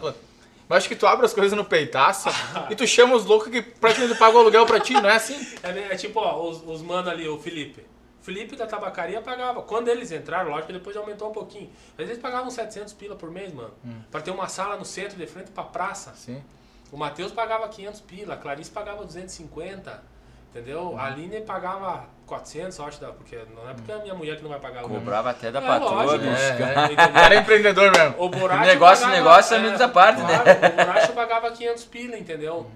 Mas acho que tu abre as coisas no peitaço (laughs) e tu chama os loucos que praticamente pagam o aluguel pra ti, não é assim?
É, é tipo, ó, os, os mano ali, o Felipe. Felipe da tabacaria pagava. Quando eles entraram, lógico que depois aumentou um pouquinho. Mas eles pagavam 700 pila por mês, mano.
Hum.
Pra ter uma sala no centro, de frente pra praça.
Sim.
O Matheus pagava 500 pila, a Clarice pagava 250. Entendeu? A Aline pagava 400, eu acho, da- porque não é porque a minha mulher que não vai pagar o.
Cobrava até da
É,
patroa,
lógico.
bicho.
É, (laughs)
É,
é. Era empreendedor mesmo.
O Boracho
Negócio,
pagava-
negócio, amigos à parte, né?
claro, O Boracho pagava 500 pila, entendeu?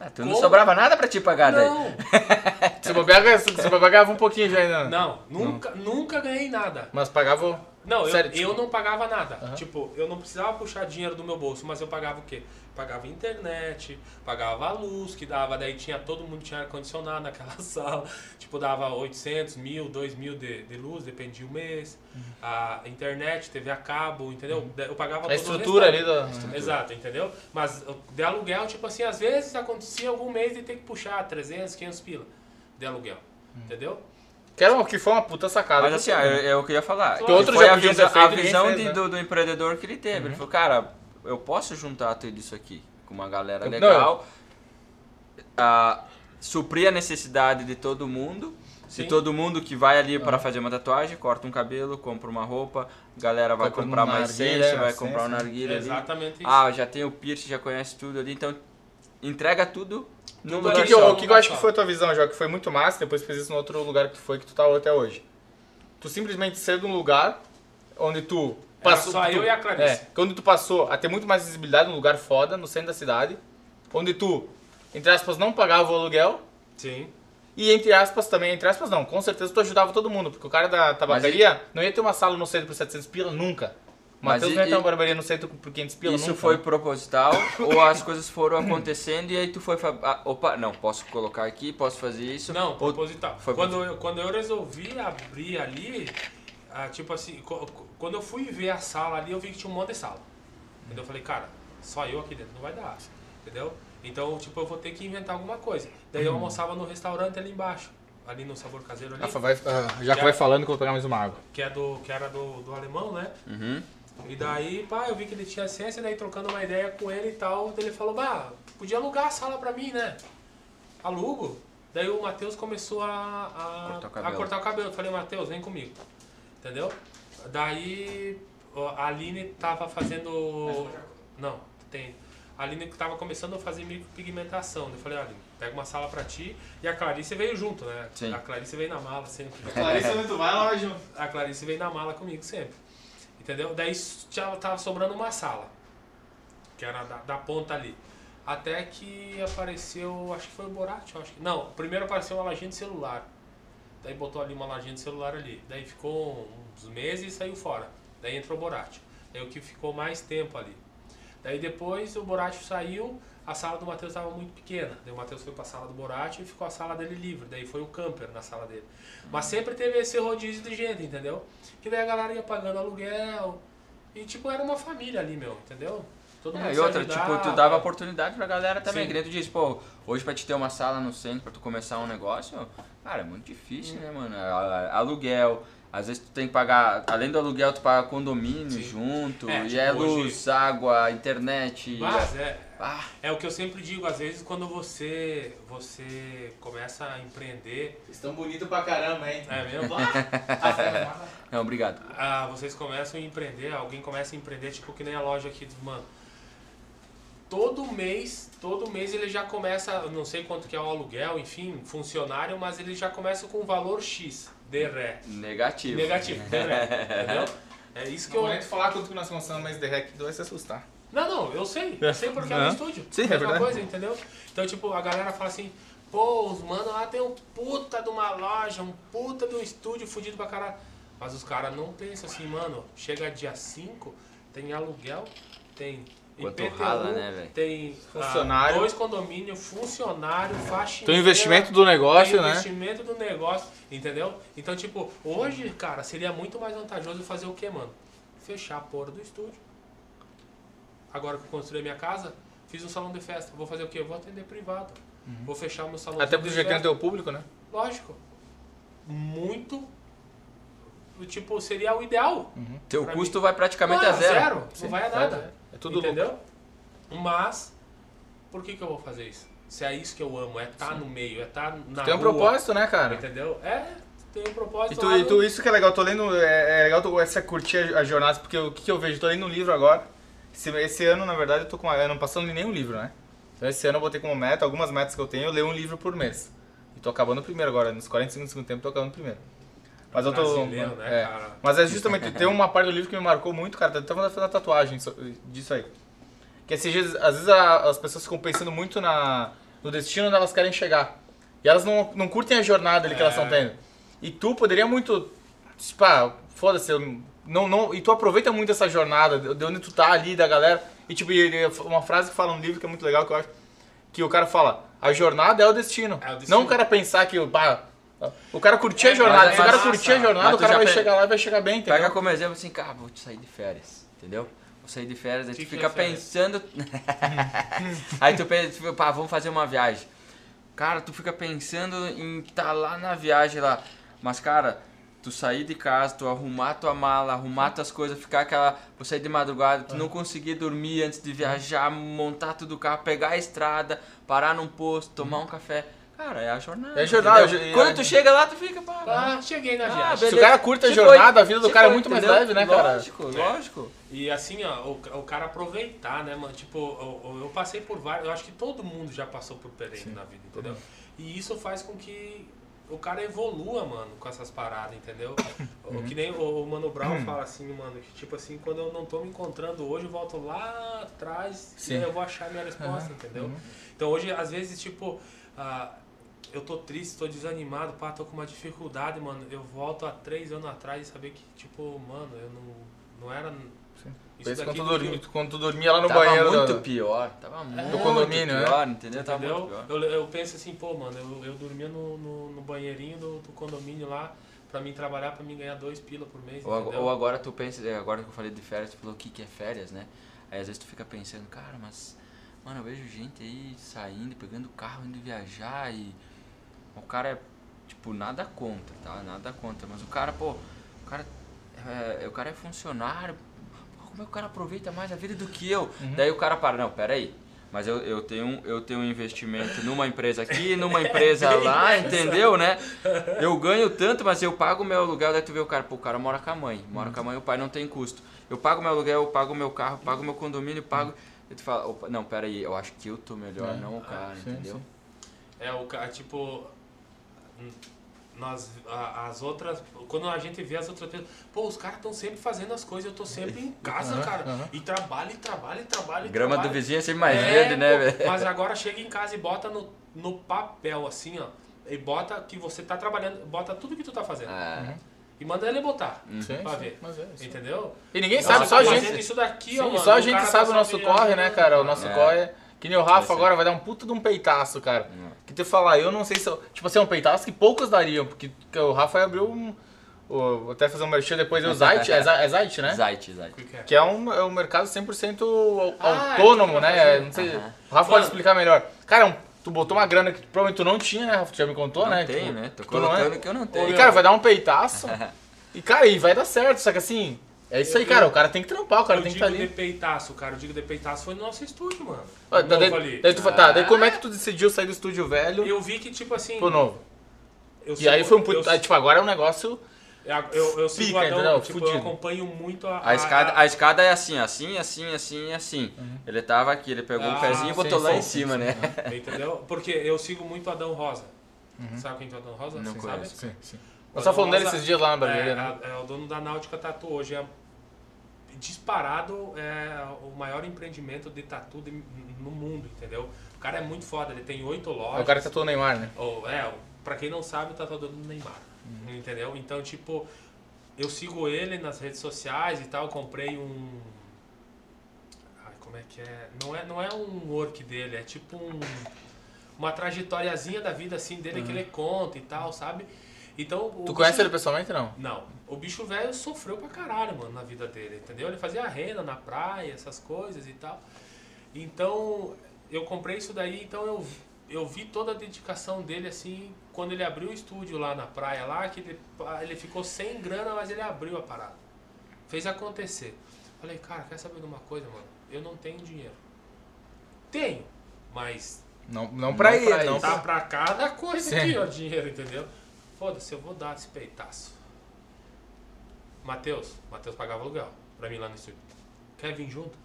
Ah, tu não
Como?
sobrava nada pra te pagar daí.
Não, (laughs)
Se bobear, se bobear, ganhava um pouquinho já ainda.
não, nunca, nunca ganhei nada.
Mas pagava.
Não, eu,
Sério,
eu
tipo-
não pagava nada.
Aham.
Tipo, eu não precisava puxar dinheiro do meu bolso, mas eu pagava o quê? Pagava internet, pagava a luz, que dava, daí tinha todo mundo tinha ar-condicionado naquela (laughs) sala. Tipo, dava 800, mil, 2 mil de, de luz, dependia do mês.
Uhum.
A internet, TV a cabo, entendeu? Eu pagava
A
todo o
estrutura ali da.
Exato, entendeu? Mas de aluguel, tipo assim, às vezes acontecia algum mês de ter que puxar 300, 500 pila de aluguel.
Hum.
Entendeu?
Que, era, uma- que foi uma puta sacada.
Mas assim, ó, eu, eu queria falar.
Que
que
outros
foi
já
a
feito
a visão
fez,
de-
né?
do, do empreendedor que ele teve. Ele falou, cara, eu posso juntar tudo isso aqui com uma galera legal, ah, suprir a necessidade de todo mundo.
Sim.
De todo mundo que vai ali para fazer uma tatuagem, corta um cabelo, compra uma roupa, galera vai
Vai
comprar mais ciência, vai comprar um narguilha ali.
Exatamente isso.
Ah, já tem o piercing, já conhece tudo ali, então entrega tudo no lugar
que,
ali
que, eu, o que eu acho que foi a tua visão, Jó? Que foi muito massa, depois fez isso no outro lugar que tu foi, que tu tá até hoje. Tu simplesmente saiu de um lugar onde tu passou.
só
tu-
eu e a Clarice.
É, onde tu passou a ter muito mais visibilidade num lugar foda, no centro da cidade, onde tu, entre aspas, não pagava o aluguel.
Sim.
E entre aspas também, entre aspas não, com certeza tu ajudava todo mundo, porque o cara da tabacaria não ia ter uma sala no centro por 700 pila nunca.
Mas
Matheus não ia ter uma barbearia no centro por 500 pila
Isso
nunca.
foi proposital (laughs) ou as coisas foram acontecendo e aí tu foi ah, opa, não, posso colocar aqui, posso fazer isso.
Não,
ou,
proposital.
foi
quando, eu, quando eu resolvi abrir ali, ah, tipo assim, quando eu fui ver a sala ali, eu vi que tinha um monte de sala. Entendeu? Eu falei, cara, só eu aqui dentro não vai dar. Entendeu? Então, tipo, eu vou ter que inventar alguma coisa. Daí eu almoçava no restaurante ali embaixo, ali no Sabor Caseiro ali,
Rafa, vai, ah, já que vai falando que eu vou pegar mais uma água.
que, é do, que era do, do alemão, né?
Uhum.
E daí, pá, eu vi que ele tinha ciência, daí trocando uma ideia com ele e tal, ele falou, bah, podia alugar a sala pra mim, né? Alugo. Daí o Matheus começou a, a,
Cortar o
a cortar o cabelo. Eu falei, Matheus, vem comigo. Entendeu? Daí a Aline tava fazendo. Não, tem. A Aline tava começando a fazer micropigmentação. Eu falei, Aline, pega uma sala pra ti. E a Clarice veio junto, né?
Sim.
A Clarice veio na mala sempre.
Clarice, onde tu vai, ela vai junto.
A Clarice veio na mala comigo sempre. Entendeu? Daí já tava sobrando uma sala. Que era da, da ponta ali. Até que apareceu, acho que foi o Borat, eu acho que. Não, primeiro apareceu uma lojinha de celular. Daí botou ali uma lojinha de celular ali. Daí ficou uns meses e saiu fora. Daí entrou o Borat. Daí o que ficou mais tempo ali. Daí depois o Borat saiu, a sala do Matheus estava muito pequena. Daí o Matheus foi para a sala do Borat e ficou a sala dele livre. Daí foi o camper na sala dele. Mas sempre teve esse rodízio de gente, entendeu? Que daí a galera ia pagando aluguel. E tipo, era uma família ali, meu, entendeu? Todo mundo
É, e outra, tipo, tu dava oportunidade pra galera também,
Sim.
que nem tu disse, pô, hoje pra te ter uma sala no centro, pra tu começar um negócio, cara, é muito difícil, né, mano? Aluguel, às vezes tu tem que pagar, além do aluguel, tu paga condomínio
Sim.
junto,
É,
e
tipo,
é
hoje-
luz, água, internet.
Mas é,
Ah,
é o que eu sempre digo, às vezes quando você, você começa a empreender,
Estão bonitos pra caramba, hein?
é mesmo? (laughs)
não, obrigado.
ah, vocês começam a empreender, alguém começa a empreender, tipo que nem a loja aqui, mano. Todo mês, todo mês ele já começa, eu não sei quanto que é o aluguel, enfim, funcionário, mas ele já começa com um valor X de ré.
Negativo.
Negativo, de ré, entendeu? (laughs) É isso que
Não
eu.
nem te falar quanto que nós começamos mais de rec, tu vai se assustar.
Não, não, eu sei. Eu sei porque é no estúdio.
Sim, é verdade.
coisa, entendeu? Então, tipo, a galera fala assim, pô, os mano lá tem um puta de uma loja, um puta de um estúdio fudido pra caralho. Mas os caras não pensam assim, mano, chega dia 5, tem aluguel, tem
Quanto
IPTU,
rala, né, velho?
tem ah,
Funcionário.
dois condomínios, funcionário, faxineira.
Tem o investimento do negócio,
tem
né?
investimento do negócio, entendeu? Então, tipo, hoje, cara, seria muito mais vantajoso fazer o quê, mano? Fechar a porra do estúdio. Agora que eu construí a minha casa, fiz um salão de festa. Vou fazer o quê? Eu vou atender privado. Vou fechar o meu salão
Uhum. Até porque
de
já tem o
festa.
teu público, né?
Lógico. Muito. Tipo, seria o ideal.
Teu
Pra
custo vai praticamente
Ah,
a zero.
zero. Não vai a nada.
É tudo
Entendeu? Mas, por que, que eu vou fazer isso? Se é isso que eu amo, é estar no meio, é estar na
Tem um
rua,
propósito, né, cara?
Entendeu? É, tem um propósito
E tu, e tu- isso que é legal, eu tô lendo, é, é legal tu essa curtir a, a jornada, porque o que, que eu vejo? Tô lendo um livro agora. Esse, esse ano, na verdade, eu tô com uma, passado não li nenhum livro, né? Então esse ano eu botei como meta, algumas metas que eu tenho, eu leio um livro por mês. E tô acabando o primeiro agora, nos 45 do segundo tempo tô acabando o primeiro. Mas eu tô.
Né,
é. Mas é justamente, tem uma parte do livro que me marcou muito, cara, até fazer a tatuagem so- disso aí. Que esses dias, às vezes a- as pessoas ficam pensando muito na, no destino onde elas querem chegar. E elas não, não curtem a jornada ali que elas
É.
estão tendo. E tu poderia muito. Tipo, ah, foda-se, não, não, e tu aproveita muito essa jornada, de de onde tu tá ali, da galera. E tipo, uma frase que fala no livro que é muito legal, que eu acho. Que o cara fala, a jornada é o destino.
É o destino.
Não o cara pensar que, pá, o cara curtir a
É,
jornada.
mas
Se o cara
é
curtir a jornada, o cara vai
pe-
chegar lá e vai chegar bem, entendeu?
Pega como exemplo assim, cara, vou sair de férias, entendeu? Vou sair de férias, aí tu fica
férias?
pensando. (laughs) aí tu pensa, tipo, pá, vamos fazer uma viagem. Cara, tu fica pensando em estar tá lá na viagem lá. Mas, cara, tu sair de casa, tu arrumar tua mala, arrumar tuas coisas, ficar aquela. Vou sair de madrugada, tu não conseguir dormir antes de viajar, montar tudo o carro, pegar a estrada, parar num posto, tomar um café. Cara, é a jornada.
É a jornada,
entendeu?
é-
Quando tu chega lá, tu fica, pá.
Ah, cheguei na
Ah,
viagem.
beleza.
Se o cara curta a
Se
jornada,
foi-
a vida do
se
cara é muito mais
entendeu?
leve, né, cara?
Lógico,
É.
lógico.
E assim, ó, o, o cara aproveitar, né, mano? Tipo, eu, eu passei por vários. Eu acho que todo mundo já passou por perrengue na vida, entendeu? E isso faz com que o cara evolua, mano, com essas paradas, entendeu? (laughs) O que nem o, o Mano Brown fala assim, mano, que tipo assim, quando eu não tô me encontrando hoje, eu volto lá atrás
Sim.
e aí eu vou achar minha resposta, entendeu? Então hoje, às vezes, tipo. ah, eu tô triste, tô desanimado, pá, tô com uma dificuldade, mano. Eu volto há três anos atrás e saber que, tipo, mano, eu não, não era. Isso
Pensa quando tu,
do
dormia,
que
quando tu dormia lá no
tava
banheiro.
muito
da-
pior, tava muito
condomínio, né?
pior, entendeu? Tava
Entendeu?
muito pior.
Eu, eu penso assim, pô, mano, eu, eu dormia no, no, no banheirinho do, do condomínio lá pra mim trabalhar, pra mim ganhar dois pila por mês,
Ou,
entendeu?
ou agora tu pensa, é, agora que eu falei de férias, tu falou o que, que é férias, né? Aí às vezes tu fica pensando, cara, mas, mano, eu vejo gente aí saindo, pegando carro, indo viajar e. O cara é, tipo, nada contra, tá? Nada contra, mas o cara, pô, o cara é, o cara é funcionário, pô, como é que o cara aproveita mais a vida do que eu? Daí o cara para, não, pera aí. Mas eu, eu, tenho, um- eu tenho um investimento numa empresa aqui, numa empresa (laughs) lá, entendeu, né? Eu ganho tanto, mas eu pago o meu aluguel, daí tu vê o cara, pô, o cara mora com a mãe, mora com a mãe, o pai não tem custo. Eu pago meu aluguel, eu pago meu carro, eu pago meu condomínio, eu pago. E tu fala, opa, não, pera aí, eu acho que eu tô melhor,
É.
não o cara,
sim,
entendeu?
sim.
É, o cara, tipo. Hum, Nós, as outras. Quando a gente vê as outras pessoas. Pô, os caras estão sempre fazendo as coisas, eu tô sempre em (laughs) casa,
Aham,
cara.
aham.
E trabalho, e trabalho, e trabalho.
Grama do
trabalho.
vizinho é sempre mais
É,
verde, né,
pô,
velho?
Mas (laughs) agora chega em casa e bota no, no papel, assim, ó. E bota que você tá trabalhando, bota tudo que tu tá fazendo.
Ah,
E manda ele botar.
Sim,
Pra
sim,
ver.
mas é.
Entendeu?
E ninguém
Nossa,
sabe, só a gente.
isso daqui,
Sim,
ó, mano.
só a gente sabe
tá
o nosso corre, né, cara? O nosso
É.
corre. Que nem o Rafa agora vai dar um puta de um peitaço, cara. Que tu falar, eu não sei se. eu- Tipo assim, é um peitaço que poucos dariam, porque que o Rafa abriu um. Vou até fazer um merchan depois, é o Zait, é, é Zait, né?
Zait, Zait.
O que que é?
Que é um, é um mercado 100% au-
Ah,
autônomo,
é, tu vai
né?
fazer.
Não sei.
Aham.
O Rafa pode
Mano.
explicar melhor. Cara, um- tu botou uma grana que provavelmente tu não tinha, né, Rafa? Tu já me contou,
Não
né?
tem,
Tipo,
né? Tô
tu não é?
colocando que eu não tenho.
E, cara, vai dar um peitaço. (laughs) e, cara, e vai dar certo. Só que assim, é isso aí,
Eu-
cara. O cara tem que trampar, o cara
eu
tem que
digo
estar
de
ali.
peitaço, cara. Eu digo de peitaço foi no nosso estúdio, mano.
Ah,
O
daí, daí tu, tá, daí como é que tu decidiu sair do estúdio velho
Eu vi que, tipo assim.
pro novo?
eu
E aí foi um puto.
eu-
aí, tipo, agora é um negócio.
Eu, eu sigo
Pica,
o Adão, tipo,
Fudido.
eu acompanho muito a...
A escada, a escada é assim, assim, assim, assim, assim. Ele tava aqui, ele pegou
Ah,
o pezinho e botou
sim,
lá
sim,
em cima,
sim.
né? (laughs)
Entendeu? Porque eu sigo muito o Adão Rosa. Sabe quem é o Adão Rosa?
Não
Você
conheço.
sabe?
Sim, sim.
O
Nós só falando dele esses dias lá na
É,
né?
é, é o dono da Náutica Tatu hoje. É disparado é o maior empreendimento de tatu de- no mundo, entendeu? O cara é muito foda, ele tem oito
É
lojas.
o cara que tatuou o Neymar, né?
Ou, é, pra quem não sabe, o tatuador do Neymar. Entendeu? Então, tipo, eu sigo ele nas redes sociais e tal, comprei um. Ai, como é que é? Não é, não é um work dele, é tipo um. Uma trajetóriazinha da vida assim dele que ele conta e tal, sabe? Então. o
Tu conhece ele pessoalmente, não?
Não. O bicho velho sofreu pra caralho, mano, na vida dele, entendeu? Ele fazia renda na praia, essas coisas e tal. Então, eu comprei isso daí, então eu, eu vi toda a dedicação dele, assim, quando ele abriu o estúdio lá na praia, lá, que ele, ele ficou sem grana, mas ele abriu a parada. Fez acontecer. Falei, cara, quer saber de uma coisa, mano? Eu não tenho dinheiro. Tenho, mas
Não, não pra
Não
ir,
pra
não
tá
pra...
pra cada coisa
Sim.
aqui, ó, dinheiro, entendeu? foda-se, eu vou dar esse peitaço. Matheus, Matheus pagava aluguel pra mim lá no estúdio. Quer vir junto?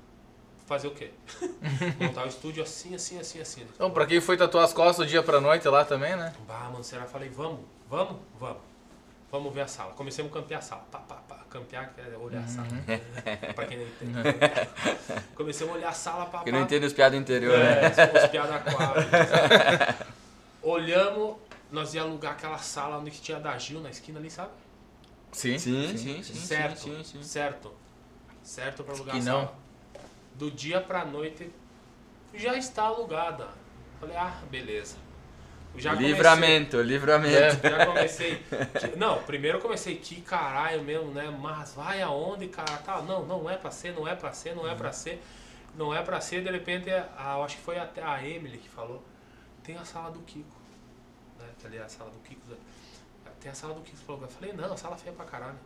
Fazer o quê? (laughs) Montar o estúdio assim, assim, assim, assim.
Então, pra quem foi tatuar as costas do dia pra noite lá também, né?
Bah, mano, será? Falei, vamos, vamos, vamos. Vamos ver a sala. Comecei a campear a sala. Pá, pá, pá. Campear, que é olhar a sala. (laughs) pra quem não entende. (laughs) Comecei a olhar a sala, pá,
Que
pá.
não entende os piadas interior, né?
É, os piadas aquários. Olhamos, nós ia alugar aquela sala onde que tinha da Gil na esquina ali, sabe?
Sim.
Sim, sim, sim.
certo,
Sim, sim,
certo. Certo pra alugar a
não.
sala. Do dia pra noite já está alugada. Falei, ah, beleza. Já comecei-
livramento, livramento.
já (laughs) comecei. Não, primeiro eu comecei, que caralho mesmo, né? Mas vai aonde, cara? Tal. Não, não é pra ser, não é pra ser, não é pra ser. Não é pra ser, de repente, a, eu acho que foi até a Emily que falou. Tem a sala do Kiko. Né? Que ali é a sala do Kiko. Tem a sala do Kiko. Falou, eu falei, não, a sala feia pra caralho.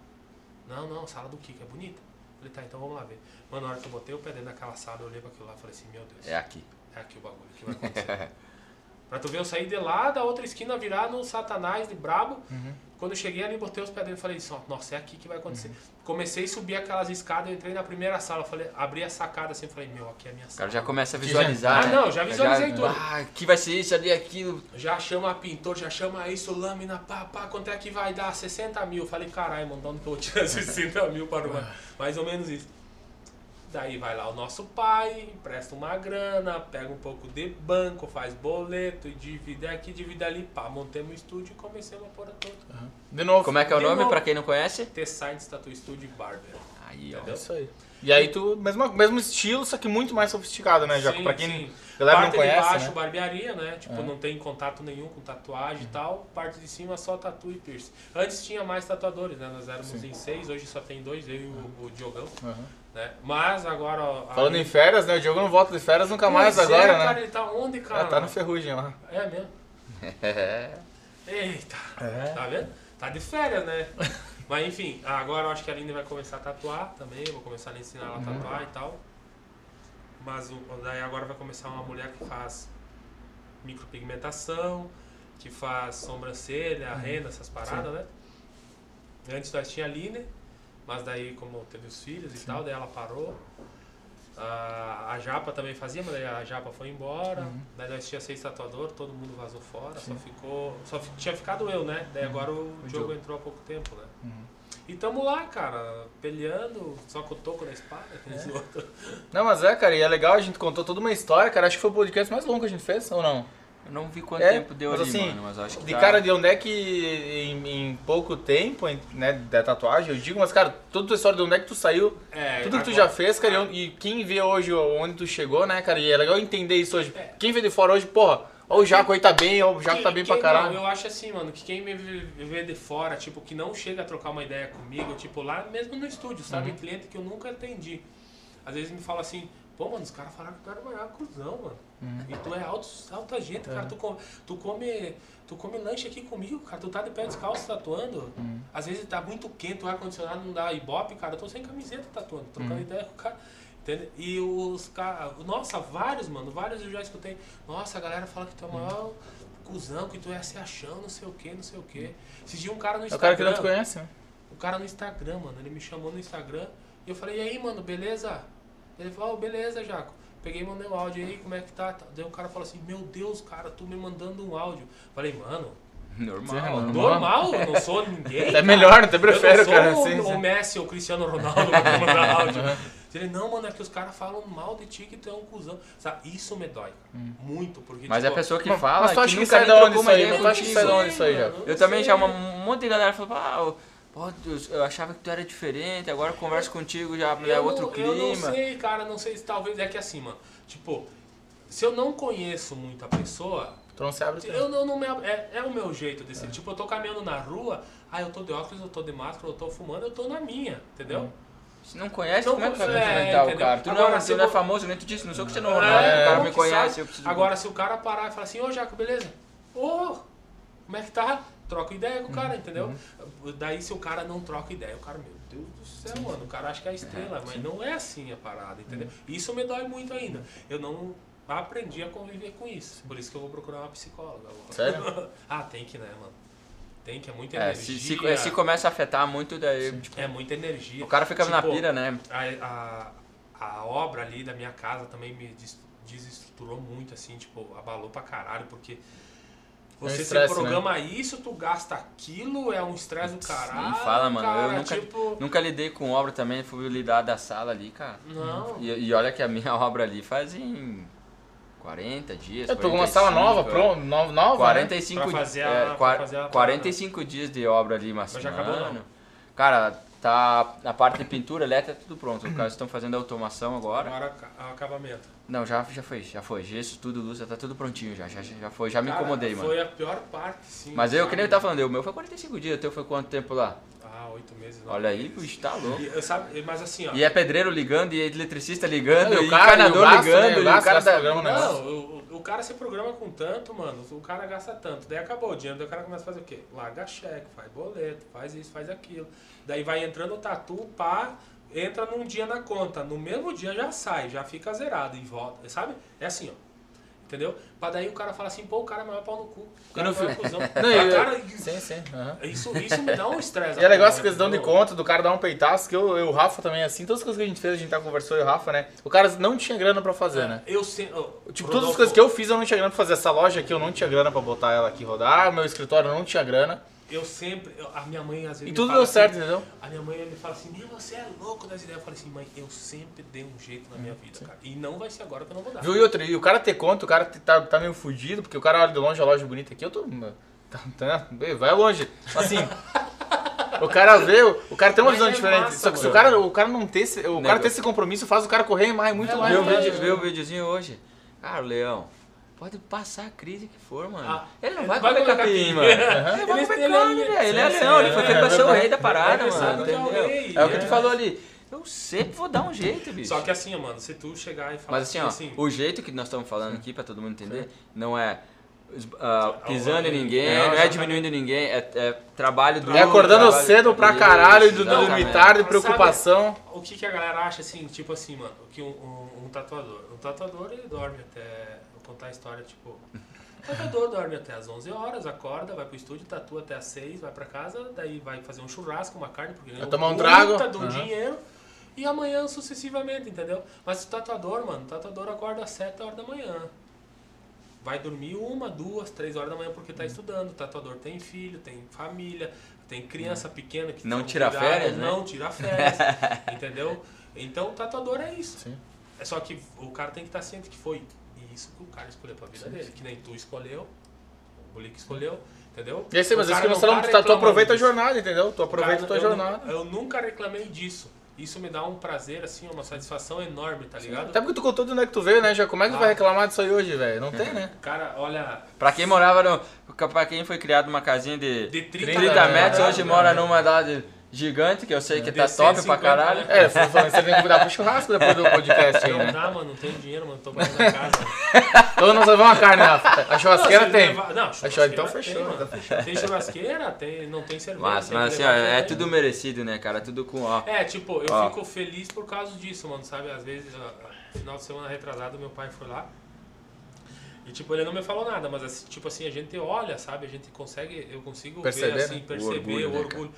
Não, não, a sala do Kiko é bonita. Falei, tá, então vamos lá ver. Mano, na hora que eu botei o pé dentro daquela sala, eu olhei pra aquilo lá e falei assim, meu Deus.
É aqui.
É aqui o bagulho, o que vai acontecer? (laughs) pra tu ver, eu saí de lá da outra esquina, virar no Satanás de brabo. Quando eu cheguei ali, botei os pés dentro e falei assim, ó, nossa, é aqui que vai acontecer. Comecei a subir aquelas escadas, eu entrei na primeira sala, falei, abri a sacada assim, falei, meu, aqui é a minha
O
sala.
cara já começa a visualizar.
já-
né?
Ah, não, já visualizei tudo.
Ah, aqui vai ser isso, ali aquilo.
Já chama pintor, já chama isso, lâmina, pá, pá, quanto é que vai dar? 60 mil. Falei, caralho, mano, de onde que eu vou tirar (laughs) 60 mil para arrumar? Mais ou menos isso. Daí vai lá o nosso pai, empresta uma grana, pega um pouco de banco, faz boleto, e divide aqui, divide ali, pá, montei meu estúdio e comecei a pôr toda.
De novo.
Como é que é o
De
nome pra quem não conhece?
T-Science Tattoo Studio Barber.
Aí, ó.
Entendeu?
É isso aí. E aí tu, mesmo, mesmo estilo, só que muito mais sofisticado, né, Jaco? Pra quem
sim.
a galera
parte
não conhece,
de baixo,
né?
barbearia, né? Tipo,
Aham.
não tem contato nenhum com tatuagem e tal. Parte de cima só tatu e piercing. Antes tinha mais tatuadores, né? Nós éramos
Sim.
em seis, hoje só tem dois, eu e o, o Diogão,
Aham.
Né? Mas agora... ó,
Falando
aí-
em férias, né? O Diogo não volta de férias nunca mais
Pois é,
agora,
cara,
né?
ele tá onde, cara?
É, tá no ferrugem lá.
É mesmo?
É. (laughs)
Eita,
É.
tá vendo? Tá de férias, né? (laughs) Mas enfim, agora eu acho que a Aline vai começar a tatuar também, eu vou começar a ensinar ela a
Uhum.
tatuar e tal. Mas o, daí agora vai começar uma mulher que faz micropigmentação, que faz sobrancelha,
Uhum.
rena, essas paradas, né? Antes nós tinha a Aline, mas daí como teve os filhos e tal, daí ela parou. A, a Japa também fazia, mas daí a Japa foi embora. Daí nós tinha seis tatuadores, todo mundo vazou fora, só
Uhum. Sim.
ficou. Só fi- tinha ficado eu, né? Daí agora o,
O
jogo
Diogo.
entrou há pouco tempo, né?
Uhum.
E tamo lá, cara, peleando, só com o toco da espada, aqueles
É. (laughs)
outros.
Não, mas é, cara, e é legal, a gente contou toda uma história, cara. Acho que foi o podcast mais longo que a gente fez, ou não?
Eu não vi quanto
É,
tempo deu
mas
ali,
assim,
mano, mas acho que
De
tá-
cara, de onde é que em, em pouco tempo, em- né, da tatuagem, eu digo, mas, cara, toda a tua história de onde é que tu saiu,
É,
tudo que tu
agora-
já fez, cara, e onde- e quem vê hoje onde tu chegou, né, cara, e é legal entender isso hoje.
É.
Quem vê de fora hoje, porra, ó o Jaco aí tá bem, ó o Jaco
Quem-
tá bem
quem
pra caralho.
Não, eu acho assim, mano, que quem me vê vê de fora, tipo, que não chega a trocar uma ideia comigo, tipo, lá mesmo no estúdio, sabe?
Uhum.
Cliente que eu nunca atendi. Às vezes me fala assim, pô, mano, os caras falaram que o cara é maior cuzão, mano.
Uhum.
E tu é alto, alta gente,
É.
cara. Tu come, tu, come, tu come lanche aqui comigo, cara. Tu tá de pé descalço tatuando.
Uhum.
Às vezes tá muito quente, o ar-condicionado não dá ibope, cara. Eu tô sem camiseta tatuando, trocando
Uhum.
ideia com o cara. Entende? E os caras. Nossa, vários, mano. Vários eu já escutei. Nossa, a galera fala que tu é o maior cuzão, que tu é se achando, não sei o que, não sei o que. Esse dia um cara no
É o cara
Instagram.
que não te conhece, né?
O cara no Instagram, mano, ele me chamou no Instagram e eu falei, e aí, mano, beleza? Ele falou, oh, beleza, Jaco. Peguei e mandei um áudio aí, como é que tá? Daí o cara falou assim, meu Deus, cara, tu me mandando um áudio. Falei, mano,
Normal.
Sim, mano.
normal, eu não sou ninguém. (laughs)
É
cara.
melhor, até
não
cara.
o,
sim.
o Messi ou o Cristiano Ronaldo pra me mandar (laughs) áudio. Ele, não, mano, é que os caras falam mal de ti que tu é um cuzão. Sabe, isso me dói muito, porque
Mas é a
tipo,
pessoa que fala
mas tu acha
que
sai da onde isso aí?
ideia
Mas tu acha que
contigo.
sai da onde isso aí, já?
Eu também já, uma- um monte de galera falou, ah, pô, Deus, eu achava que tu era diferente, agora eu converso contigo já é outro
não-
clima.
Eu não sei, cara, não sei se talvez é que assim, mano. Tipo, se eu não conheço muito a pessoa,
Tu não se abre
eu não, não me, ab- é, é o meu jeito de ser. Tipo, eu tô caminhando na rua, ah, eu tô de óculos, eu tô de máscara, eu tô fumando, eu tô na minha, entendeu?
Se não conhece,
Não
como é que vai
conhece,
cumprimentar o
entendeu?
cara? Tu
Agora,
não,
se
tu não é
eu-
famoso, nem tu disse, não sou que você não
É,
Ronaldo, o cara me conhece,
sabe.
eu preciso...
Agora, se o cara parar e falar assim, ô Jaco, beleza? Ô, como é que tá? Troca ideia com o cara, entendeu? Daí se o cara não troca ideia, o cara, meu Deus do céu, mano, o cara acha que é a estrela, mas não é assim a parada, entendeu? Isso me dói muito ainda. Eu não aprendi a conviver com isso. Por isso que eu vou procurar uma psicóloga agora.
Sério? (laughs)
ah, tem que, né, mano? Tem que é muita
É,
energia.
se, se, se começa a afetar muito, daí tipo,
É muita energia.
o cara fica na
Tipo,
pira, né?
A, a, a obra ali da minha casa também me des- desestruturou muito, assim, tipo, abalou pra caralho, porque você se
estresse,
programa isso, tu gasta aquilo, é um estresse do caralho.
Nem fala, mano. eu
cara,
nunca,
tipo,
nunca lidei com obra também, fui lidar da sala ali, cara.
Não.
E, e olha que a minha (laughs) obra ali faz em 40 dias.
Eu tô com uma sala
45,
nova, pronto, no- nova, né?
45,
Pra fazer a-
é,
pra
qua-
fazer a
45 dias de obra ali, mas,
Mas já acabou, não?
mano, Cara, tá a parte de pintura elétrica tudo pronto. Os caras estão fazendo a automação agora.
Agora o acabamento.
Não, já, já foi, já foi. Gesso, tudo, luz, já tá tudo prontinho já. Já, já foi, já me
Cara,
incomodei, mano.
Foi a pior parte, sim.
Mas eu, que nem eu tava falando, o meu foi 45 dias, o teu foi quanto tempo lá?
Oito meses.
Olha aí,
meses.
bicho, tá louco.
E, sabe, mas assim, ó.
E é pedreiro ligando, e é eletricista ligando,
É,
e,
o cara-
encanador
o gasto,
ligando,
né? O
e o
gasto
cara
desse
da...
programa, né?
Não, o, o cara se programa com tanto, mano. O cara gasta tanto. Daí acabou o dinheiro. Daí o cara começa a fazer o quê? Larga cheque, faz boleto, faz isso, faz aquilo. Daí vai entrando o tatu, pá, entra num dia na conta. No mesmo dia já sai, já fica zerado e volta. Sabe? É assim, ó. Entendeu? Pra daí o cara fala assim, pô, o cara é maior pau no cu. O cara (laughs)
E
é
no
maior
fim-
cuzão.
Não, e-
O cara-
Sim, sim. aham.
isso, isso me dá um estresse. (laughs)
E é legal essa questão de conta, do cara dar um peitaço, que eu, eu e o Rafa também, assim, todas as coisas que a gente fez, a gente tá conversou eu e o Rafa, né? O cara não tinha grana pra fazer, né?
Eu sei.
Tipo, todas as coisas que eu fiz eu não tinha grana pra fazer. Essa loja aqui eu não tinha grana pra botar ela aqui rodar, meu escritório eu não tinha grana.
Eu sempre. eu- a minha mãe às vezes.
E tudo deu
assim,
certo, entendeu?
A minha mãe me fala assim, meu, você é louco das ideias. Eu falei assim, mãe, eu sempre dei um jeito na minha vida, cara. E não vai ser agora que eu não vou dar.
Viu? E outro, e o cara ter conta, o cara tá, tá meio fudido, porque o cara olha de longe a loja bonita aqui, eu tô. Tá, tá, vai longe. Assim. O cara vê, o cara tem uma
Mas
visão
é
diferente.
massa,
Só que se o cara, o cara não ter esse, o cara ter esse compromisso faz o cara correr mais, muito
É,
mais.
Viu o vídeo, o videozinho hoje? Cara, o Leão, pode passar a crise que for, mano.
Ah,
ele não
ele
vai
vai
comer capim, mano. (laughs) Ele vai comer carne, velho. Ele é
sim,
leão,
sim,
ele foi
é
feito pra ser o rei da parada,
É verdade,
mano.
é o
Entendeu?
rei,
É o que tu falou ali. Eu sempre vou dar um jeito, bicho.
Só que assim, mano, se tu chegar e falar
Mas assim, ó, o jeito que nós estamos falando aqui, pra todo mundo entender, não é ah, pisando em ninguém,
É,
não é diminuindo ninguém, é, é trabalho duro.
É acordando
trabalho-
cedo pra caralho, e do dormir tarde, preocupação.
O que, que a galera acha assim, tipo assim, mano, que um, um- um tatuador. Um tatuador ele dorme até. Contar a história, tipo. O tatuador dorme até as 11 horas, acorda, vai pro estúdio, tatua até as 6, vai pra casa, daí vai fazer um churrasco, uma carne, porque ganhou
tomar um trago.
do
Aham.
dinheiro. E amanhã sucessivamente, entendeu? Mas o tatuador, mano, o tatuador acorda às 7 horas da manhã. Vai dormir uma, duas, três horas da manhã porque tá estudando. O tatuador tem filho, tem família, tem criança pequena que
Não tira
cuidar,
férias, né?
Não tira férias, (laughs) entendeu? Então o tatuador é isso.
Sim.
É só que o cara tem que estar ciente que foi isso que o cara escolheu pra vida dele. Que nem tu escolheu, o Bulique escolheu, entendeu?
E aí, sim, mas
O
isso que nós
não
falamos,
tá
tu, tu aproveita a
reclamando
jornada, entendeu? Tu
disso.
aproveita a tua
eu
jornada.
nu- Eu nunca reclamei disso. Isso me dá um prazer, assim, uma satisfação enorme, tá ligado?
Até porque tu contou de onde é que tu veio, né? Já como é que tu
Ah.
vai reclamar disso aí hoje, velho? Não tem, né? (laughs)
Cara, olha,
Pra quem morava no. Pra quem foi criado numa casinha de,
de 30,
30
né?
metros,
É,
hoje
é,
mora
é.
numa idade gigante, que eu sei que tá top pra
150,
caralho.
né?
É, você tem que cuidar pro churrasco depois do podcast aí,
Não
né?
dá, mano, não tenho dinheiro, mano, tô morando na casa.
Então nós levamos uma carne, Rafa. A churrasqueira
Não,
tem.
levar- Não,
Achou,
churrasqueira
então
tem,
fechou,
mano.
então fechou.
Tem churrasqueira, tem, não tem cerveja.
Mas,
tem
mas assim, ó, é tudo merecido, né, cara? Tudo com, ó.
É, tipo, eu
Ó.
fico feliz por causa disso, mano, sabe? Às vezes, ó, final de semana retrasado, meu pai foi lá. E, tipo, ele não me falou nada, mas, assim, tipo assim, a gente olha, sabe? A gente consegue, eu consigo
Perceber,
ver, assim,
né?
O
perceber
orgulho,
o
né,
orgulho.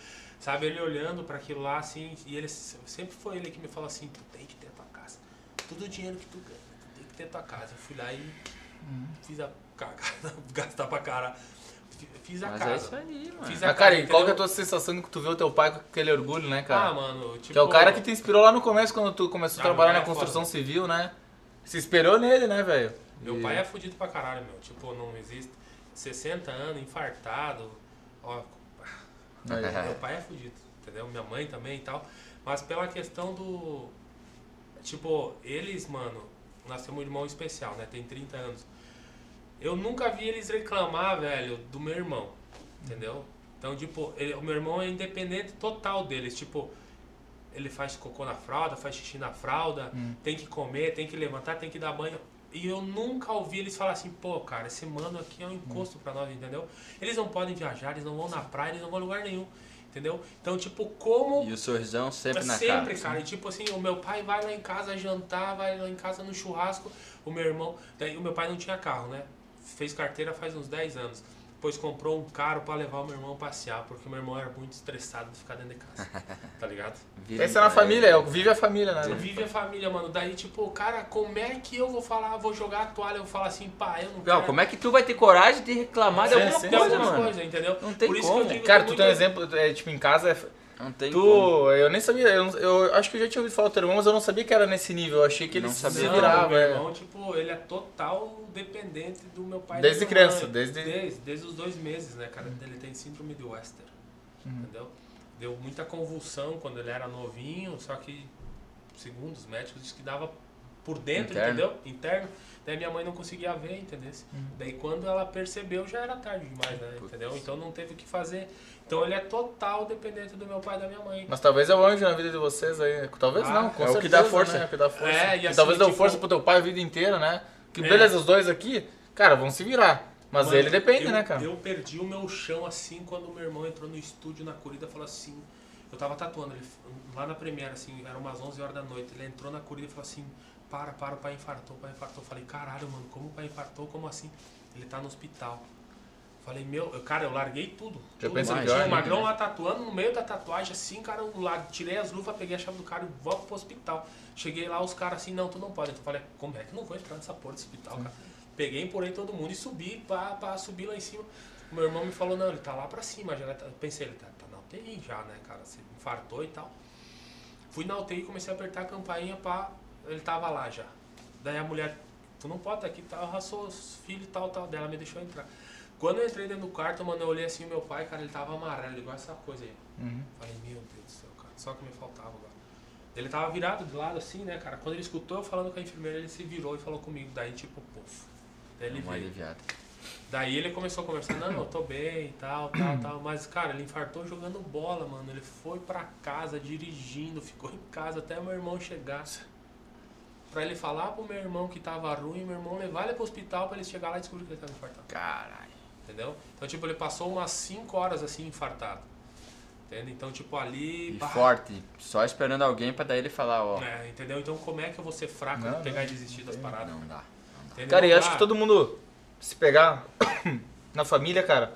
Sabe? Ele olhando pra aquilo lá, assim, e ele sempre foi ele que me falou assim: tu tem que ter tua casa. Todo o dinheiro que tu ganha, tu tem que ter tua casa. Eu fui lá e fiz a cagada, (laughs) gastar pra cara. Fiz a
Mas é
casa.
isso aí, mano.
Fiz
Ah, cara, e qual que é a tua sensação que tu vê o teu pai com aquele orgulho, né, cara?
Ah, mano, tipo.
que é o cara que te inspirou lá no começo, quando tu começou a trabalhar na
é
construção
foda.
civil, né? Se espelhou nele, né, velho?
Meu
E-
pai é fudido pra caralho, meu. Tipo, não existe. 60 anos, infartado. Ó, (laughs) Meu pai é fudido, entendeu? Minha mãe também e tal. Mas pela questão do. Tipo, eles, mano, nós temos um irmão especial, né? Tem 30 anos. Eu nunca vi eles reclamar, velho, do meu irmão. Entendeu? Então, tipo, ele- o meu irmão é independente total deles. Tipo, ele faz cocô na fralda, faz xixi na fralda, tem que comer, tem que levantar, tem que dar banho. E eu nunca ouvi eles falar assim, pô, cara, esse mano aqui é um encosto pra nós, entendeu? Eles não podem viajar, eles não vão na praia, eles não vão a lugar nenhum, entendeu? Então, tipo, como
E o sorrisão sempre na
sempre,
cara. assim.
cara. E tipo assim, o meu pai vai lá em casa jantar, vai lá em casa no churrasco. O meu irmão. Daí o meu pai não tinha carro, né? Fez carteira faz uns 10 anos. Depois comprou um carro pra levar o meu irmão passear, porque o meu irmão era muito estressado de ficar dentro de casa. (laughs) tá ligado?
Pensa na família, é o- vive a família, né?
vive a família, mano. Daí, tipo, cara, como é que eu vou falar, vou jogar a toalha? Eu vou falar assim, pá, eu não quero.
Não, como é que tu vai ter coragem de reclamar de
Sim,
alguma
sim,
coisa, mano?
coisas, entendeu?
Não tem
Por isso
como.
que eu digo
Cara, tu tem um exemplo, é, tipo, em casa, é,
Não tem
tu,
como.
eu nem sabia, eu, eu acho que eu já tinha ouvido falar do teu irmão, mas eu não sabia que era nesse nível, eu achei que ele
Não
se
sabia.
Não,
virava.
meu
é.
irmão, tipo, ele é total dependente do meu pai.
Desde criança,
mãe.
desde-
desde... Desde os dois meses, né, cara? Ele tem síndrome de Wester,
Uhum.
entendeu? Deu muita convulsão quando ele era novinho, só que, segundo os médicos, diz que dava por dentro,
Interno.
entendeu? Interno. Daí minha mãe não conseguia ver, entendeu?
Uhum.
Daí quando ela percebeu, já era tarde demais, né?
Putz.
Entendeu? Então não teve o que fazer. Então ele é total dependente do meu pai e da minha mãe.
Mas talvez é o anjo na vida de vocês aí. Talvez
Ah,
não, com
é o que
certeza,
dá força.
Né? É o que dá força.
É, e assim,
talvez deu
tipo-
força pro teu pai a vida inteira, né? Que
É.
beleza, os dois aqui, cara, vão se virar. Mas
Mano,
ele depende,
eu-
né, cara?
Eu perdi o meu chão assim quando meu irmão entrou no estúdio na corrida e falou assim. Eu tava tatuando, ele, lá na Premiere, assim, era umas 11 horas da noite. Ele entrou na corrida e falou assim: Para, para, o pai infartou, o pai infartou. Eu falei: Caralho, mano, como o pai infartou? Como assim? Ele tá no hospital. Falei, meu, eu- cara, eu larguei tudo.
Já
tudo.
pensa
Tinha
pior,
o
né?
magrão lá tatuando, no meio da tatuagem, assim, cara, eu lá, tirei as luvas, peguei a chave do cara e volto pro hospital. Cheguei lá, os caras assim, não, tu não pode. Eu falei, como é que eu não vou entrar nessa porra desse hospital, cara? Peguei, empurrei todo mundo e subi pra, pra subir lá em cima. Meu irmão me falou, não, ele tá lá pra cima já. né? Eu pensei, ele tá, tá na UTI já, né, cara? Você infartou e tal. Fui na UTI e comecei a apertar a campainha pra. Ele tava lá já. Daí a mulher, tu não pode estar aqui, tá, arrasou os filhos e tal, tal. Daí ela me deixou entrar. Quando eu entrei dentro do quarto, mano, eu olhei assim o meu pai, cara, ele tava amarelo, igual essa coisa aí.
Uhum.
Falei, meu Deus do céu, cara, só que me faltava agora. Ele tava virado de lado assim, né, cara? Quando ele escutou eu falando com a enfermeira, ele se virou e falou comigo. Daí, tipo, puf. Daí ele veio.
aliviada.
Daí ele começou a conversar, não, eu tô bem e tal, tal, tal. (clears throat) Mas, cara, ele infartou jogando bola, mano. Ele foi pra casa dirigindo, ficou em casa até meu irmão chegar. Pra ele falar pro meu irmão que tava ruim, meu irmão levar ele pro hospital pra ele chegar lá e descobrir que ele tava infartado.
Caralho.
Entendeu? Então, tipo, ele passou umas 5 horas assim, infartado. Entende? Então, tipo, ali.
E
pá,
forte. Só esperando alguém pra daí ele falar, ó.
É, entendeu? Então, como é que eu vou ser fraco
Não,
pegar
não,
e desistir das paradas?
Não dá.
Entendeu?
Cara, e
Não
acho
dá.
que todo mundo, se pegar (coughs) na família, cara,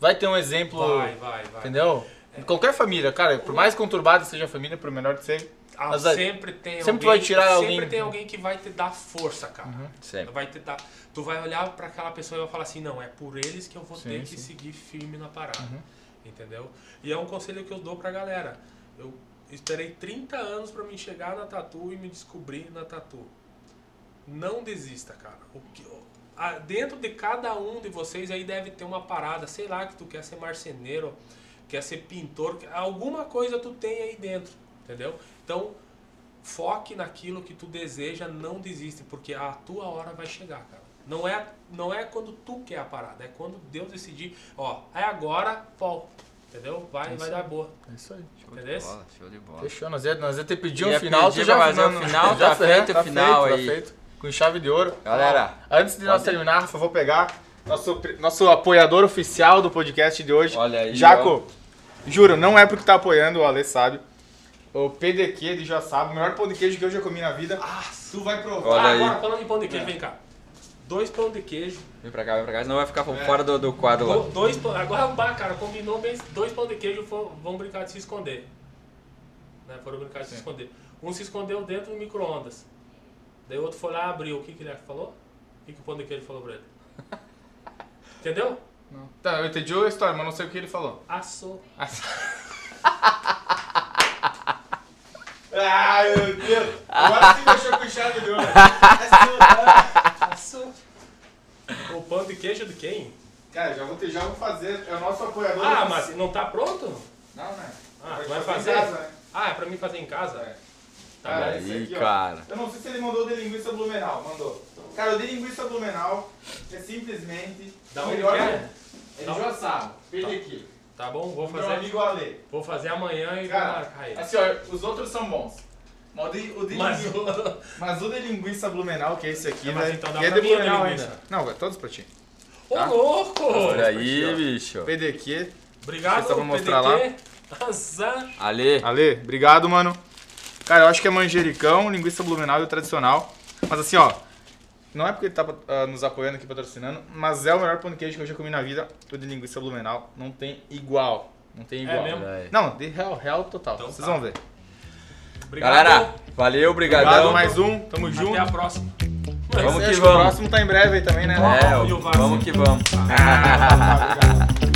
vai ter um exemplo,
Vai, vai, vai.
entendeu? Em qualquer família, cara, por mais conturbada seja a família, por menor que seja,
Ah,
Mas
sempre tem
sempre
alguém,
vai tirar
sempre
alguém.
tem alguém que vai te dar força, cara.
Sempre.
Vai te dar, tu vai olhar pra aquela pessoa e vai falar assim, não, é por eles que eu vou
Sim,
ter que
sim.
seguir firme na parada. Entendeu? E é um conselho que eu dou pra galera. Eu esperei 30 anos pra me chegar na tatu e me descobrir na tatu. Não desista, cara. O que, dentro de cada um de vocês aí deve ter uma parada, sei lá, que tu quer ser marceneiro, quer ser pintor, que- alguma coisa tu tem aí dentro, entendeu? Então, foque naquilo que tu deseja, não desiste, porque a tua hora vai chegar, cara. Não é, não é quando tu quer a parada, é quando Deus decidir, ó, é agora, pô, entendeu? Vai, vai dar boa.
é isso aí.
Show de bola, show de bola.
Fechou, nós ia, nós ia ter pedido um final,
pedir
tu já
fazer o
não,
final, (laughs)
já
tá
fe-
feito o
tá
final
feito,
aí.
Tá feito, com chave de ouro.
Galera,
Antes de nós terminar, Rafa, eu vou pegar nosso, nosso apoiador oficial do podcast de hoje.
Olha aí,
Jaco, juro, não é porque tá apoiando, o Ale sabe. O PDQ, ele já sabe, o melhor pão de queijo que eu já comi na vida. tu vai provar.
Olha
ah,
aí.
agora falando em pão de queijo, vem cá. Dois pão de queijo,
vem pra cá, vem pra cá, senão vai ficar fora do, do quadro
do-
lá.
dois pão, agora bah, cara, combinou bem, dois pão de queijo vão brincar de se esconder. Né, foram brincar de se esconder. Um se escondeu dentro do micro-ondas. Daí o outro foi lá e abriu. O que, que ele falou? O que, que o pão de queijo falou pra ele? (laughs) Entendeu?
Não. Tá, eu entendi a história, mas não sei o que ele falou.
Assou. (laughs)
Ai, meu Deus. Agora sim deixou com chave de ouro.
Assou. O (laughs) pão de queijo de quem?
Cara, já vou, ter, já vou fazer. É o nosso apoiador.
Ah,
oficial.
mas não tá pronto?
Não, né?
Ah, tu vai
em
fazer?
casa, né?
Ah, é pra mim fazer em casa?
É.
Tá
Cara, esse
Aí,
aqui, ó.
cara.
Eu não sei se ele mandou o de linguiça blumenau. Mandou. Cara, o de linguiça blumenau é simplesmente
Da
melhor.
é? Da-
de Joaçaba. Pede aqui.
Tá bom, vou
Meu
fazer.
amigo Ale.
Vou fazer amanhã e vou
Cara,
marcar ele.
assim, ó, os outros são bons. Mas o de, o de
Mas
linguiça,
o-
mas o de linguiça blumenau, que é esse aqui,
É, mas
né?
então dá
e é de blumenau ainda. Não, é todos pra ti.
Ô,
Tá?
louco!
Olha aí,
ó.
bicho.
PDQ.
Obrigado,
Só pra mostrar lá.
PDQ. Azar.
Ale,
Ale, obrigado, mano. Cara, eu acho que é manjericão, linguiça blumenau e o tradicional. Mas assim, ó, Não é porque ele tá ah, nos apoiando aqui, patrocinando, mas é o melhor pão de queijo que eu já comi na vida. O de linguiça blumenau. Não tem igual. Não tem igual.
mesmo?
É.
Não, de real, real total.
Então
Vocês
tá.
vão ver.
Obrigado.
Galera, valeu, brigadão.
Obrigado, mais um. Tamo junto.
Até a próxima.
Vamos que
O
vamos.
próximo tá em breve aí também, né?
É,
o Vasco?
vamos que vamos.
Ah, obrigado. (laughs)